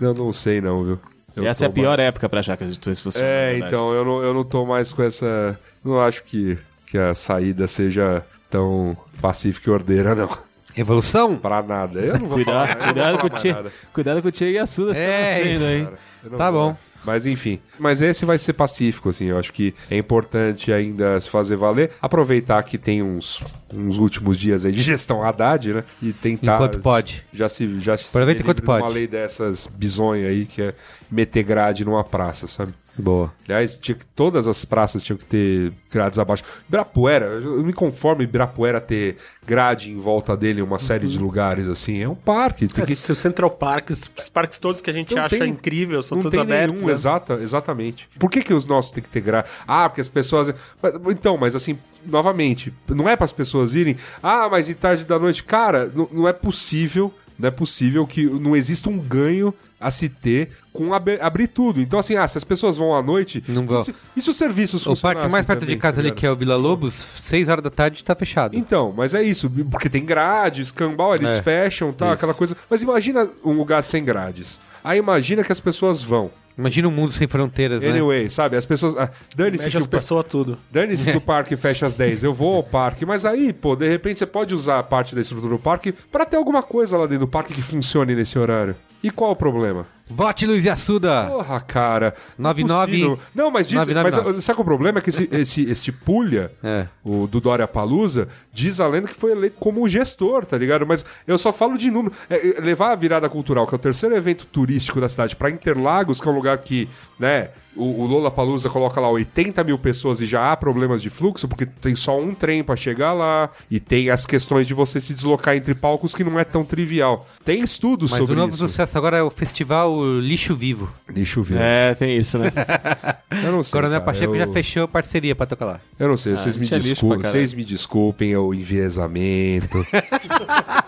Eu não sei não, viu? Eu essa é a pior mais- época pra achar que as instituições funcionam. É, então, eu não, eu não tô mais com essa... Não acho que, que a saída seja tão pacífica e ordeira, não. Revolução? Pra nada. Eu não vou Cuidado, falar, eu não vou cuidado, falar com o mais Tia, nada. cuidado com o Tia e a Suda É, sendo, hein? Cara, Tá vou. bom. Mas enfim. Mas esse vai ser pacífico, assim. Eu acho que é importante ainda se fazer valer. Aproveitar que tem uns, uns últimos dias aí de gestão Haddad, né? E tentar. Enquanto pode. Já se. Já se Aproveita livre enquanto de Uma pode. lei dessas bizonhas aí, que é meter grade numa praça, sabe? Boa. Aliás, tinha que, todas as praças tinham que ter grades abaixo. Ibirapuera, eu me conformo Ibirapuera ter grade em volta dele em uma série de lugares, assim. É um parque. Tem É, que, se o Central Park, os parques todos que a gente Não acha tem- incrível, são não todos tem abertos. nenhum, né? exata, exatamente. Por que, que os nossos tem que ter grade? Ah, porque as pessoas. Mas- então, mas assim, novamente, não é para as pessoas irem. Ah, mas e tarde da noite? Cara, não, não é possível. Não é possível que não exista um ganho a se ter com abe- abrir tudo. Então, assim, ah, se as pessoas vão à noite. Não vão. E se, e se os serviços O parque mais perto de também, casa tá ali, que é o Vila Lobos, 6 horas da tarde tá fechado. Então, mas é isso, porque tem grades, cambal, eles É, fecham, tal, isso. aquela coisa. Mas imagina um lugar sem grades. Aí imagina que as pessoas vão. Imagina um mundo sem fronteiras, né? Anyway, sabe? As pessoas. Ah, Dane-se que, as pessoas tudo. dane que o [laughs] parque fecha às 10. Eu vou ao parque. Mas aí, pô, de repente você pode usar a parte da estrutura do parque pra ter alguma coisa lá dentro do parque que funcione nesse horário. E qual o problema? Vote Luiz Assuda! Porra, cara. não é 99 possível. Não, mas diz. 999. Mas sabe qual o problema? É que esse, [laughs] esse, este Pulha, É. o do Dória Palusa, diz a lenda que foi eleito como gestor, tá ligado? Mas eu só falo de número. É, é, levar a virada cultural, que é o terceiro evento turístico da cidade, pra Interlagos, que é um lugar que, né, o, o Lola Palusa coloca lá 80 mil pessoas e já há problemas de fluxo, porque tem só um trem pra chegar lá, e tem as questões de você se deslocar entre palcos que não é tão trivial. Tem estudos Mas sobre o novo isso. sucesso agora é o festival Lixo Vivo. Eu ver. É, tem isso, né? [laughs] Eu não sei. Coronel cara, Pacheco eu... já fechou parceria pra tocar lá. Eu não sei, vocês, me lixo desculpem, vocês me desculpem o enviesamento. [laughs]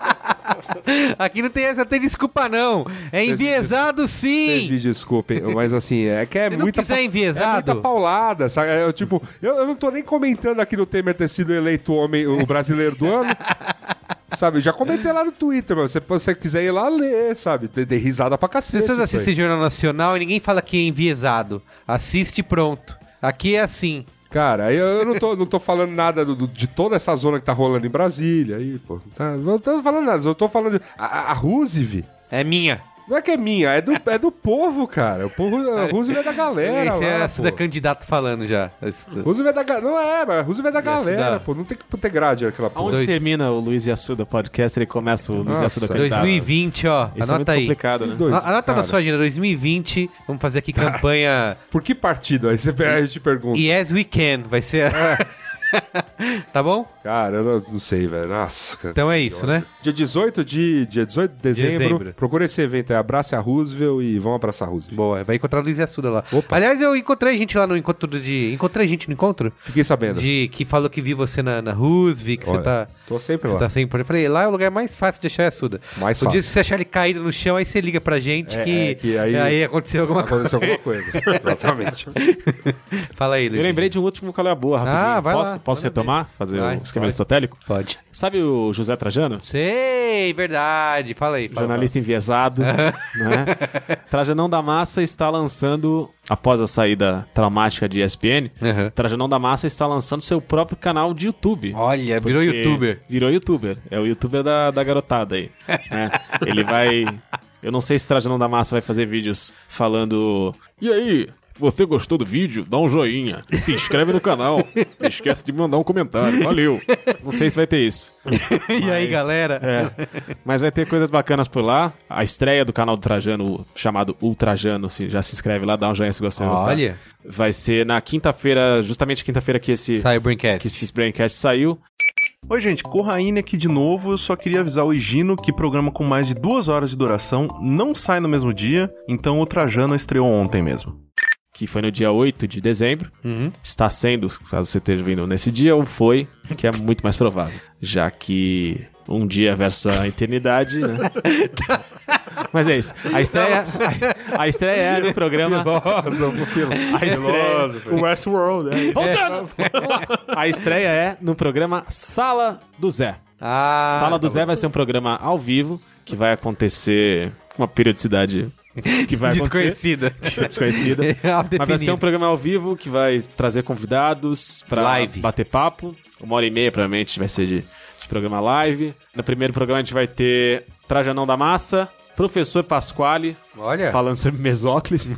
Aqui não tem essa, tem desculpa não. É enviesado Vocês sim! me desculpem, mas assim, é que é Se muita. pa- enviesado- É muita paulada, sabe? É, eu, tipo, eu, eu não tô nem comentando aqui do Temer ter sido eleito o homem, o brasileiro do ano. [laughs] Sabe, eu já comentei lá no Twitter, mas se você quiser ir lá ler, sabe? Tem risada pra cacete. isso assistem. Jornal Nacional e ninguém fala que é enviesado. Assiste pronto. Aqui é assim. Cara, eu, eu não, tô, não tô falando nada do- de toda essa zona que tá rolando em Brasília aí, pô. Tá, não tô falando nada, eu tô falando de. A, a, Roosevelt. É minha. Não é que é minha, é do, é do povo, cara. O povo, a Roosevelt é da galera. Esse é lá, a Suda pô. candidato falando já. Roosevelt é da galera. Não é, mas Roosevelt é da galera, pô. Não tem que ter grade aquela porra. Onde Dois. termina o Luiz e Assuda podcast, ele começa o Luiz e Nossa, Assuda candidato. 2020, ó. Isso é muito anota aí. complicado, né? Dois, Anota cara. na sua agenda, 2020. Vamos fazer aqui campanha Por que partido? Aí você, aí eu te pergunto. Yes We Can. Vai ser. [laughs] [laughs] tá bom? Cara, eu não, não sei, velho. Nossa, cara. Então é isso, né? Dia 18 de, dia 18 de dezembro, Dezembro. procura esse evento, é Abrace a Roosevelt e vão abraçar a Roosevelt. Boa, vai encontrar o Luiz e Assuda lá. Opa. Aliás, eu encontrei gente lá no encontro de. Encontrei gente no encontro Fiquei sabendo. de que falou que viu você na, na Roosevelt, que Olha, você tá. Tô sempre Você lá. tá sempre. Eu falei, lá é o lugar mais fácil de achar a Suda. Mais O dia fácil. que você achar ele caído no chão, aí você liga pra gente É, que, é, que aí- aconteceu alguma coisa. Aconteceu alguma coisa. [laughs] Exatamente. Fala aí, Luiz. Eu lembrei de um último qual é a boa, rapidinho. Ah, vai Posso? lá. Posso retomar? Fazer Vai, o esquema pode. aristotélico? Pode. Sabe o José Trajano? Sei, verdade. Fala aí. Fala, jornalista enviesado, [laughs] né? Trajanão da Massa está lançando, após a saída traumática de ESPN, Uhum. Trajanão da Massa está lançando seu próprio canal de YouTube. Olha, virou youtuber. Virou youtuber. É o youtuber da, da garotada aí. né? Ele vai. Eu não sei se Trajanão da Massa vai fazer vídeos falando. E aí? Se você gostou do vídeo, dá um joinha. Se inscreve no canal. Não esquece de mandar um comentário. Valeu. Não sei se vai ter isso. [laughs] E aí, galera? É. Mas vai ter coisas bacanas por lá. A estreia do canal do Trajano, chamado Ultrajano, se já se inscreve lá, dá um joinha se você gostar. Olha. Vai ser na quinta-feira, justamente quinta-feira que esse, Sai o Braincast. que esse Braincast saiu. Oi, gente, Corraine aqui de novo. Eu só queria avisar o Higino que programa com mais de duas horas de duração não sai no mesmo dia, então o Trajano estreou ontem mesmo. Que foi no dia 8 de dezembro. Uhum. Está sendo, caso você esteja vindo nesse dia, ou foi, que é muito mais provável. Já que um dia versus a eternidade, né? [laughs] Mas é isso. A estreia, a, a estreia é no programa. A estreia, O Westworld, né? Voltando! A estreia é no programa Sala do Zé. Ah, Sala do tá Zé vai ser um programa ao vivo que vai acontecer com uma periodicidade [laughs] que vai. Desconhecida. [laughs] desconhecida. [laughs] Mas vai ser um programa ao vivo que vai trazer convidados pra Live. bater papo. Uma hora e meia, provavelmente, vai ser de, de programa live. No primeiro programa a gente vai ter Trajanão da Massa, Professor Pasquale, Olha. falando sobre Mesóclise.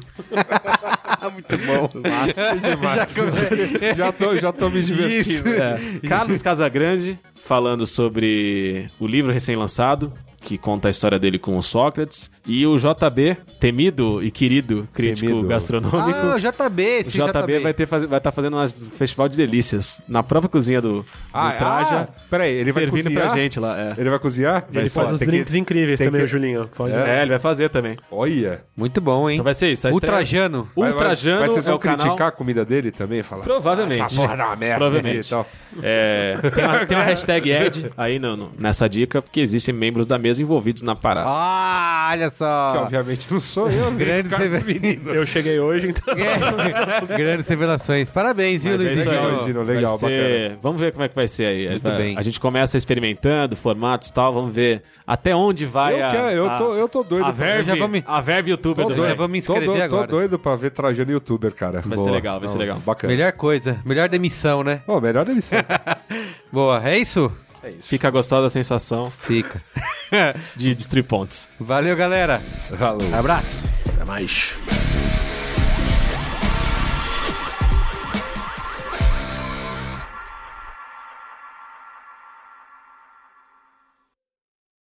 Muito bom. Massa demais. já, tô, já tô me divertindo. É. Carlos Casagrande falando sobre o livro recém-lançado, que conta a história dele com o Sócrates. E o JB, temido e querido crítico Temido. gastronômico. Ah, o JB, esse JB, vai ter fazer, vai estar fazendo um festival de delícias na própria cozinha do, Ah, do Traja. ah, peraí, ele vai servindo cozinhar? pra gente lá. É. Ele vai cozinhar? Ele faz Pô, uns tem que- drinks incríveis tem também, que- o Julinho. Pode É, ele vai fazer também. Olha. Muito bom, hein? Então vai ser isso. a Ultrajano. Vai- Ultrajano vai, vai, vocês é vão o canal. criticar a comida dele também? Falar, Provavelmente. Essa porra da merda. Provavelmente. E tal. É, tem, uma, tem uma hashtag Ed aí no, no- nessa dica, porque existem membros da mesa envolvidos na parada. Ah, olha Que só. obviamente não sou eu, né? Grande. Menino. Eu cheguei hoje, então. É. [laughs] Grandes revelações. Parabéns, viu, Mas é isso Luizinho? aí, Legal, Gino, legal, Vai ser- Vamos ver como é que vai ser aí. Muito Vai- bem. A gente começa experimentando formatos e tal, vamos ver até onde vai Eu, a, quero, eu, a, tô, eu tô doido. a verve, já vamos- a verve youtuber Tô do já doido. Vamos me Tô, inscrever doido, tô agora. doido pra ver trajando youtuber, cara. Vai ser legal, vai ser legal. Bacana. Melhor coisa. Melhor demissão, né? Pô, melhor ser. [laughs] Boa, é isso? Fica gostosa a sensação Fica. [laughs] de destruir pontes. Valeu, galera. Falou. Abraço. Até mais.